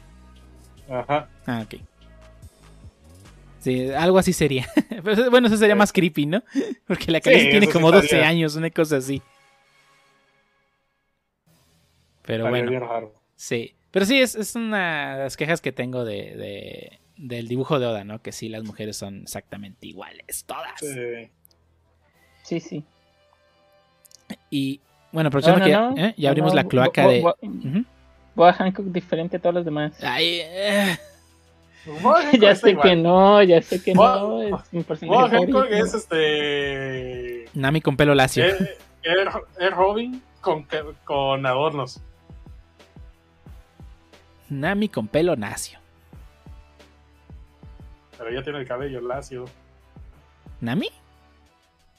Ajá. Ah, ok. Sí, algo así sería. bueno, eso sería más creepy, ¿no? Porque la Khaleesi tiene como 12 años, una cosa así. Pero bueno. Sí. Pero sí, es, es, una de las quejas que tengo de, de, del dibujo de Oda, ¿no? Que sí, las mujeres son exactamente iguales, todas. Sí, sí. sí. Y, bueno, aprovechando que ¿eh? ya abrimos la cloaca de. Voy a Hancock diferente a todos los demás. Ay, eh. ya sé que no, ya sé que no. Es mi personaje Hancock es este. Nami con pelo lacio. Es, Robin con, con adornos. Nami con pelo nacio. Pero ella tiene el cabello lacio. ¿Nami?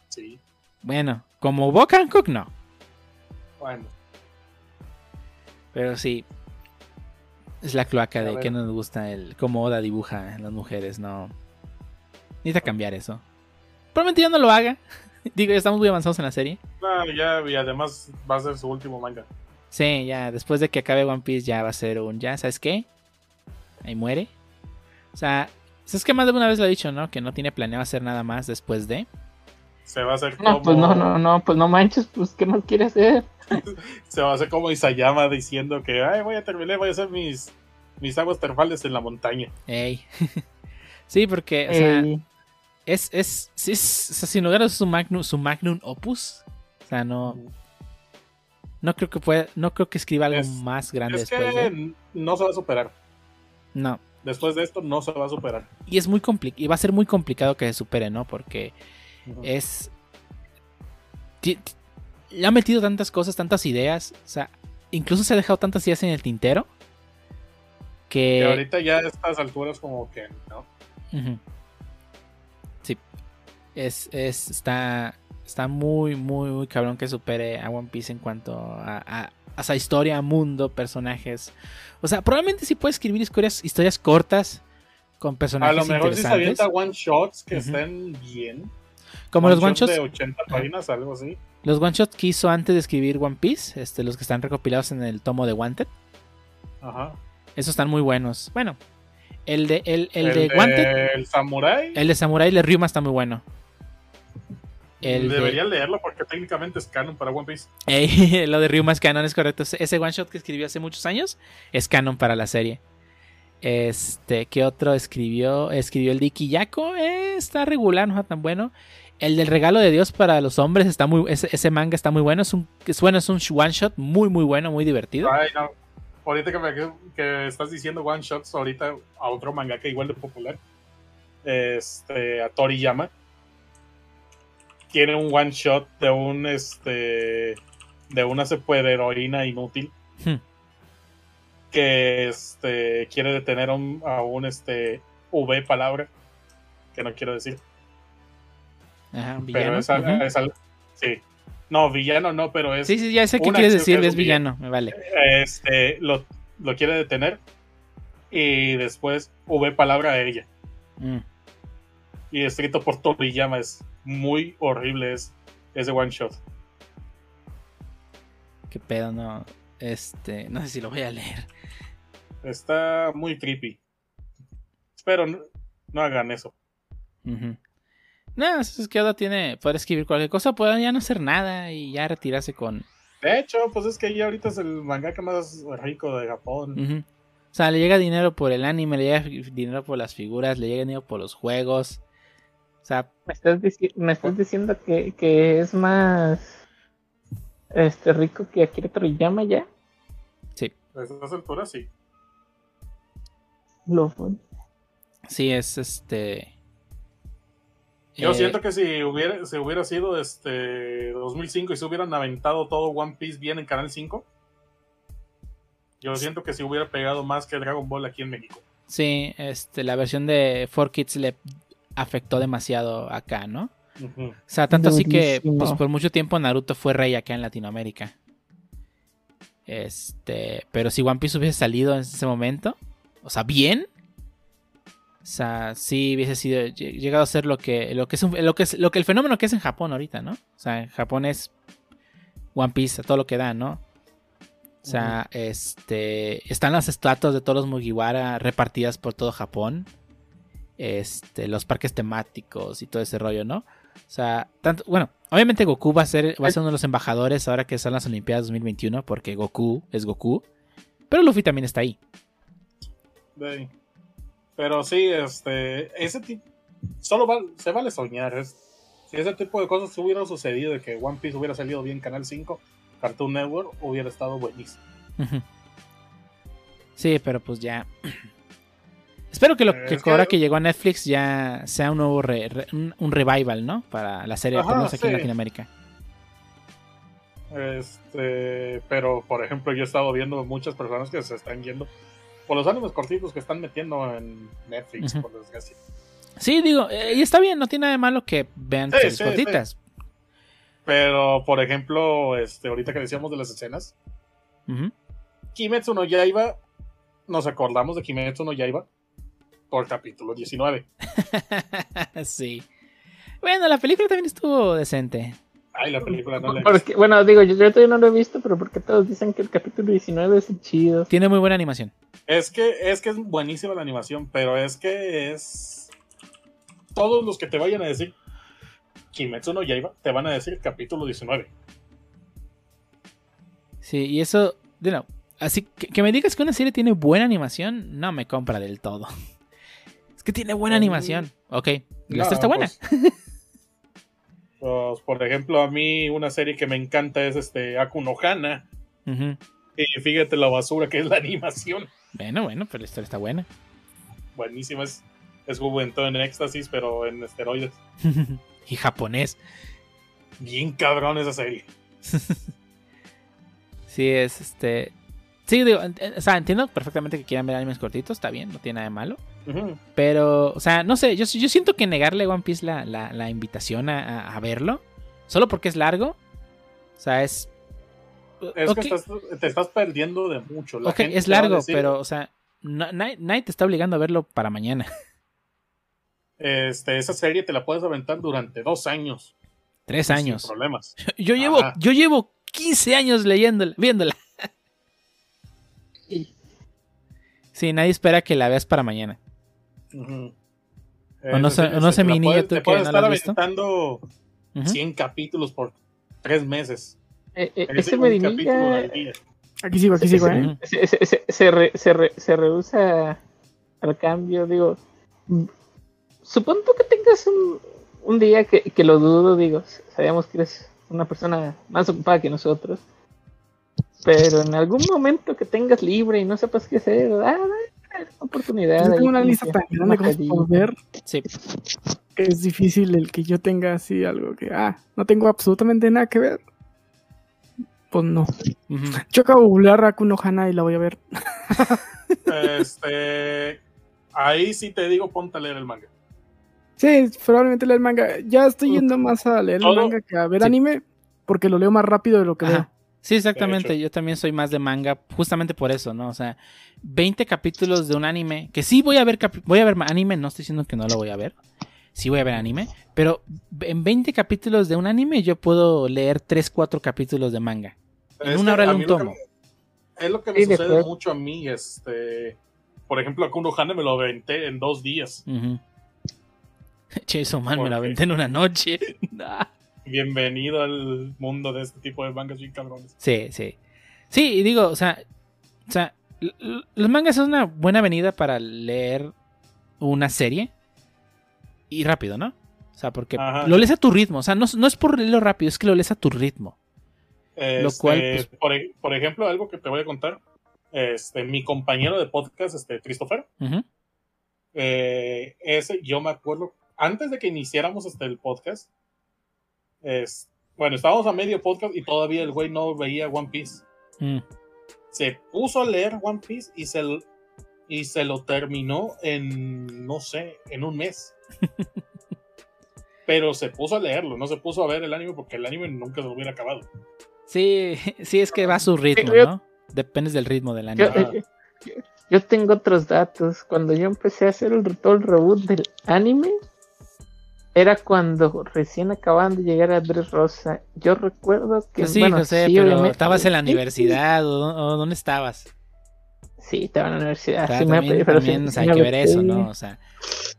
Sí. Bueno, como Bo Hancock no. Bueno. Pero sí. Es la cloaca de que nos gusta el cómo Oda dibuja en las mujeres, no. Necesita cambiar eso. Probablemente ya no lo haga. Digo, ya estamos muy avanzados en la serie. No, ya, y además va a ser su último manga. Sí, ya, después de que acabe One Piece ya va a ser un, ya, ¿sabes qué? Ahí muere. O sea, es que más de una vez lo he dicho, ¿no? Que no tiene planeado hacer nada más después de. Se va a hacer como... No, pues no, no, no, pues no manches, pues ¿qué más quiere hacer? Se va a hacer como Isayama diciendo que, ay, voy a terminar, voy a hacer mis, mis aguas termales en la montaña. Ey. sí, porque, o sea, es, es, es, sin lugar a su magnum, su magnum opus. O sea, no. No creo que pueda, no creo que escriba algo más grande es Que no se va a superar. No. Después de esto no se va a superar. Y es muy complicado. Y va a ser muy complicado que se supere, ¿no? Porque es. Le ha metido tantas cosas, tantas ideas. O sea, incluso se ha dejado tantas ideas en el tintero. Que, ahorita ya a estas alturas, como que, ¿no? Sí. Es, es, está, está muy, muy, muy cabrón que supere a One Piece en cuanto a, a, esa historia, mundo, personajes. O sea, probablemente sí puede escribir historias, historias cortas con personajes. A lo mejor si se avienta one shots que estén bien. Como los one shots. De 80 páginas, algo así. Los one shots que hizo antes de escribir One Piece, este, los que están recopilados en el tomo de Wanted. Ajá. Esos están muy buenos. Bueno, el de, el, el, de, Wanted. El Samurai. El de Samurai, el de Ryuma está muy bueno. Debería leerlo porque técnicamente es canon para One Piece. lo de Ryuma es canon, es correcto. Ese one shot que escribió hace muchos años es canon para la serie. Este, ¿qué otro escribió? Escribió el de Ikiyako. Eh, está regular, no está tan bueno. El del regalo de Dios para los hombres está muy. Ese, manga está muy bueno. Es un, es bueno, es un one shot muy, muy bueno, muy divertido. Ay, no. Ahorita que, que estás diciendo one shots, ahorita a otro manga que igual de popular. Este, a Toriyama tiene un one shot de un este de una heroína inútil hmm. que este quiere detener a un, este V palabra que no quiero decir Ajá, pero es, sí no villano no pero es sí sí ya sé qué quieres decir es villano me vale este lo, quiere detener y después V palabra a ella mm. y escrito por Toriyama es muy horrible es ese one shot. Qué pedo, no. Este, no sé si lo voy a leer. Está muy creepy. Espero no, hagan eso. No, es que ahora tiene. Puede escribir cualquier cosa, puede ya no hacer nada y ya retirarse con. De hecho, pues es que ya ahorita es el mangaka más rico de Japón. O sea, le llega dinero por el anime, le llega dinero por las figuras, le llega dinero por los juegos. O sea, me estás, me estás diciendo que, que, es más este rico que Akira Toriyama ya. Sí. A estas alturas sí. Lo Sí, es este. Yo eh, siento que si hubiera, si hubiera sido este 2005 y se hubieran aventado todo One Piece bien en Canal 5, yo siento que si hubiera pegado más que Dragon Ball aquí en México. Sí, este, la versión de 4Kids le afectó demasiado acá, ¿no? O sea, tanto así que pues, por mucho tiempo Naruto fue rey acá en Latinoamérica. Este, pero si One Piece hubiese salido en ese momento, o sea, bien, o sea, sí hubiese sido llegado a ser lo que lo que es, lo que es lo que el fenómeno que es en Japón ahorita, ¿no? O sea, en Japón es One Piece a todo lo que da, ¿no? O sea, este están las estatuas de todos los Mugiwara repartidas por todo Japón este, los parques temáticos y todo ese rollo, ¿no? O sea, tanto, bueno, obviamente Goku va a ser, va a ser uno de los embajadores ahora que son las Olimpiadas 2021, porque Goku es Goku, pero Luffy también está ahí. Pero sí, este, ese tipo, solo se vale soñar. si ese tipo de cosas hubiera sucedido, de que One Piece hubiera salido bien Canal 5, Cartoon Network, hubiera estado buenísimo. Sí, pero pues ya Espero que lo que, ahora que llegó a Netflix ya sea un nuevo un, revival, ¿no? Para la serie, por aquí en Latinoamérica. Este, pero por ejemplo, yo he estado viendo muchas personas que se están yendo por los animes cortitos que están metiendo en Netflix, por desgracia. Sí, digo, eh, y está bien, no tiene nada de malo que vean sí, cortitas. Pero, por ejemplo, este, ahorita que decíamos de las escenas, Kimetsu no Yaiba, nos acordamos de Kimetsu no Yaiba por capítulo 19. sí. Bueno, la película también estuvo decente. Ay, la película no la he Bueno, digo, yo, todavía no lo he visto, pero porque todos dicen que el capítulo 19 es chido. Tiene muy buena animación. Es que es que es buenísima la animación, pero es que es todos los que te vayan a decir Kimetsu no Yaiba te van a decir capítulo 19. Sí, y eso, de no, así que, me digas que una serie tiene buena animación, no me compra del todo. Es que tiene buena animación. Ok, la está buena. Pues, pues, por ejemplo, a mí una serie que me encanta es este Akuno Hana. Y fíjate la basura que es la animación. Bueno, bueno, pero la historia está buena. Buenísima, es, es juventud en éxtasis, pero en esteroides. y japonés. Bien cabrón esa serie. sí, es este. Sí, digo, o sea, entiendo perfectamente que quieran ver animes cortitos, está bien, no tiene nada de malo. Pero, o sea, no sé, yo, yo siento que negarle a One Piece la, la, invitación a, verlo, solo porque es largo, o sea, es... Es que te estás perdiendo de mucho. ok, es largo, pero, o sea, nadie te está obligando a verlo para mañana. Este, esa serie te la puedes aventar durante dos años. Tres años. Sin problemas. Yo llevo, yo llevo 15 años leyéndola, viéndola. Sí, nadie espera que la veas para mañana. O no sé, no sé mi niño tú que no la has visto. aventando 100 capítulos por tres meses. Eh, eh, ese medinilla... Aquí sigo, aquí sigo, ¿eh? Se, se, se, re, se, rehúsa al cambio, digo supongo que tengas un, día que, que, lo dudo, digo, sabemos que eres una persona más ocupada que nosotros, pero en algún momento que tengas libre y no sepas qué hacer, ah, oportunidad. Yo tengo una lista tan grande como ver. Sí. Que es difícil el que yo tenga así algo que, ah, no tengo absolutamente nada que ver. Pues no. Yo acabo de googlear a Kuno Hana y la voy a ver. este. Ahí sí te digo, ponte a leer el manga. Sí, probablemente leer el manga. Ya estoy yendo más a leer el manga que a ver anime, porque lo leo más rápido de lo que veo. Sí, exactamente. Yo también soy más de manga, justamente por eso, ¿no? O sea, 20 capítulos de un anime, que sí voy a ver, voy a ver anime, no estoy diciendo que no lo voy a ver. Sí voy a ver anime, pero en 20 capítulos de un anime yo puedo leer 3, 4 capítulos de manga. en una hora de un tomo. es lo que me sucede mucho a mí, este... Por ejemplo, a Kuno Hane me lo aventé en dos días. Che, eso man, me la aventé en una noche. Bienvenido al mundo de este tipo de mangas y cabrones. Sí, sí. Sí, digo, o sea, o sea, los mangas es una buena venida para leer una serie y rápido, ¿no? O sea, porque lo lees a tu ritmo. O sea, no, es por leerlo rápido, es que lo lees a tu ritmo. lo cual, este, pues, e, por, ejemplo, algo que te voy a contar. Este, mi compañero de podcast, este, Christopher, eh, ese, yo me acuerdo antes de que iniciáramos este, el podcast, es, bueno, estábamos a medio podcast y todavía el güey no veía One Piece. Mm. Se puso a leer One Piece y se, y se lo terminó en, no sé, en un mes. Pero se puso a leerlo, no se puso a ver el anime porque el anime nunca se lo hubiera acabado. Sí, sí, es que va a su ritmo, ¿no? Depende del ritmo del anime. Yo, tengo otros datos. Cuando yo empecé a hacer el, todo el reboot del anime, era cuando recién acababan de llegar a Rosa. Yo recuerdo que. Pues sí, José, pero ¿estabas en la universidad o, dónde estabas? Sí, estaba en la universidad. también, también hay que ver eso, ¿no? O sea,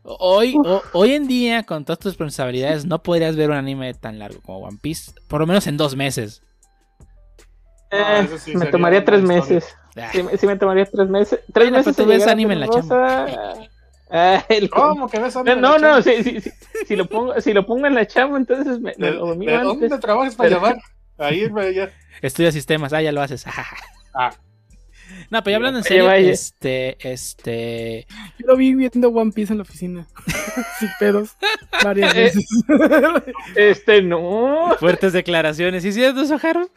hoy, hoy en día, con todas tus responsabilidades, no podrías ver un anime tan largo como One Piece, por lo menos en dos meses. Eh, me tomaría tres meses. Ah. Sí, me tomaría tres meses. Tres meses. Pero tú ves anime en la chamba. Ah, ¿Cómo que ves No, no, no si, si, si, lo pongo, si lo pongo en la chamba, entonces me, ¿De, lo ¿de dónde trabajas para llamar? Ahí, ya. Estudia sistemas, ah, ya lo haces. ah. No, pero ya hablando en serio, este, este. Yo lo vi viendo One Piece en la oficina. Sin pedos. Varias eh, veces. este, no. Fuertes declaraciones. ¿Y si es de Sojaro?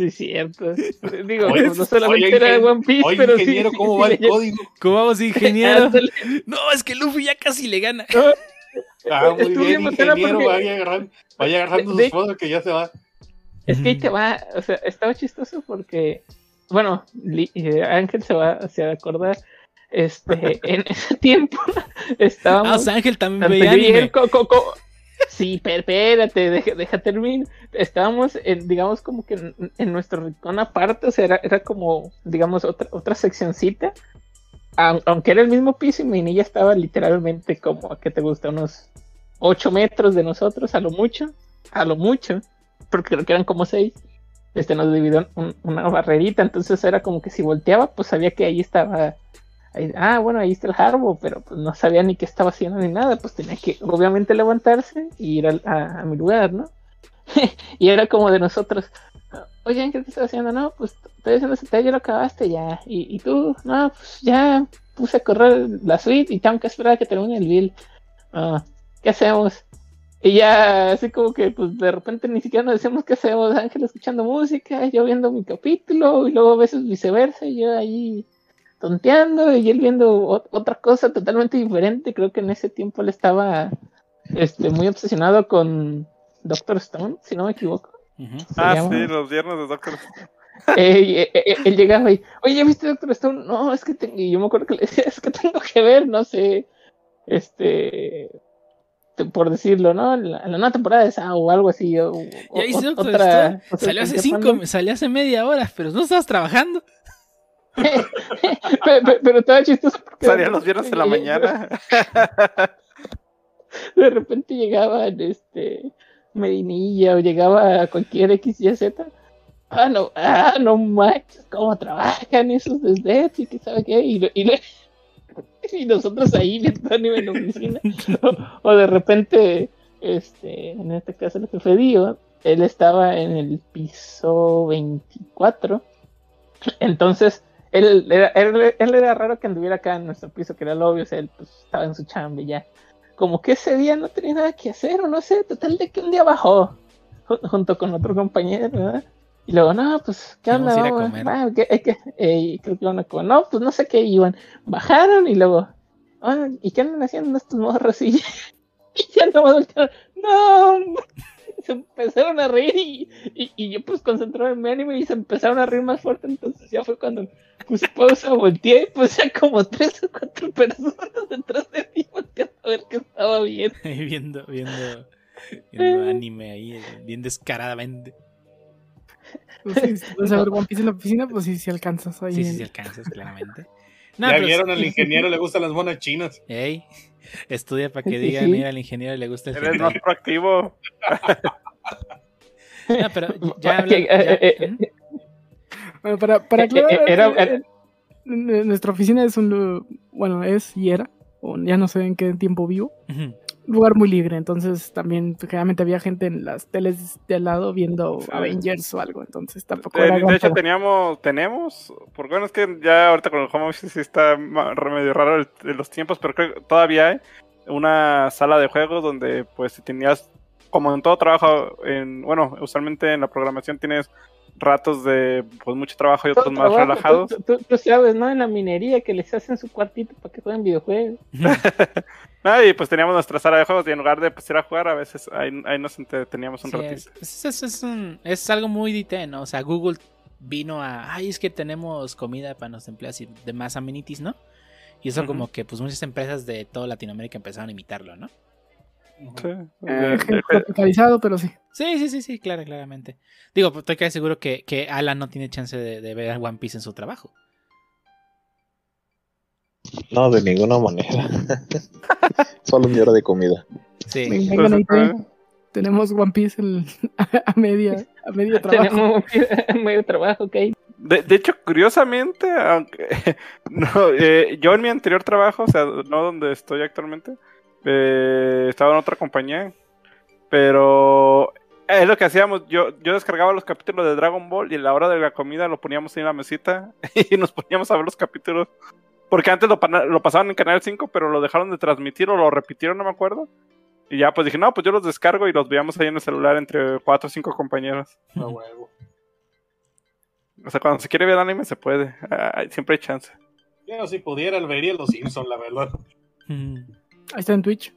Sí, cierto. Digo, no solamente era de One Piece, pero ingeniero, ¿cómo va el código? ¿Cómo vamos, ingeniero? no, es que Luffy ya casi le gana. Ah, muy bien, ingeniero, vaya agarrando, vaya agarrando sus fotos que ya se va. Es que ahí te va, o sea, estaba chistoso porque, bueno, eh, Ángel se va, se va a acordar, este, en ese tiempo estábamos... Ah, o sea, Ángel también veía anime. Sí, espérate, deja, deja terminar. Estábamos, en, digamos, como que en, nuestro rincón aparte, o sea, era, era como, digamos, otra, otra seccioncita. Aunque era el mismo piso y mi niña estaba literalmente como, ¿a qué te gusta? Unos 8 metros de nosotros, a lo mucho, a lo mucho, porque creo que eran como 6. Este nos dividió una barrerita, entonces era como que si volteaba, pues sabía que ahí estaba ah, bueno, ahí está el Harbo, pero pues no sabía ni qué estaba haciendo ni nada, pues tenía que obviamente levantarse y ir a, mi lugar, ¿no? y era como de nosotros, oye, ¿qué te estás haciendo? No, pues estoy haciendo ese ya lo acabaste ya, y, tú, no, pues ya puse a correr la suite y tengo que esperar a que termine el bill. Ah, ¿Qué hacemos? Y ya así como que pues de repente ni siquiera nos decimos qué hacemos, Ángel escuchando música, yo viendo mi capítulo y luego a veces viceversa, y yo ahí tonteando y él viendo otra cosa totalmente diferente. Creo que en ese tiempo él estaba este, muy obsesionado con Doctor Stone, si no me equivoco. Ah, sí, los viernes de Doctor Stone. Eh, eh, eh, él llegaba y, oye, ¿ya viste Doctor Stone? No, es que tengo, y yo me acuerdo que le decía, es que tengo que ver, no sé, este, por decirlo, ¿no? La, la nueva temporada de Sao o algo así. O, ya viste Doctor Stone, salió hace cinco, salió hace media hora, pero no estabas trabajando. pero, estaba chistoso porque los viernes en la mañana. de repente llegaban este Medinilla o llegaba a cualquier X, Y, Z. Ah, no, ah, no manches, cómo trabajan esos desde y que sabe qué, y, y, nosotros ahí viendo anime en la oficina. o, de repente, este, en este caso el jefe Dio, él estaba en el piso 24. Entonces, él era, él, era raro que anduviera acá en nuestro piso, que era lo obvio, o sea, él pues, estaba en su chamba y ya. Como que ese día no tenía nada que hacer, o no sé, total de que un día bajó, junto con otro compañero, ¿verdad? Y luego, no, pues, ¿qué onda? Vamos a ah, ¿qué, qué? Eh, creo que iban a comer. No, pues no sé qué iban. Bajaron y luego, ah, ¿y qué andan haciendo estos morros? Y, ya no me No, se empezaron a reír y, y, yo pues concentrado en mi anime y se empezaron a reír más fuerte. Entonces ya fue cuando puse pausa, volteé y pues ya como tres o cuatro personas detrás de mí a ver qué estaba viendo. viendo, viendo, viendo anime ahí, bien descaradamente. Pues sí, si vas a ver One Piece en la oficina, pues sí, si alcanzas ahí. Sí, sí, alcanzas, claramente. Ya vieron al ingeniero, le gustan las monas chinas. Ey, estudia para que digan, mira, al ingeniero le gusta el Eres más proactivo. no, pero ya habla, ya, eh, eh, eh, bueno, para, para aclarar, nuestra oficina es un, bueno, es y era, o ya no sé en qué tiempo vivo, lugar muy libre, entonces también generalmente había gente en las teles de al lado viendo Avengers o algo, entonces tampoco de, De hecho teníamos, tenemos, porque bueno, es que ya ahorita con el home office sí está medio raro los tiempos, pero creo que todavía hay una sala de juegos donde pues si tenías, como en todo trabajo, en, bueno, usualmente en la programación tienes ratos de pues mucho trabajo y otros más relajados. Tú, sabes, ¿no? En la minería que les hacen su cuartito para que jueguen videojuegos. no, y pues teníamos nuestra sala de juegos y en lugar de pues, ir a jugar, a veces ahí, nos entreteníamos un ratito. Es, es, es, algo muy dite, ¿no? O sea, Google vino a, ay, es que tenemos comida para nuestros empleados y demás amenities, ¿no? Y eso como que pues muchas empresas de toda Latinoamérica empezaron a imitarlo, ¿no? Sí. Eh, pero sí. Sí, sí, sí, sí, claro, claramente. Digo, estoy casi seguro que, que, Alan no tiene chance de, ver a One Piece en su trabajo. No, de ninguna manera. Solo un hora de comida. Sí. tenemos One Piece a, media, a medio trabajo. Tenemos a medio trabajo, ok. De, de, hecho, curiosamente, aunque no, eh, yo en mi anterior trabajo, o sea, no donde estoy actualmente, eh, estaba en otra compañía, pero es lo que hacíamos. Yo, yo descargaba los capítulos de Dragon Ball y a la hora de la comida lo poníamos en la mesita y nos poníamos a ver los capítulos. Porque antes lo, lo pasaban en Canal 5, pero lo dejaron de transmitir o lo repitieron, no me acuerdo. Y ya pues dije, no, pues yo los descargo y los veíamos ahí en el celular entre cuatro o cinco compañeros. A huevo. O sea, cuando se quiere ver anime se puede. siempre hay chance. Yo si pudiera vería Los Simpsons, la verdad. Ahí está en Twitch.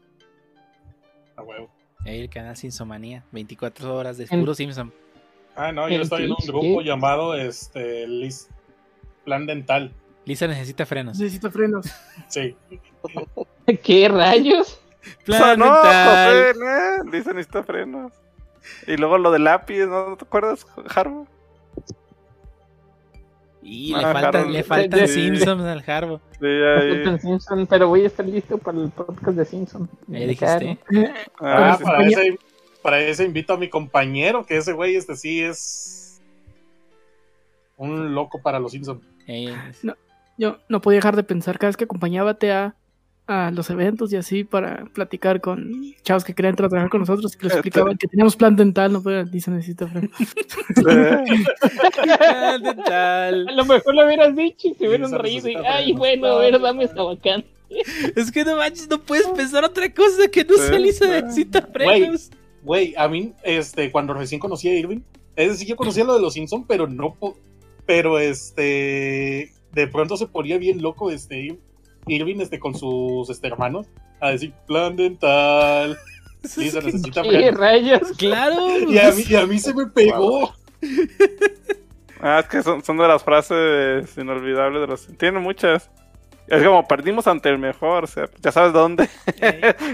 A huevo. El canal Simpsomanía, 24 horas de puro Simpson. Ah, no, yo estoy en un grupo llamado este Liz, Plan Dental. Lisa necesita frenos. Necesita frenos. Sí. ¿Qué rayos? Plan dental. No, Lisa necesita frenos. Y luego lo de lápiz, ¿no te acuerdas, Harbo? Y le, faltan, le faltan Simpsons al Harbo. Sí, ahí. Simpson, pero voy a estar listo para el podcast de Simpsons. ¿Me dijiste? Ah, para, ese, para ese invito a mi compañero, que ese güey este sí es un loco para los Simpsons. No, yo no podía dejar de pensar cada vez que acompañaba a a los eventos y así para platicar con chavos que querían trabajar con nosotros y les explicaban que teníamos plan dental, no pueden, dice necesita plan dental. A lo mejor lo hubieras dicho y se hubieran reído y, ay, bueno, a ver, dame esta bacán. Es que no manches, no puedes pensar otra cosa que no sea Lisa necesita frenos. Güey, a mí, este, cuando recién conocí a Irving, es decir, yo conocía lo de los Simpsons, pero no, pero este, de pronto se ponía bien loco, este, Irving este, con sus este, hermanos a decir plan dental. Sí, se necesita ¿Qué rayos? Claro. Y a, mí, y a mí se me pegó. Ah, es que son, son de las frases inolvidables de los. Tienen muchas. Es como perdimos ante el mejor, o sea, ya sabes dónde.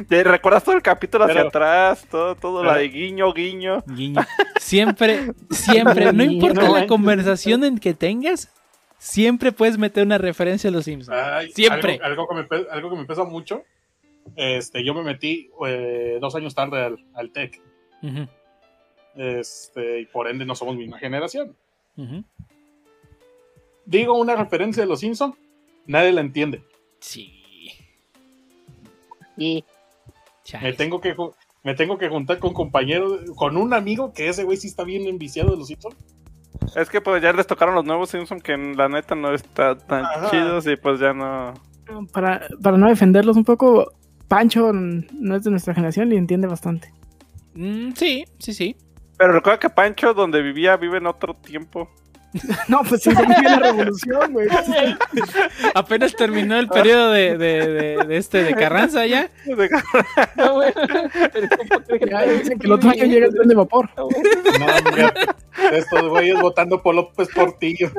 ¿Recuerdas todo el capítulo hacia atrás? Todo, todo la de guiño, guiño. Guiño. Siempre, siempre, no importa la conversación en que tengas, siempre puedes meter una referencia a los Simpsons. siempre. Algo, que me, algo, que me, pesa mucho. Este, yo me metí eh, dos años tarde al, al TEC. Este, y por ende no somos misma generación. Digo una referencia de los Simpsons, nadie la entiende. Sí. Y me tengo que me tengo que juntar con compañeros, con un amigo que ese güey sí está bien enviciado de los Simpsons es que pues ya les tocaron los nuevos Simpsons que la neta no está tan chidos y pues ya no. Para, para no defenderlos un poco, Pancho no es de nuestra generación y entiende bastante. Mm, sí, sí, sí. Pero recuerda que Pancho, donde vivía, vive en otro tiempo. No, pues sí, la revolución, güey. Apenas terminó el periodo de, de, de, este de Carranza ya. No, güey. Ya dicen que el otro año llega el tren de vapor. No, mira, estos güeyes votando por López Portillo.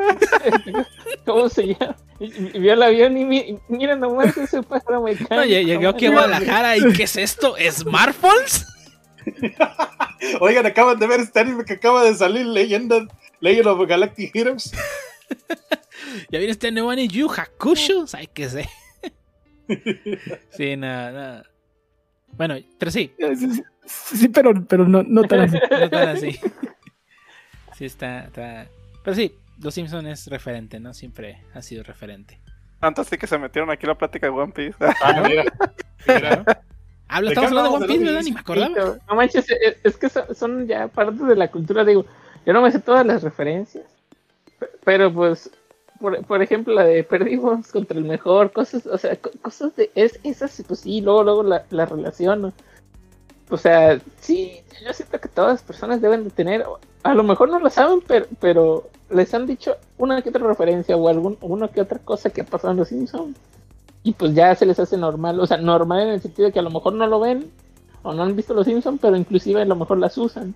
¿Cómo se llama? Vio el avión y mira nomás ese pájaro mecánico. Oye, llegó aquí a Guadalajara y ¿qué es esto? ¿Smartphones? Oigan, acaban de ver este anime que acaba de salir, Leyenda Legend of Galactic Heroes. ya viene este nuevo anime Yu Hakusho, ¿sabes qué sé? sí, nada, nada. Bueno, pero sí. Sí, pero, pero no, no tan así. no tan así. Sí, está, está. Pero sí, Los Simpsons es referente, ¿no? Siempre ha sido referente. Tanto así que se metieron aquí la plática de One Piece. Ah, mira. mira. Habla, estamos hablando de One Piece, ¿verdad? Ni me acordaba. No manches, es que son ya parte de la cultura, digo yo no me sé todas las referencias, pero pues, por, ejemplo, la de perdimos contra el mejor, cosas, o sea, cosas de es, esas, pues sí, luego, luego la, la relación. O sea, sí, yo siento que todas las personas deben de tener, a lo mejor no lo saben, pero, pero les han dicho una que otra referencia o algún, una que otra cosa que ha pasado en los Simpsons. Y pues ya se les hace normal, o sea, normal en el sentido de que a lo mejor no lo ven o no han visto los Simpsons, pero inclusive a lo mejor las usan.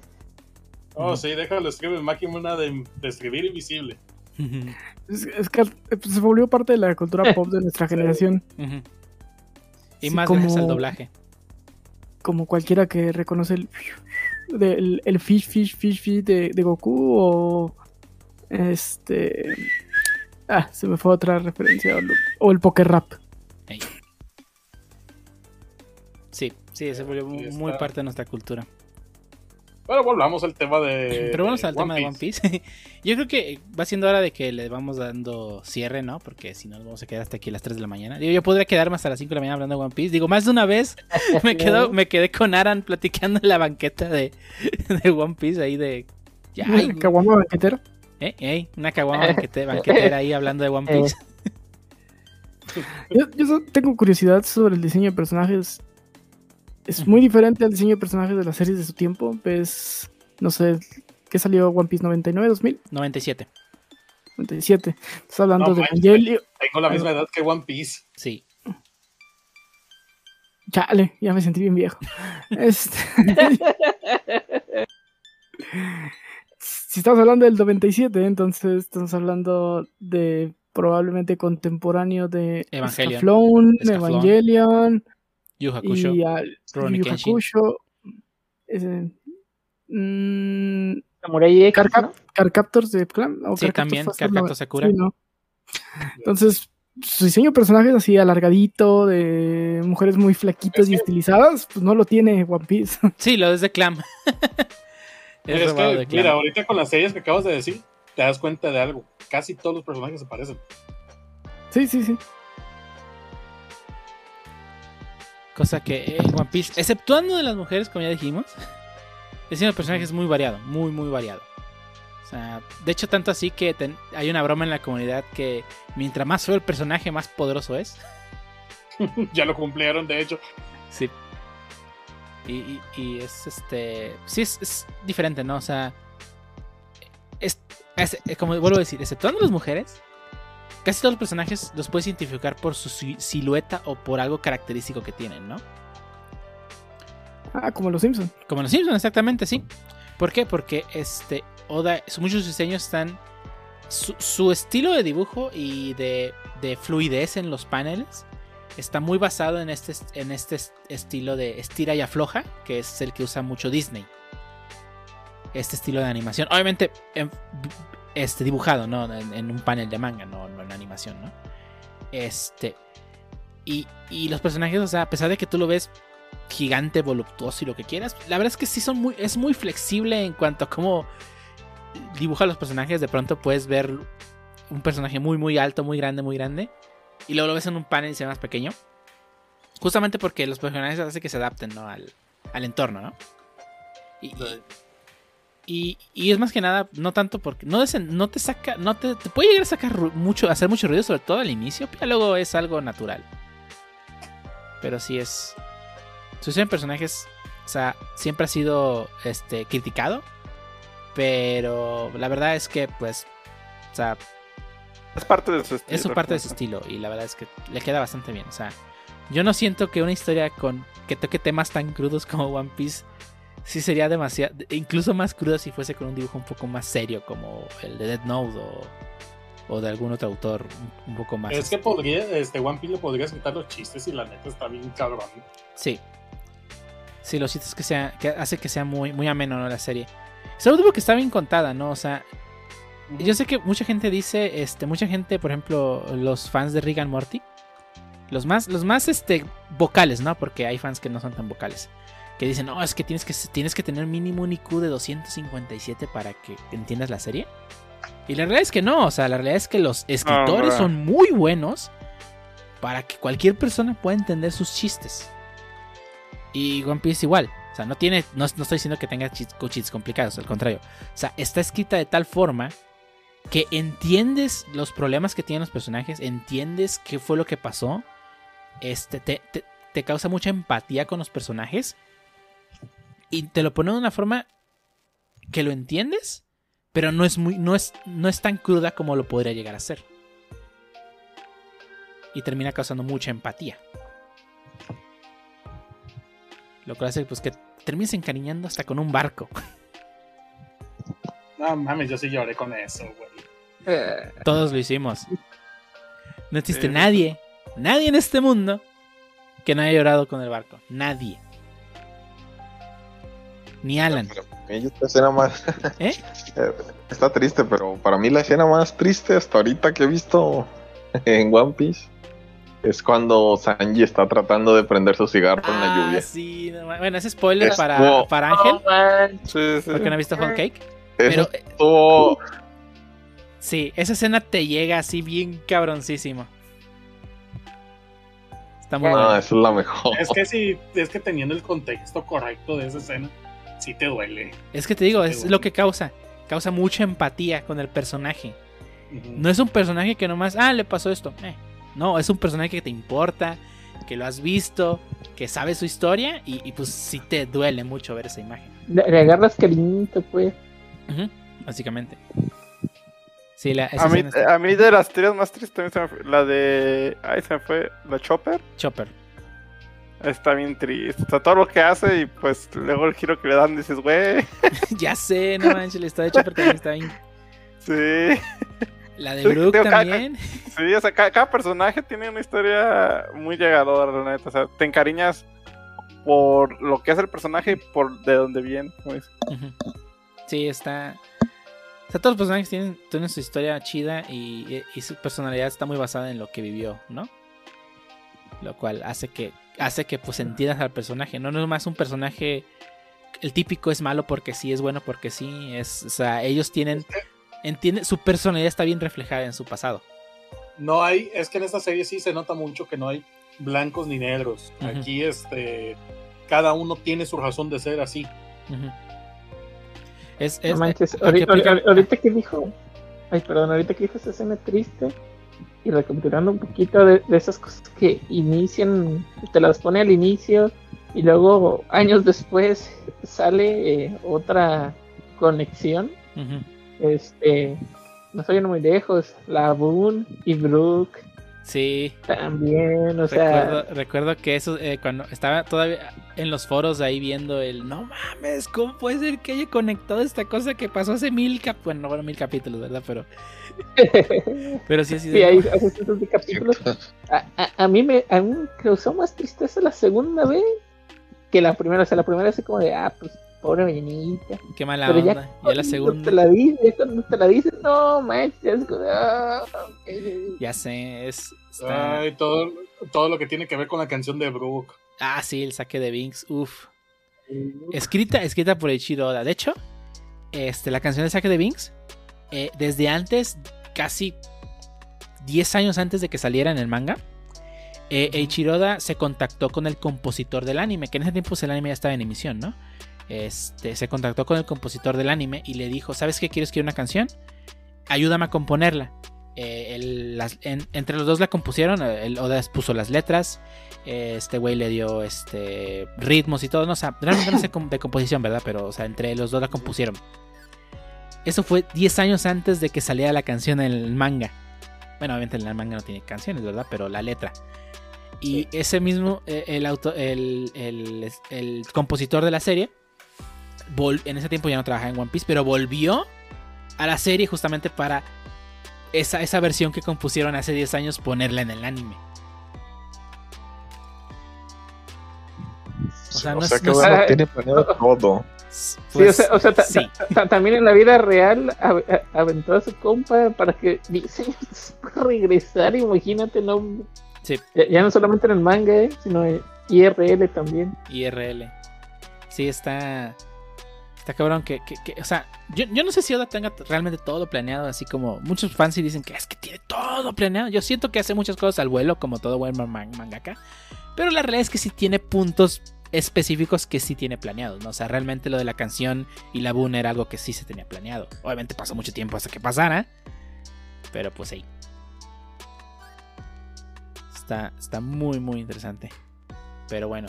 Oh, sí, déjalo escribir máquina de, de escribir invisible. Es, que pues, se volvió parte de la cultura pop de nuestra generación. Y más como, gracias al doblaje. Como cualquiera que reconoce el, el, fish, fish, fish, fish de, de, Goku o este... Ah, se me fue otra referencia. O, el poker rap. Sí, sí, se volvió muy parte de nuestra cultura. Pero volvamos al tema de. Pero vamos al tema de One Piece. Yo creo que va siendo hora de que le vamos dando cierre, ¿no? Porque si no, nos vamos a quedar hasta aquí a las 3 de la mañana. Digo, yo podría quedarme hasta las 5 de la mañana hablando de One Piece. Digo, más de una vez me, quedo, me quedé con Aran platicando en la banqueta de, de One Piece ahí de. Ya, ¿Caguama banquetero? ¿Eh? ¿Eh? Una caguama banquetera, ahí hablando de One eh. Piece. yo, yo tengo curiosidad sobre el diseño de personajes es muy diferente al diseño de personajes de las series de su tiempo. Ves, no sé, ¿qué salió One Piece 99, 2000? 97. 97. Estás hablando de Evangelio. Tengo la misma edad que One Piece. Sí. Chale, ya me sentí bien viejo. este... si estamos hablando del 97, entonces estamos hablando de probablemente contemporáneo de Evangelion, Evangelion Yu Hakusho, y al, Yu Hakusho. Mmm, Samurai X, Car, Car Captors de Clan. sí, también, Car Captors Sakura. Sí, ¿no? Entonces, su diseño de personajes así alargadito, de mujeres muy flaquitas y estilizadas, pues no lo tiene One Piece. Sí, lo es de Clam. es, es que, mira, ahorita con las series que acabas de decir, te das cuenta de algo. Casi todos los personajes se parecen. Sí, sí, sí. Cosa que en One Piece, exceptuando de las mujeres, como ya dijimos, el diseño de personajes es muy variado, muy, muy variado. O sea, de hecho, tanto así que hay una broma en la comunidad que mientras más feo el personaje, más poderoso es. ya lo cumplieron, de hecho. Sí. Y, y, es este. Sí, es, es, diferente, ¿no? O sea. Es, como vuelvo a decir, exceptuando las mujeres, casi todos los personajes los puedes identificar por su silueta o por algo característico que tienen, ¿no? Ah, como los Simpsons. Como los Simpsons, exactamente, sí. ¿Por qué? Porque este Oda, muchos diseños están. Su, estilo de dibujo y de, de, fluidez en los paneles está muy basado en este, en este estilo de estira y afloja, que es el que usa mucho Disney. Este estilo de animación. Obviamente, este, dibujado, ¿no? En, un panel de manga, no, en Este. Y, y, los personajes, o sea, a pesar de que tú lo ves gigante, voluptuoso y lo que quieras, la verdad es que sí son muy. Es muy flexible en cuanto a cómo dibuja los personajes, de pronto puedes ver un personaje muy, muy alto, muy grande, muy grande. Y luego lo ves en un panel y se ve más pequeño. Justamente porque los personajes hacen que se adapten ¿no? al, al entorno, ¿no? Y, es más que nada, no tanto porque no, no te saca, no te, te, puede llegar a sacar mucho, hacer mucho ruido, sobre todo al inicio, pero luego es algo natural. Pero sí es. Su en personajes, o sea, siempre ha sido este, criticado pero la verdad es que, pues, o sea, es parte de su estilo. Es parte de su estilo y la verdad es que le queda bastante bien. O sea, yo no siento que una historia con que toque temas tan crudos como One Piece sí sería demasiado, incluso más crudo si fuese con un dibujo un poco más serio como el de Dead Note o, de algún otro autor un, poco más. Es que podría, este One Piece le podrías quitar los chistes y la neta está bien cabrón. Sí. Sí, los chistes que sea, que hace que sea muy, muy ameno ¿no? la serie. Solo tuvo que está bien contada, ¿no? O sea, yo sé que mucha gente dice, este, mucha gente, por ejemplo, los fans de and Morty, los más, los más, este, vocales, ¿no? Porque hay fans que no son tan vocales. Que dicen, no, es que tienes que, tienes que tener mínimo un IQ de 257 para que entiendas la serie. Y la realidad es que no, o sea, la realidad es que los escritores son muy buenos para que cualquier persona pueda entender sus chistes. Y One Piece igual. O sea, no tiene, no, estoy diciendo que tenga cheats, complicados, al contrario. O sea, está escrita de tal forma que entiendes los problemas que tienen los personajes, entiendes qué fue lo que pasó, este, te, te, causa mucha empatía con los personajes y te lo pone de una forma que lo entiendes, pero no es, muy, no es, no es tan cruda como lo podría llegar a ser. Y termina causando mucha empatía. Lo que hace pues que termines encariñando hasta con un barco. No mames, yo sí lloré con eso, güey. Eh. Todos lo hicimos. No existe nadie, nadie en este mundo que no haya llorado con el barco. Nadie. Ni Alan. esta escena más. ¿Eh? Está triste, pero para mí la escena más triste hasta ahorita que he visto en One Piece es cuando Sanji está tratando de prender su cigarro en la ah, lluvia. Sí, bueno, es spoiler para, para Ángel. sí, sí. Porque no ha visto Hot Cake. Pero. Estuvo... Sí, esa escena te llega así bien cabroncísimo. Está muy ah, es la mejor. Es que sí, es que teniendo el contexto correcto de esa escena, sí te duele. Es que te digo, es lo que causa. Causa mucha empatía con el personaje. No es un personaje que nomás, ah, le pasó esto. Eh, no, es un personaje que te importa, que lo has visto, que sabe su historia y, pues sí te duele mucho ver esa imagen. Le, agarras cariñito, pues. básicamente. Sí, la, a, mí, a mí de las teorías más tristes, la de. Ay, se me fue. La Chopper. Chopper. Está bien triste. O sea, todo lo que hace y pues luego el giro que le dan dices, güey. ya sé, no manches, historia de Chopper también está bien. Sí. La de Brooke también. sí, o sea, cada, personaje tiene una historia muy llegadora, la neta. O sea, te encariñas por lo que hace el personaje y por de dónde viene. Sí, está. O sea, todos los personajes tienen, tienen su historia chida y, y, su personalidad está muy basada en lo que vivió, ¿no? Lo cual hace que hace que pues entiendas al personaje. No, no es más un personaje. El típico es malo porque sí, es bueno porque sí. Es, o sea, ellos tienen. Entiende, su personalidad está bien reflejada en su pasado. No hay, es que en esta serie sí se nota mucho que no hay blancos ni negros. Aquí este cada uno tiene su razón de ser así. Es, es manches, ahorita, que dijo, ay perdón, ahorita que dijo esa escena triste, y recapitulando un poquito de, esas cosas que inician, te las pone al inicio y luego años después sale eh, otra conexión. Este, no estoy muy lejos, la Boone y Brooke. Sí. También, o sea. Recuerdo que eso, eh, cuando estaba todavía en los foros ahí viendo el. No mames, ¿cómo puede ser que haya conectado esta cosa que pasó hace mil cap Bueno, no, bueno, mil capítulos, ¿verdad? Pero. Pero sí, sí. Sí, hay hace cientos de capítulos. A, a, mí me a mí causó más tristeza la segunda vez que la primera. O sea, la primera es como de, ah, pues pobre niñita. Qué mala Pero onda. Ya, la segunda. Te la dices, cuando te la dices, no manches. Ah, ya sé, es. Ay, todo, todo lo que tiene que ver con la canción de Brooke. Ah, sí, el saque de Binks, uff. Escrita, escrita por Eiichiro Oda. De hecho, este, la canción de saque de Binks, eh, desde antes, casi 10 años antes de que saliera en el manga, eh, Eiichiro Oda se contactó con el compositor del anime, que en ese tiempo el anime ya estaba en emisión, ¿no? Este, se contactó con el compositor del anime y le dijo, ¿sabes qué? ¿Quieres escribir una canción? Ayúdame a componerla. Eh, entre los dos la compusieron, el Oda puso las letras, este güey le dio este ritmos y todo, no, o sea, realmente no sé de composición, ¿verdad? Pero, o sea, entre los dos la compusieron. Eso fue 10 años antes de que saliera la canción en el manga. Bueno, obviamente el manga no tiene canciones, ¿verdad? Pero la letra. Y ese mismo, eh, el, auto, el, el compositor de la serie, en ese tiempo ya no trabajaba en One Piece, pero volvió a la serie justamente para esa, esa versión que compusieron hace 10 años ponerla en el anime. O sea, no es, que tiene planeado todo. Pues, sí, o sea, también en la vida real aventó a su compa para que regresar, imagínate, no. Ya, no solamente en el manga, eh, sino en IRL también. IRL. Sí, está. Está cabrón que, o sea, yo, no sé si Oda tenga realmente todo planeado, así como muchos fans y dicen que es que tiene todo planeado. Yo siento que hace muchas cosas al vuelo, como todo buen mangaka, pero la realidad es que sí tiene puntos específicos que sí tiene planeados, ¿no? O sea, realmente lo de la canción y la boon era algo que sí se tenía planeado. Obviamente pasó mucho tiempo hasta que pasara, pero pues ahí. Está, está muy, muy interesante. Pero bueno,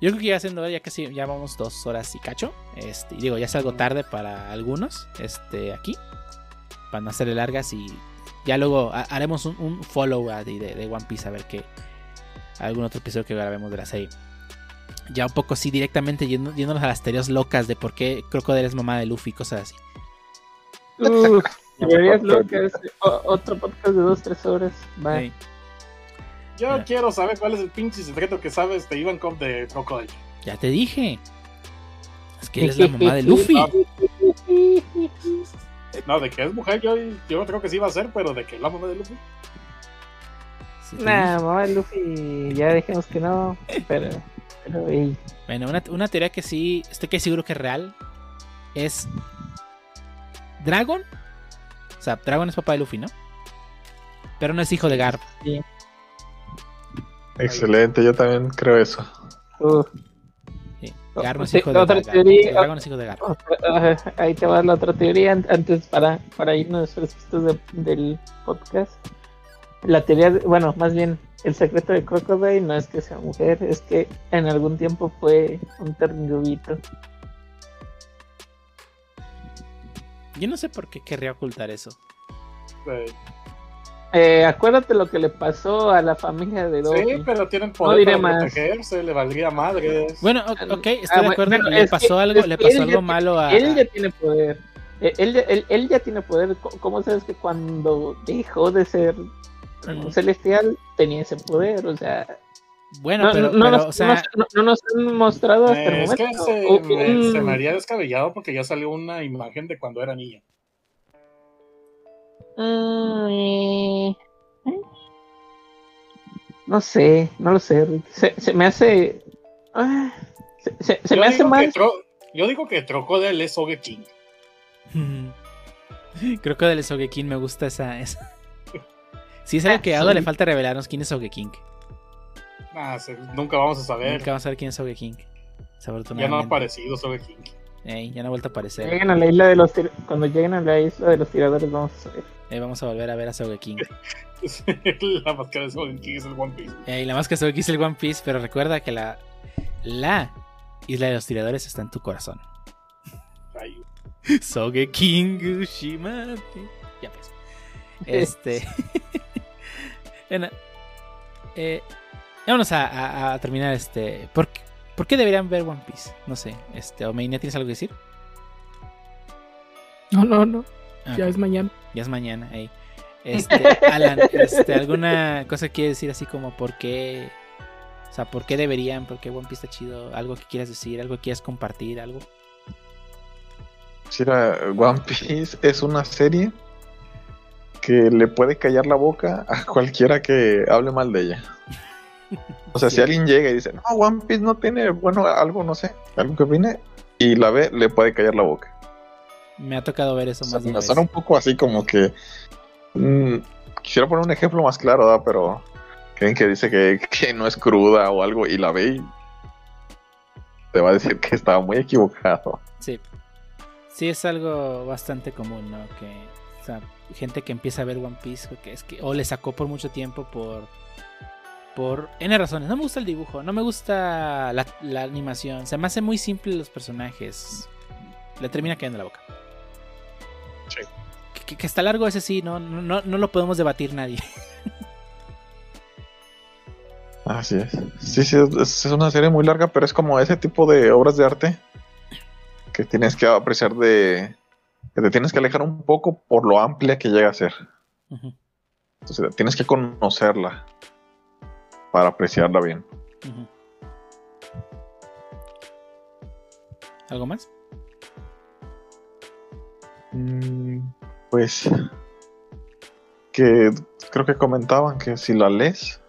yo creo que ya siendo ya casi ya vamos dos horas y cacho. Este, y digo, ya es algo tarde para algunos. Este, aquí. Para no hacerle largas. Y ya luego haremos un, follow de, de, One Piece a ver qué. Algún otro episodio que grabemos de la serie. Ya un poco así directamente yéndonos a las teorías locas de por qué Crocodile es mamá de Luffy, cosas así. Uf, teorías locas. otro podcast de dos, tres horas. Bye. Yo quiero saber cuál es el pinche secreto que sabe este Ivankov de Crocodile. Ya te dije. Es que él es la mamá de Luffy. No, de que es mujer, yo, yo creo que sí va a ser, pero de que es la mamá de Luffy. nah, mamá de Luffy, ya dijimos que no, pero. pero Bueno, una, una, teoría que sí, estoy que seguro que es real, es. Dragon. O sea, Dragon es papá de Luffy, ¿no? Pero no es hijo de Garp. Sí. Excelente, yo también creo eso. Es hijo de otra teoría, Dragon es hijo de Garbo. Ahí te va la otra teoría antes para, para irnos fresquitos del podcast. La teoría, bueno, más bien el secreto de Crocodile no es que sea mujer, es que en algún tiempo fue un ternurubito. Yo no sé por qué querría ocultar eso. Eh, acuérdate lo que le pasó a la familia de Dobby. Sí, pero tienen poder no para protegerse, le valdría madre. Bueno, ok, estoy de acuerdo. le pasó algo, le pasó algo malo a. Él ya tiene poder. Eh, él, él, ya tiene poder. ¿Cómo sabes que cuando dejó de ser un celestial tenía ese poder? O sea. Bueno, pero, no, nos, o sea... no, nos han mostrado hasta el momento. Es que se, me, se, me, haría descabellado porque ya salió una imagen de cuando era niña. Mm, no sé, no lo sé. Se, me hace. Ah, se, me hace mal. yo digo que Crocodile es King Crocodile es King, me gusta esa. esa. Si es algo que a Oda le falta revelarnos quién es King Ah, nunca vamos a saber. Nunca vamos a saber quién es King Ya no ha aparecido King ya no ha vuelto a aparecer. Lleguen a la isla de los Cuando lleguen a la isla de los tiradores, vamos a. Eh, vamos a volver a ver a King la máscara de King es el One Piece. Eh, la máscara de King es el One Piece, pero recuerda que la, la isla de los tiradores está en tu corazón. King Ushimate. Ya pues. Este. bueno, eh, vamos a, a, terminar este. ¿Por qué, ¿Por qué deberían ver One Piece? No sé. Este, Omeinia, ¿tienes algo que decir? No, no, no. Ah, ya es mañana. Ya es mañana, ahí. Este, Alan, este, ¿alguna cosa quiere decir así como por qué? O sea, ¿por qué deberían? ¿Por qué One Piece está chido? ¿Algo que quieras decir? ¿Algo que quieras compartir? ¿Algo? Sí, One Piece es una serie que le puede callar la boca a cualquiera que hable mal de ella. O sea, si alguien llega y dice, no, One Piece no tiene, bueno, algo, no sé, algo que viene, y la ve, le puede callar la boca. Me ha tocado ver eso más. me suena un poco así como que. Mm, quisiera poner un ejemplo más claro, ¿verdad? Pero. Creen que dice que, que, no es cruda o algo y la ve y. Te va a decir que estaba muy equivocado. Sí. Sí, es algo bastante común, ¿no? Que. O sea, gente que empieza a ver One Piece, que es que. O le sacó por mucho tiempo por. Por N razones. No me gusta el dibujo, no me gusta la, la animación. Se me hace muy simple los personajes. Le termina cayendo la boca. Que, está largo ese sí, no, no, no lo podemos debatir nadie. Así es. Sí, sí, es, una serie muy larga, pero es como ese tipo de obras de arte que tienes que apreciar de... que te tienes que alejar un poco por lo amplia que llega a ser. Entonces tienes que conocerla para apreciarla bien. ¿Algo más? Mm, pues que creo que comentaban que si la lees,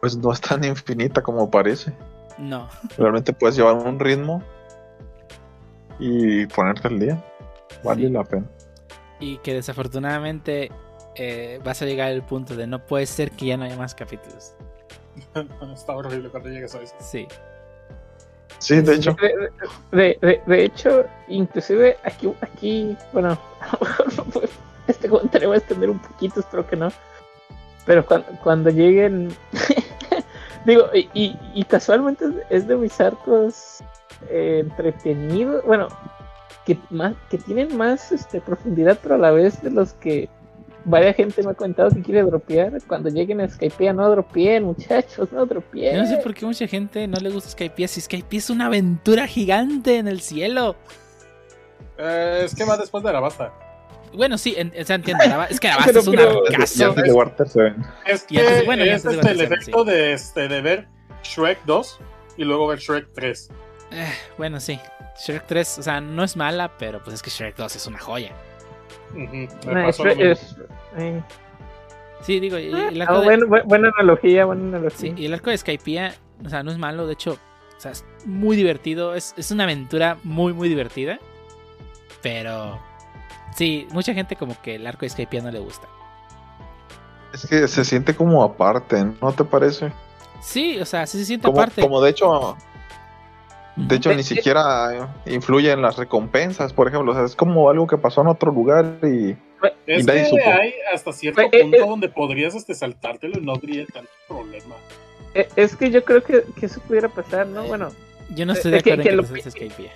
pues no es tan infinita como parece. No. Realmente puedes llevar un ritmo y ponerte al día. Vale la pena. Y que desafortunadamente eh, vas a llegar al punto de no puede ser que ya no haya más capítulos. Está horrible cuando llegues a eso. Sí. Sí, de hecho. De, de, hecho, inclusive aquí, aquí bueno, a lo mejor este comentario va a extender un poquito, espero que no. Pero cuando, cuando lleguen, digo, y, y, casualmente es de mis arcos eh, entretenidos, bueno, que, más, que tienen más este, profundidad, pero a la vez de los que Vaya gente me ha contado que quiere dropear. Cuando lleguen a Skypiea, no dropeen, muchachos, no dropeen. Yo no sé por qué mucha gente no le gusta Skypiea. Si Skypiea es una aventura gigante en el cielo. Eh, es que va después de la basta. Bueno, sí, en, se entiende. es que la basta es una casa. Es que bueno, este es el efecto de, este, de ver Shrek 2 y luego ver Shrek 3. Eh, bueno, sí. Shrek 3, o sea, no es mala, pero pues es que Shrek 2 es una joya. Sí, digo, el arco de... buena, analogía, buena analogía. Sí, y el arco de Skypiea, o sea, no es malo, de hecho, o sea, es muy divertido, es, es una aventura muy, muy divertida, pero sí, mucha gente como que el arco de Skypiea no le gusta. Es que se siente como aparte, ¿no te parece? Sí, o sea, sí se siente aparte. Como de hecho, de hecho, ni siquiera influye en las recompensas, por ejemplo. O sea, es como algo que pasó en otro lugar y. Es que hay hasta cierto eh, punto eh, donde podrías este, saltártelo y no habría tanto problema. Eh, es que yo creo que, que eso pudiera pasar, ¿no? Bueno. Yo no estoy de acuerdo que, en que, que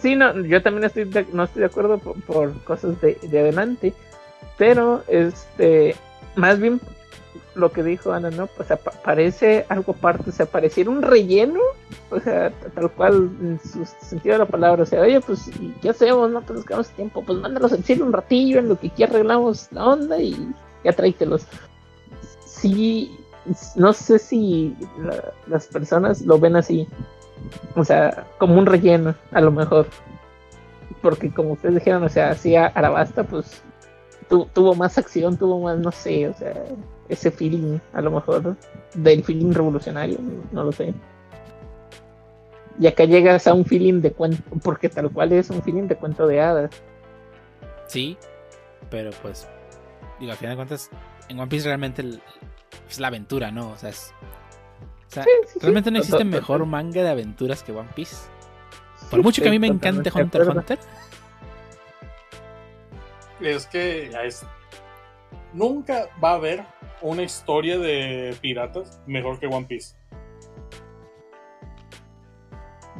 Sí, no, yo también estoy no estoy de acuerdo por, cosas de, de, adelante. Pero, este, más bien lo que dijo Ana, ¿no? Pues parece algo aparte, o sea, pareciera un relleno, o sea, tal cual en su sentido de la palabra, o sea, oye, pues, ¿qué hacemos? No, pues nos tiempo, pues mándalos al cielo un ratillo en lo que aquí arreglamos la onda y ya tráitelos. Sí, no sé si las personas lo ven así, o sea, como un relleno, a lo mejor, porque como ustedes dijeron, o sea, así Arabasta, pues tuvo más acción, tuvo más, no sé, o sea, ese feeling, a lo mejor, del feeling revolucionario, no lo sé. Y acá llegas a un feeling de cuento, porque tal cual es un feeling de cuento de hadas. Sí, pero pues, digo, al final de cuentas, en One Piece realmente es la aventura, ¿no? O sea, es, o sea realmente no existe mejor manga de aventuras que One Piece. Por mucho que a mí me encante Hunter x Hunter. Es que es... nunca va a haber una historia de piratas mejor que One Piece.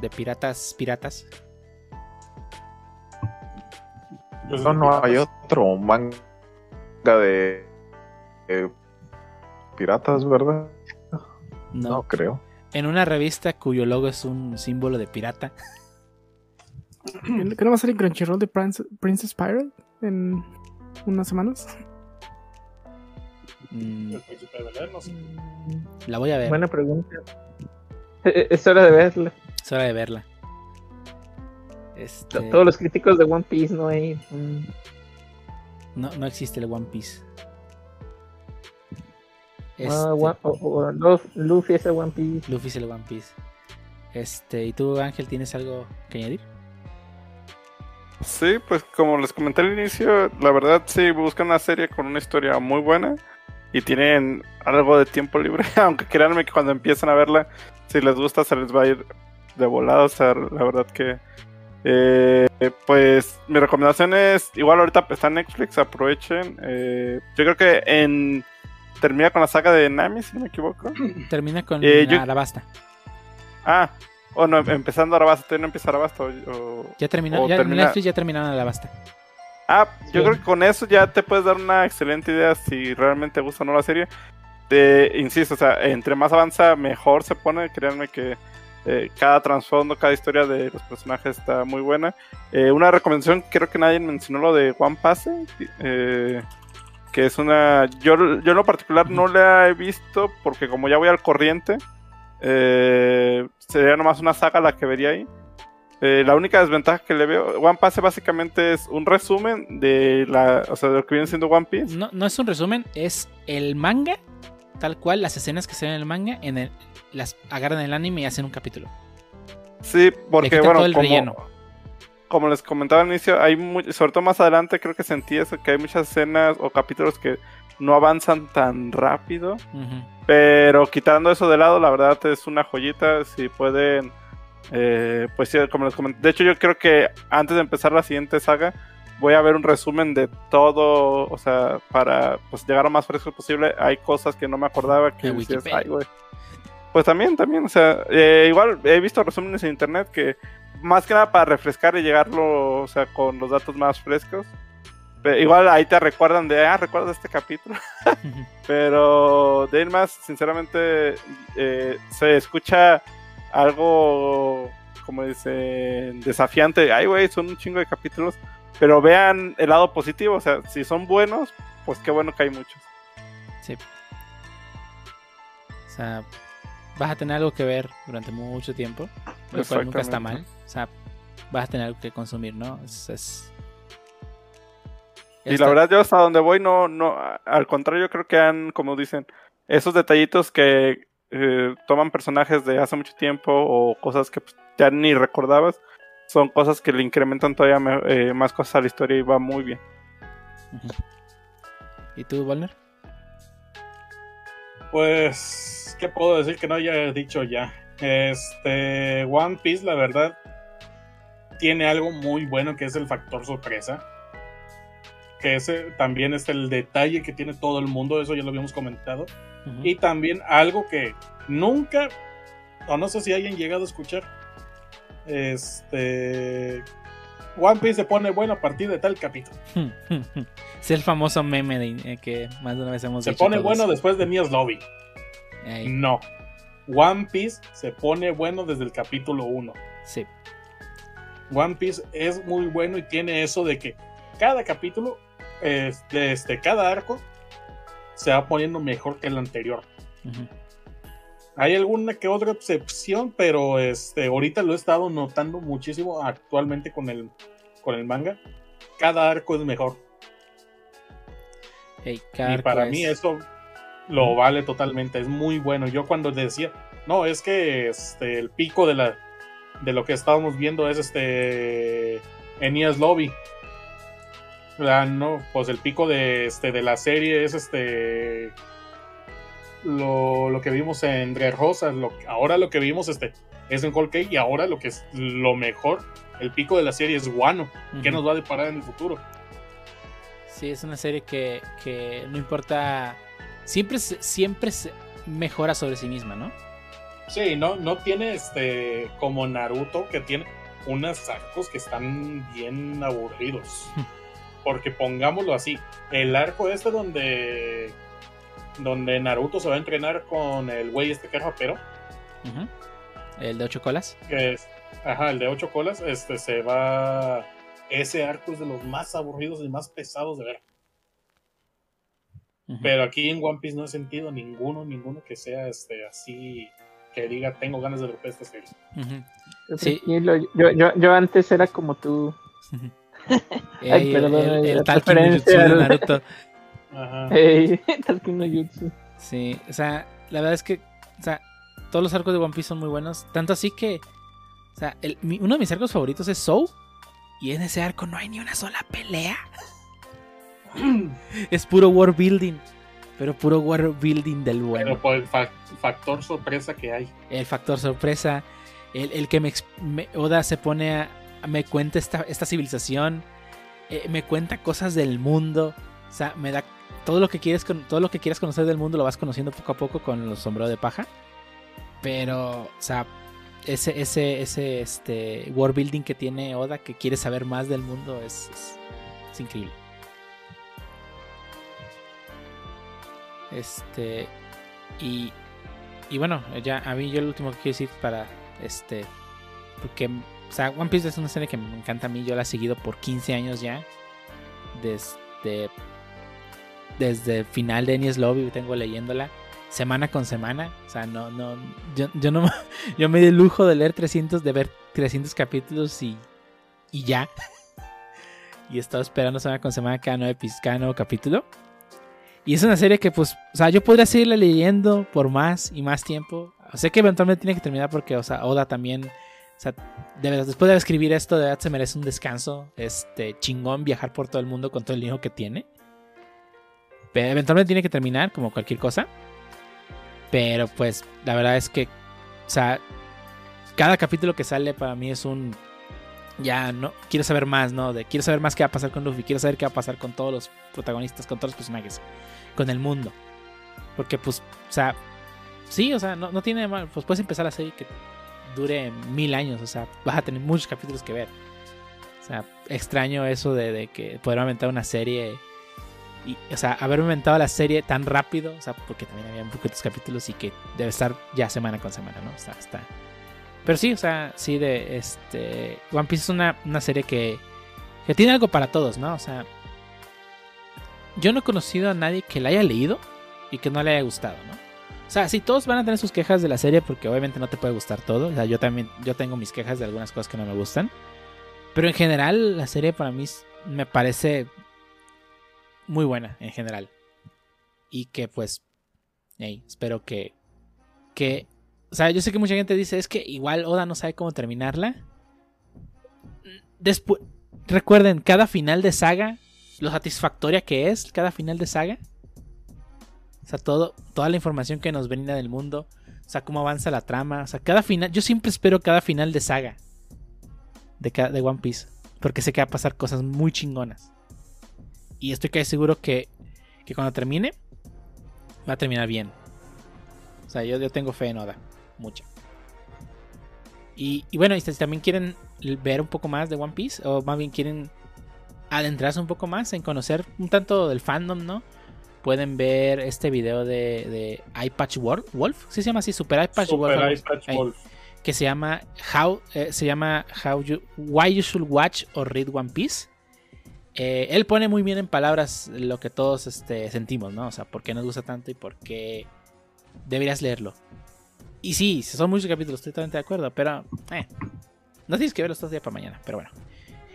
De piratas, piratas. Pues no, no hay otro manga de, piratas, ¿verdad? No. creo. En una revista cuyo logo es un símbolo de pirata. ¿Qué no va a salir Crunchyroll de Princess Pirate en unas semanas? Mm. La voy a ver. Buena pregunta. E, e, es hora de verla. Es hora de verla. Este... Todos los críticos de One Piece no hay. No, no existe el One Piece. Ah, este... Luffy es el One Piece. Luffy es el One Piece. Este, ¿y tú, Ángel, tienes algo que añadir? Sí, pues como les comenté al inicio, la verdad sí buscan una serie con una historia muy buena y tienen algo de tiempo libre, aunque créanme que cuando empiezan a verla, si les gusta se les va a ir de volada, o sea, la verdad que... Eh, pues mi recomendación es, igual ahorita está Netflix, aprovechen. Eh, yo creo que en termina con la saga de Nami, si no me equivoco. Termina con eh, Arabasta. Ah, o no, empezando Arabasta, todavía no empieza Arabasta. O, ya terminó, ya, Netflix ya terminaron Arabasta. Ah, yo creo que con eso ya te puedes dar una excelente idea si realmente te gusta o no la serie. Insisto, o sea, entre más avanza, mejor se pone. Créanme que eh, cada trasfondo, cada historia de los personajes está muy buena. Eh, una recomendación, creo que nadie mencionó lo de One Pass, eh, que es una... Yo, yo en lo particular no la he visto porque como ya voy al corriente, sería nomás una saga la que vería ahí. Eh, la única desventaja que le veo, One Piece básicamente es un resumen de la, o sea, de lo que viene siendo One Piece. No, no es un resumen, es el manga, tal cual, las escenas que se ven en el manga, en el, las agarran el anime y hacen un capítulo. Sí, porque bueno, como, como, les comentaba al inicio, hay sobre todo más adelante creo que sentí eso, que hay muchas escenas o capítulos que no avanzan tan rápido. Pero quitando eso de lado, la verdad es una joyita. Si pueden eh, pues sí, como les comenté. De hecho, yo creo que antes de empezar la siguiente saga, voy a ver un resumen de todo. O sea, para pues, llegar lo más fresco posible. Hay cosas que no me acordaba que decías, ay, güey. Pues también, también, o sea, eh, igual he visto resúmenes en internet que más que nada para refrescar y llegarlo, o sea, con los datos más frescos. igual ahí te recuerdan de, ah, recuerda este capítulo. Pero de ir más, sinceramente, eh, se escucha algo, como dicen, desafiante. Ay, güey, son un chingo de capítulos. Pero vean el lado positivo, o sea, si son buenos, pues qué bueno que hay muchos. Sí. O sea, vas a tener algo que ver durante mucho tiempo, lo cual nunca está mal. O sea, vas a tener algo que consumir, ¿no? Es, Y la verdad, yo hasta donde voy, no, no, al contrario, creo que han, como dicen, esos detallitos que eh, toman personajes de hace mucho tiempo o cosas que pues, ya ni recordabas, son cosas que le incrementan todavía eh, más cosas a la historia y va muy bien. ¿Y tú, Walner? Pues, ¿qué puedo decir que no haya dicho ya? Este, One Piece, la verdad, tiene algo muy bueno que es el factor sorpresa. Que ese también es el detalle que tiene todo el mundo, eso ya lo habíamos comentado y también algo que nunca, o no sé si alguien llegado a escuchar, este, One Piece se pone bueno a partir de tal capítulo. es el famoso meme de, eh, que más de una vez hemos Se pone bueno después de Nias Lobby. No. One Piece se pone bueno desde el capítulo 1. Sí. One Piece es muy bueno y tiene eso de que cada capítulo, este, este cada arco, se va poniendo mejor que el anterior. Hay alguna que otra excepción, pero este, ahorita lo he estado notando muchísimo actualmente con el, con el manga. Cada arco es mejor. y para mí eso lo vale totalmente. Es muy bueno. Yo cuando decía, no, es que este, el pico de la de lo que estábamos viendo es este Enias Lobby. No, pues el pico de este de la serie es este lo, que vimos en Dre Rosas, lo, ahora lo que vimos este, es en Whole y ahora lo que es lo mejor, el pico de la serie es Guano. ¿Qué nos va a deparar en el futuro? Sí, es una serie que, no importa, siempre, siempre mejora sobre sí misma, ¿no? Sí, no, no tiene este como Naruto que tiene unos arcos que están bien aburridos. Porque pongámoslo así, el arco este donde donde Naruto se va a entrenar con el güey este que es rapero. El de ocho colas. ajá, el de ocho colas, este se va. Ese arco es de los más aburridos y más pesados de ver. Pero aquí en One Piece no he sentido ninguno, ninguno que sea este así que diga tengo ganas de romper esta serie. sí. yo, yo, yo, antes era como tú. Ay, perdón, el, el, el de Naruto. Ajá. Hey, no Jutsu. Sí, o sea, la verdad es que, o sea, todos los arcos de One Piece son muy buenos. Tanto así que, o sea, uno de mis arcos favoritos es Soul. Y en ese arco no hay ni una sola pelea. es puro world building. Pero puro world building del bueno. Pero por el factor sorpresa que hay. El factor sorpresa. El, que me, Oda se pone a. Me cuenta esta, esta civilización. Eh, me cuenta cosas del mundo. O sea, me da todo lo que quieres todo lo que quieras conocer del mundo lo vas conociendo poco a poco con los sombreros de paja. Pero, o sea, ese, ese, ese este, world building que tiene Oda, que quiere saber más del mundo, es, es, increíble. Este. Y, y bueno, ya a mí yo lo último que quiero decir para este. Porque, o sea, One Piece es una serie que me encanta a mí. Yo la he seguido por 15 años ya. Desde desde el final de Enies Lobby tengo leyéndola semana con semana. O sea, no, no, yo, yo no, yo me di el lujo de leer 300, de ver 300 capítulos y, y ya. y he estado esperando semana con semana cada nuevo, cada capítulo. Y es una serie que, pues, o sea, yo podría seguirla leyendo por más y más tiempo. Sé que eventualmente tiene que terminar porque, o sea, Oda también, o sea, después de escribir esto, de verdad se merece un descanso. Este, chingón viajar por todo el mundo con todo el hijo que tiene eventualmente tiene que terminar, como cualquier cosa. Pero pues la verdad es que, o sea, cada capítulo que sale para mí es un... Ya no, quiero saber más, ¿no? De, quiero saber más qué va a pasar con Luffy, quiero saber qué va a pasar con todos los protagonistas, con todos los personajes, con el mundo. Porque pues, o sea, sí, o sea, no, no tiene mal, pues puedes empezar la serie que dure mil años, o sea, vas a tener muchos capítulos que ver. O sea, extraño eso de, que poder aumentar una serie y, o sea, haber inventado la serie tan rápido, o sea, porque también había poquitos capítulos y que debe estar ya semana con semana, ¿no? Está, está. Pero sí, o sea, sí, de este. One Piece es una, una serie que, que tiene algo para todos, ¿no? O sea, yo no he conocido a nadie que la haya leído y que no le haya gustado, ¿no? O sea, sí, todos van a tener sus quejas de la serie porque obviamente no te puede gustar todo. O sea, yo también yo tengo mis quejas de algunas cosas que no me gustan. Pero en general, la serie para mí me parece muy buena en general. Y que pues, espero que, que, o sea, yo sé que mucha gente dice, es que igual Oda no sabe cómo terminarla. Después, recuerden, cada final de saga, lo satisfactoria que es cada final de saga. O sea, todo, toda la información que nos brinda del mundo. O sea, cómo avanza la trama. O sea, cada final. Yo siempre espero cada final de saga. De, de One Piece. Porque sé que va a pasar cosas muy chingonas. Y estoy casi seguro que, que cuando termine, va a terminar bien. O sea, yo, yo tengo fe en Oda. Mucha. Y, y bueno, si también quieren ver un poco más de One Piece o más bien quieren adentrarse un poco más en conocer un tanto del fandom, ¿no? Pueden ver este video de, de Patch Wolf, ¿sí se llama así? Super Eyepatch Wolf. Que se llama How eh, se llama How you, Why You Should Watch or Read One Piece. Eh, él pone muy bien en palabras lo que todos este, sentimos, ¿no? O sea, por qué nos gusta tanto y por qué deberías leerlo. Y sí, son muchos capítulos, estoy totalmente de acuerdo, pero eh, no tienes que verlos todos días para mañana, pero bueno.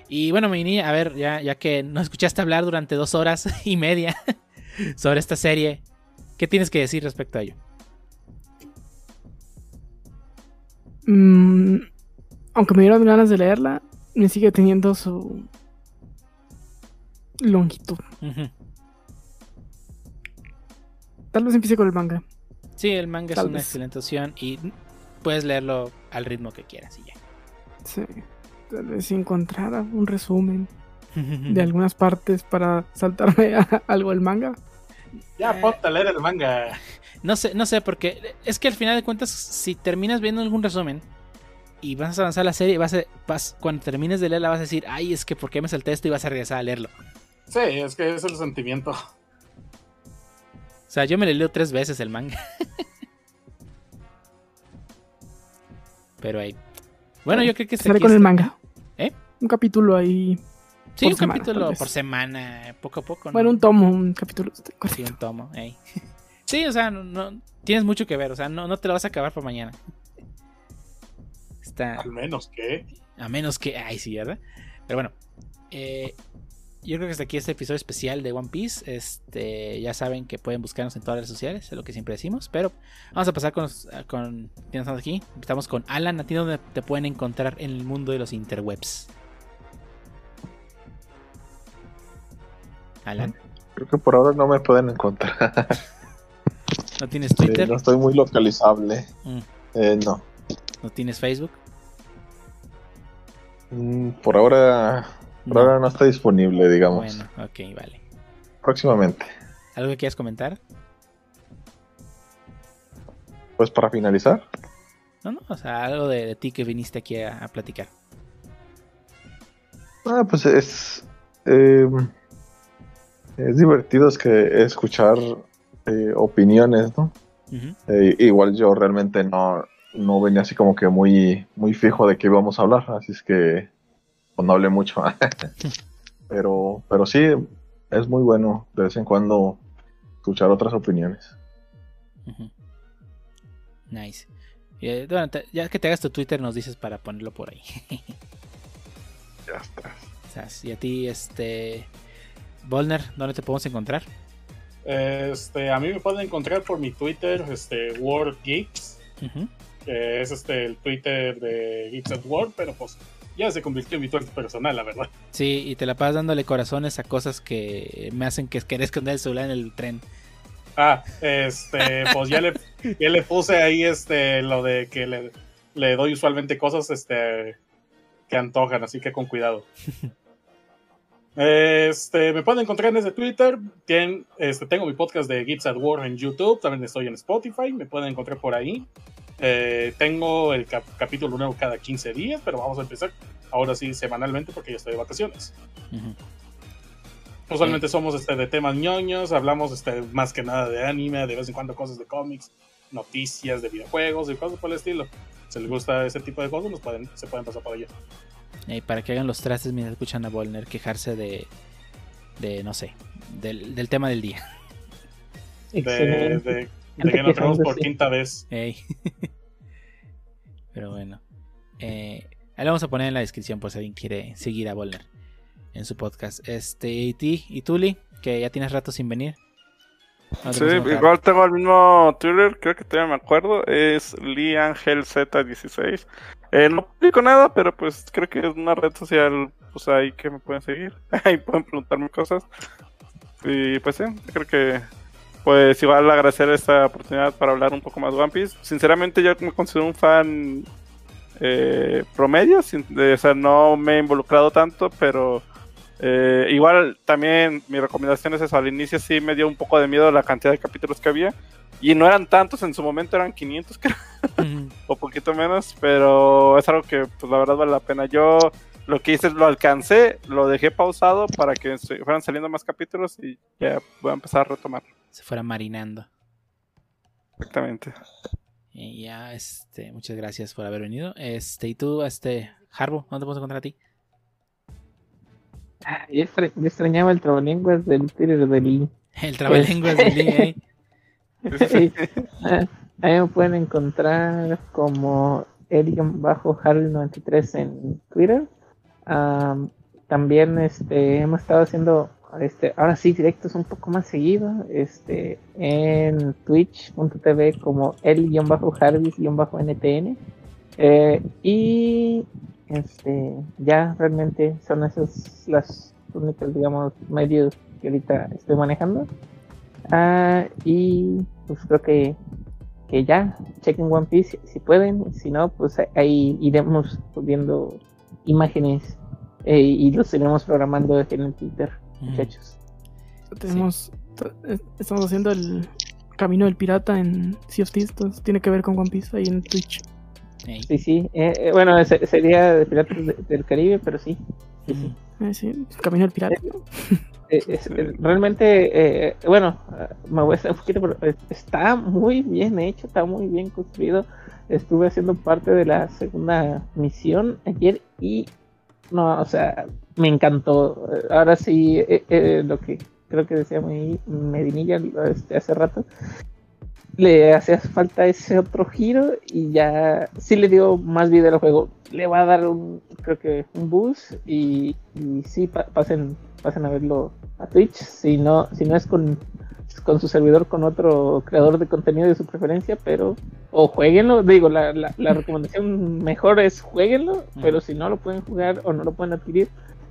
Y bueno, Mini, a ver, ya, ya que nos escuchaste hablar durante dos horas y media sobre esta serie, ¿qué tienes que decir respecto a ello? Mm, aunque me dieron ganas de leerla, me sigue teniendo su longitud. Tal vez empiece con el manga. Sí, el manga es una excelente opción y puedes leerlo al ritmo que quieras y ya. Sí, tal vez si encontrara un resumen de algunas partes para saltarme algo del manga. Ya, eh, ponte a leer el manga. No sé, no sé, porque es que al final de cuentas, si terminas viendo algún resumen y vas a avanzar la serie, vas, a, vas cuando termines de leerla vas a decir, ay, es que ¿por qué me salté esto y vas a regresar a leerlo? Sí, es que es el sentimiento. O sea, yo me le leo tres veces el manga. Pero ahí. Bueno, yo creo que Sale con el manga. ¿Eh? Un capítulo ahí. Sí, un capítulo por semana, poco a poco. Bueno, un tomo, un capítulo. Sí, un tomo. Sí, o sea, no, tienes mucho que ver. O sea, no, no te lo vas a acabar por mañana. Está... Al menos que. A menos que. Ay, sí, ¿verdad? Pero bueno. Eh, yo creo que hasta aquí este episodio especial de One Piece. Este, ya saben que pueden buscarnos en todas las redes sociales, es lo que siempre decimos. Pero vamos a pasar con, con estamos aquí. Estamos con Alan. ¿A ti dónde te pueden encontrar en el mundo de los interwebs? Alan. Creo que por ahora no me pueden encontrar. ¿No tienes Twitter? no estoy muy localizable. Mm. Eh, no. ¿No tienes Facebook? Mm, por ahora por ahora no está disponible, digamos. Bueno, ok, vale. Próximamente. ¿Algo que quieras comentar? Pues para finalizar. No, no, o sea, algo de, ti que viniste aquí a, platicar. Ah, pues es. Eh, es divertido es que escuchar eh, opiniones, ¿no? Eh, igual yo realmente no, no venía así como que muy, muy fijo de qué íbamos a hablar, así es que pues no hablé mucho. pero, pero sí, es muy bueno de vez en cuando escuchar otras opiniones. Nice. Eh, ya que te hagas tu Twitter, nos dices para ponerlo por ahí. ya está. y a ti, este. Volner, ¿dónde te podemos encontrar? Este, a mí me pueden encontrar por mi Twitter, este, World Geeks. que es este el Twitter de Geeks at World, pero pues ya se convirtió en mi Twitter personal, la verdad. Sí, y te la pasas dándole corazones a cosas que me hacen que querés esconder el celular en el tren. Ah, este, pues ya le, ya le puse ahí este lo de que le, le doy usualmente cosas este que antojan, así que con cuidado. Este, me pueden encontrar en ese Twitter. este, tengo mi podcast de Gips at War en YouTube. También estoy en Spotify. Me pueden encontrar por ahí. Eh, tengo el capítulo nuevo cada 15 días, pero vamos a empezar ahora sí semanalmente porque ya estoy de vacaciones. Usualmente somos este, de temas ñoños, hablamos este, más que nada de anime, de vez en cuando cosas de cómics, noticias de videojuegos y cosas por el estilo. Si les gusta ese tipo de cosas, nos pueden, se pueden pasar por allá. Y para que hagan los trastes mientras escuchan a Volner quejarse de, de no sé, del, del tema del día. De, de que nos vemos por quinta vez. Pero bueno. Eh, ahí lo vamos a poner en la descripción por si alguien quiere seguir a Volner en su podcast. Este, y ti, y Tuli, que ya tienes rato sin venir. sí, igual tengo el mismo Twitter, creo que todavía me acuerdo. Es LeAngelZ16. Eh, no publico nada, pero pues creo que es una red social pues ahí que me pueden seguir. ahí pueden preguntarme cosas. Y pues sí, creo que pues igual agradecer esta oportunidad para hablar un poco más de One Piece. Sinceramente yo me considero un fan eh, promedio, o sea, no me he involucrado tanto, pero eh, igual también mi recomendación es eso, al inicio sí me dio un poco de miedo la cantidad de capítulos que había. Y no eran tantos, en su momento eran 500 creo. O poquito menos, pero es algo que pues la verdad vale la pena. Yo lo que hice es lo alcancé, lo dejé pausado para que fueran saliendo más capítulos y ya voy a empezar a retomar. Se fuera marinando. Exactamente. Y ya, este, muchas gracias por haber venido. Este, y tú, este, Harbo, ¿dónde podemos encontrar a ti? Ah, yo, extrañaba el trabalenguas del Twitter de Lee. El trabalenguas de Lee, ¿eh? Ah, ahí me pueden encontrar como bajo harry 93 en Twitter. también este, hemos estado haciendo este, ahora sí directos un poco más seguido este, en twitch.tv como el-harvis-ntn eh, y este, ya realmente son esos los únicos digamos medios que ahorita estoy manejando ah, y pues creo que que ya chequen One Piece si pueden si no pues ahí iremos viendo imágenes eh, y los iremos programando en el Twitter muchachos. Tenemos, eh, estamos haciendo el camino del pirata en Sea of Thieves, tiene que ver con One Piece ahí en Twitch. Sí, sí, eh, eh, bueno, sería de Piratas del Caribe, pero sí. Sí, camino del pirata. Realmente, bueno, me voy a hacer un está muy bien hecho, está muy bien construido. Estuve haciendo parte de la segunda misión ayer y no, o sea, me encantó. Ahora sí, eh, eh, lo que creo que decía Medinilla este, hace rato, le hacía falta ese otro giro y ya sí le dio más vida al juego. Le va a dar un, creo que un boost y, y sí, pasen, pasen a verlo a Twitch. Si no, si no es con con su servidor con otro creador de contenido de su preferencia, pero o jueguenlo, digo, la, la, recomendación mejor es jueguenlo, pero si no lo pueden jugar o no lo pueden adquirir,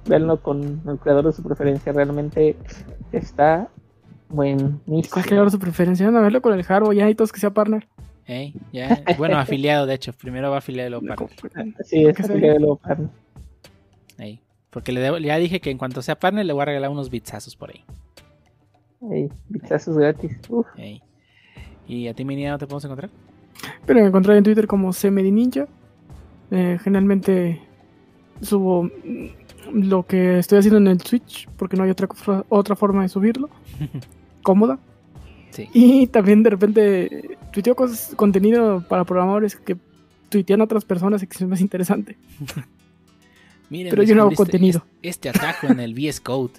véanlo con el creador de su preferencia, realmente está buenísimo. ¿Cuál creador de su preferencia? a verlo con el Harbo, ya hay todos que sea partner. ya, bueno, afiliado de hecho, primero va afiliado de partner. Sí, es afiliado de partner. Porque le ya dije que en cuanto sea partner le voy a regalar unos bitsazos por ahí. Hey, gratis. ¿Y a ti, Mini, no te podemos encontrar? Pero me encontrar en Twitter como CMDNinja. Eh, generalmente subo lo que estoy haciendo en el Switch, porque no hay otra, otra forma de subirlo. Cómoda. Sí. Y también de repente tuiteo cosas, contenido para programadores que tuitean a otras personas y que es más interesante. Pero yo no hago contenido. Este, atajo en el VS Code.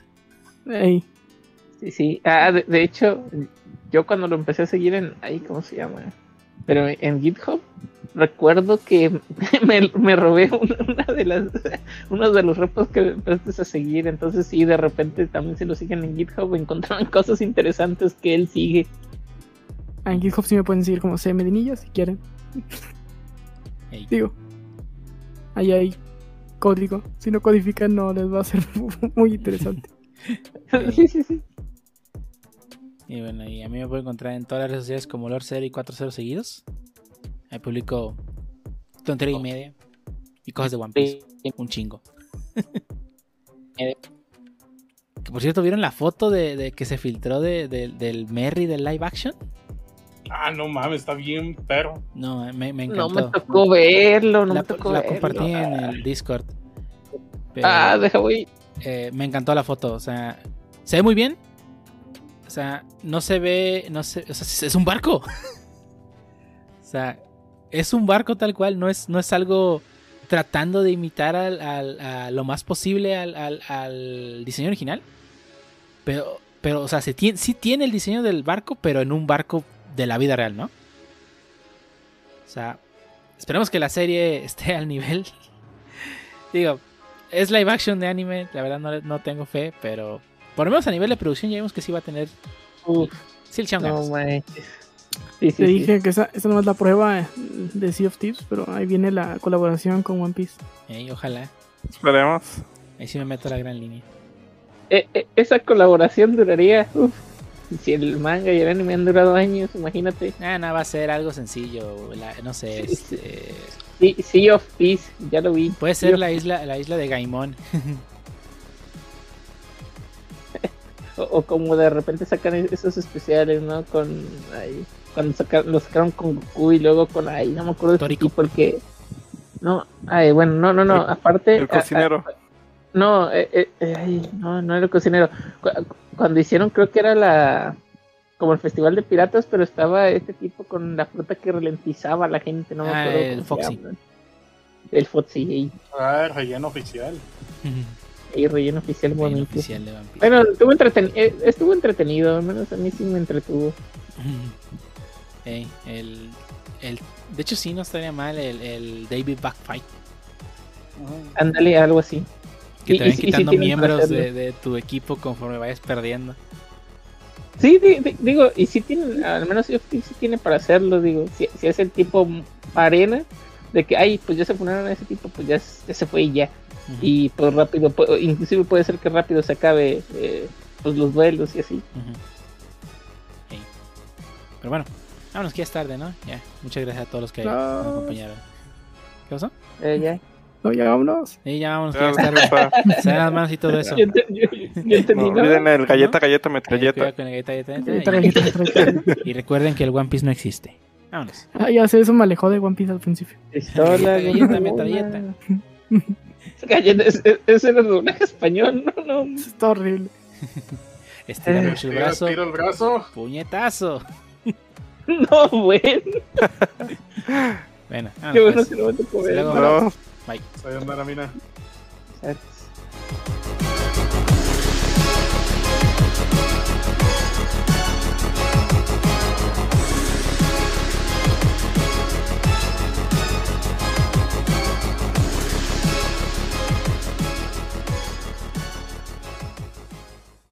Hey. Sí, sí. Ah, de, hecho, yo cuando lo empecé a seguir en. Ahí, ¿cómo se llama? Pero en GitHub, recuerdo que me, robé una, de las, uno de los repos que empezaste a seguir. Entonces, sí, de repente también se lo siguen en GitHub. Encontraron cosas interesantes que él sigue. Ah, en GitHub sí me pueden seguir como C Medinilla si quieren. Digo, ahí hay código. Si no codifican, no les va a ser muy interesante. sí, sí, sí. Y bueno, y a mí me pueden encontrar en todas las redes sociales como Lord 0 y 40 seguidos. Ahí publico tontería y media y cosas de One Piece. Un chingo. que por cierto, ¿vieron la foto de, que se filtró de, del Merry del live action? Ah, no mames, está bien perro. No, me, me encantó. No me tocó verlo, no la, me tocó La compartí en el Discord. ah, deja voy. Eh, me encantó la foto, o sea, se ve muy bien, o sea, no se ve, no sé, o sea, es un barco. o sea, es un barco tal cual, no es, no es algo tratando de imitar al, a lo más posible al, diseño original. Pero, pero o sea, se tiene, sí tiene el diseño del barco, pero en un barco de la vida real, ¿no? O sea, esperemos que la serie esté al nivel. Digo, es live action de anime, la verdad no, no tengo fe, pero por lo menos a nivel de producción ya vimos que sí va a tener. Uf, sí, el no, sí, Te dije que esa, no es la prueba de Sea of Thieves, pero ahí viene la colaboración con One Piece. ojalá. Esperemos. Ahí sí me meto a la gran línea. Eh, eh, esa colaboración duraría. Uf, si el manga y el anime han durado años, imagínate. Ah, no, va a ser algo sencillo. no sé. Este... Sea of Peace, ya lo vi. Puede ser la isla, la isla de Gaimon. O, como de repente sacan esos especiales, ¿no? Con ahí, cuando sacaron, lo sacaron con Goku y luego con ahí, no me acuerdo de tipo el que no, ay, bueno, no, no, no, aparte el cocinero. No, eh, eh, eh no, no era el cocinero. Cuando hicieron creo que era la como el festival de piratas, pero estaba este tipo con la fruta que ralentizaba a la gente, no me ah, acuerdo. el Foxy. El Foxy. Ah, el relleno oficial. Y relleno oficial bonito. bueno, estuvo, entretenido, eh, estuvo entretenido, al menos a mí sí me entretuvo. el, el, de hecho, sí, no estaría mal el, el David Backfight. Ándale, algo así. Que te van quitando miembros de, de, tu equipo conforme vayas perdiendo. Sí, digo, y si tiene, al menos sí, tiene para hacerlo, digo, si, si es el tipo arena, de que, ay, pues ya se funaron a ese tipo, pues ya, se fue y ya. Y pues rápido, inclusive puede ser que rápido se acabe eh, pues los duelos y así. Pero bueno, vámonos que ya es tarde, ¿no? Ya, muchas gracias a todos los que nos acompañaron. ¿Qué pasó? Eh, ya. No, ya vámonos. Sí, ya vámonos, ya es. Se dan las manos y todo eso. Yo, entendí, no, olviden el galleta, galleta, metralleta. Con el galleta, galleta, y recuerden que el One Piece no existe. Vámonos. Ah, ya sé, eso me alejó de One Piece al principio. Pistola, galleta, metralleta. Galleta, ese era el doblaje español, no, no. Está horrible. Estiramos el brazo. Tiro el brazo. Puñetazo. No, bueno. bueno, Qué bueno pues. que no me tocó ver. Bye. Sayonara, Mina.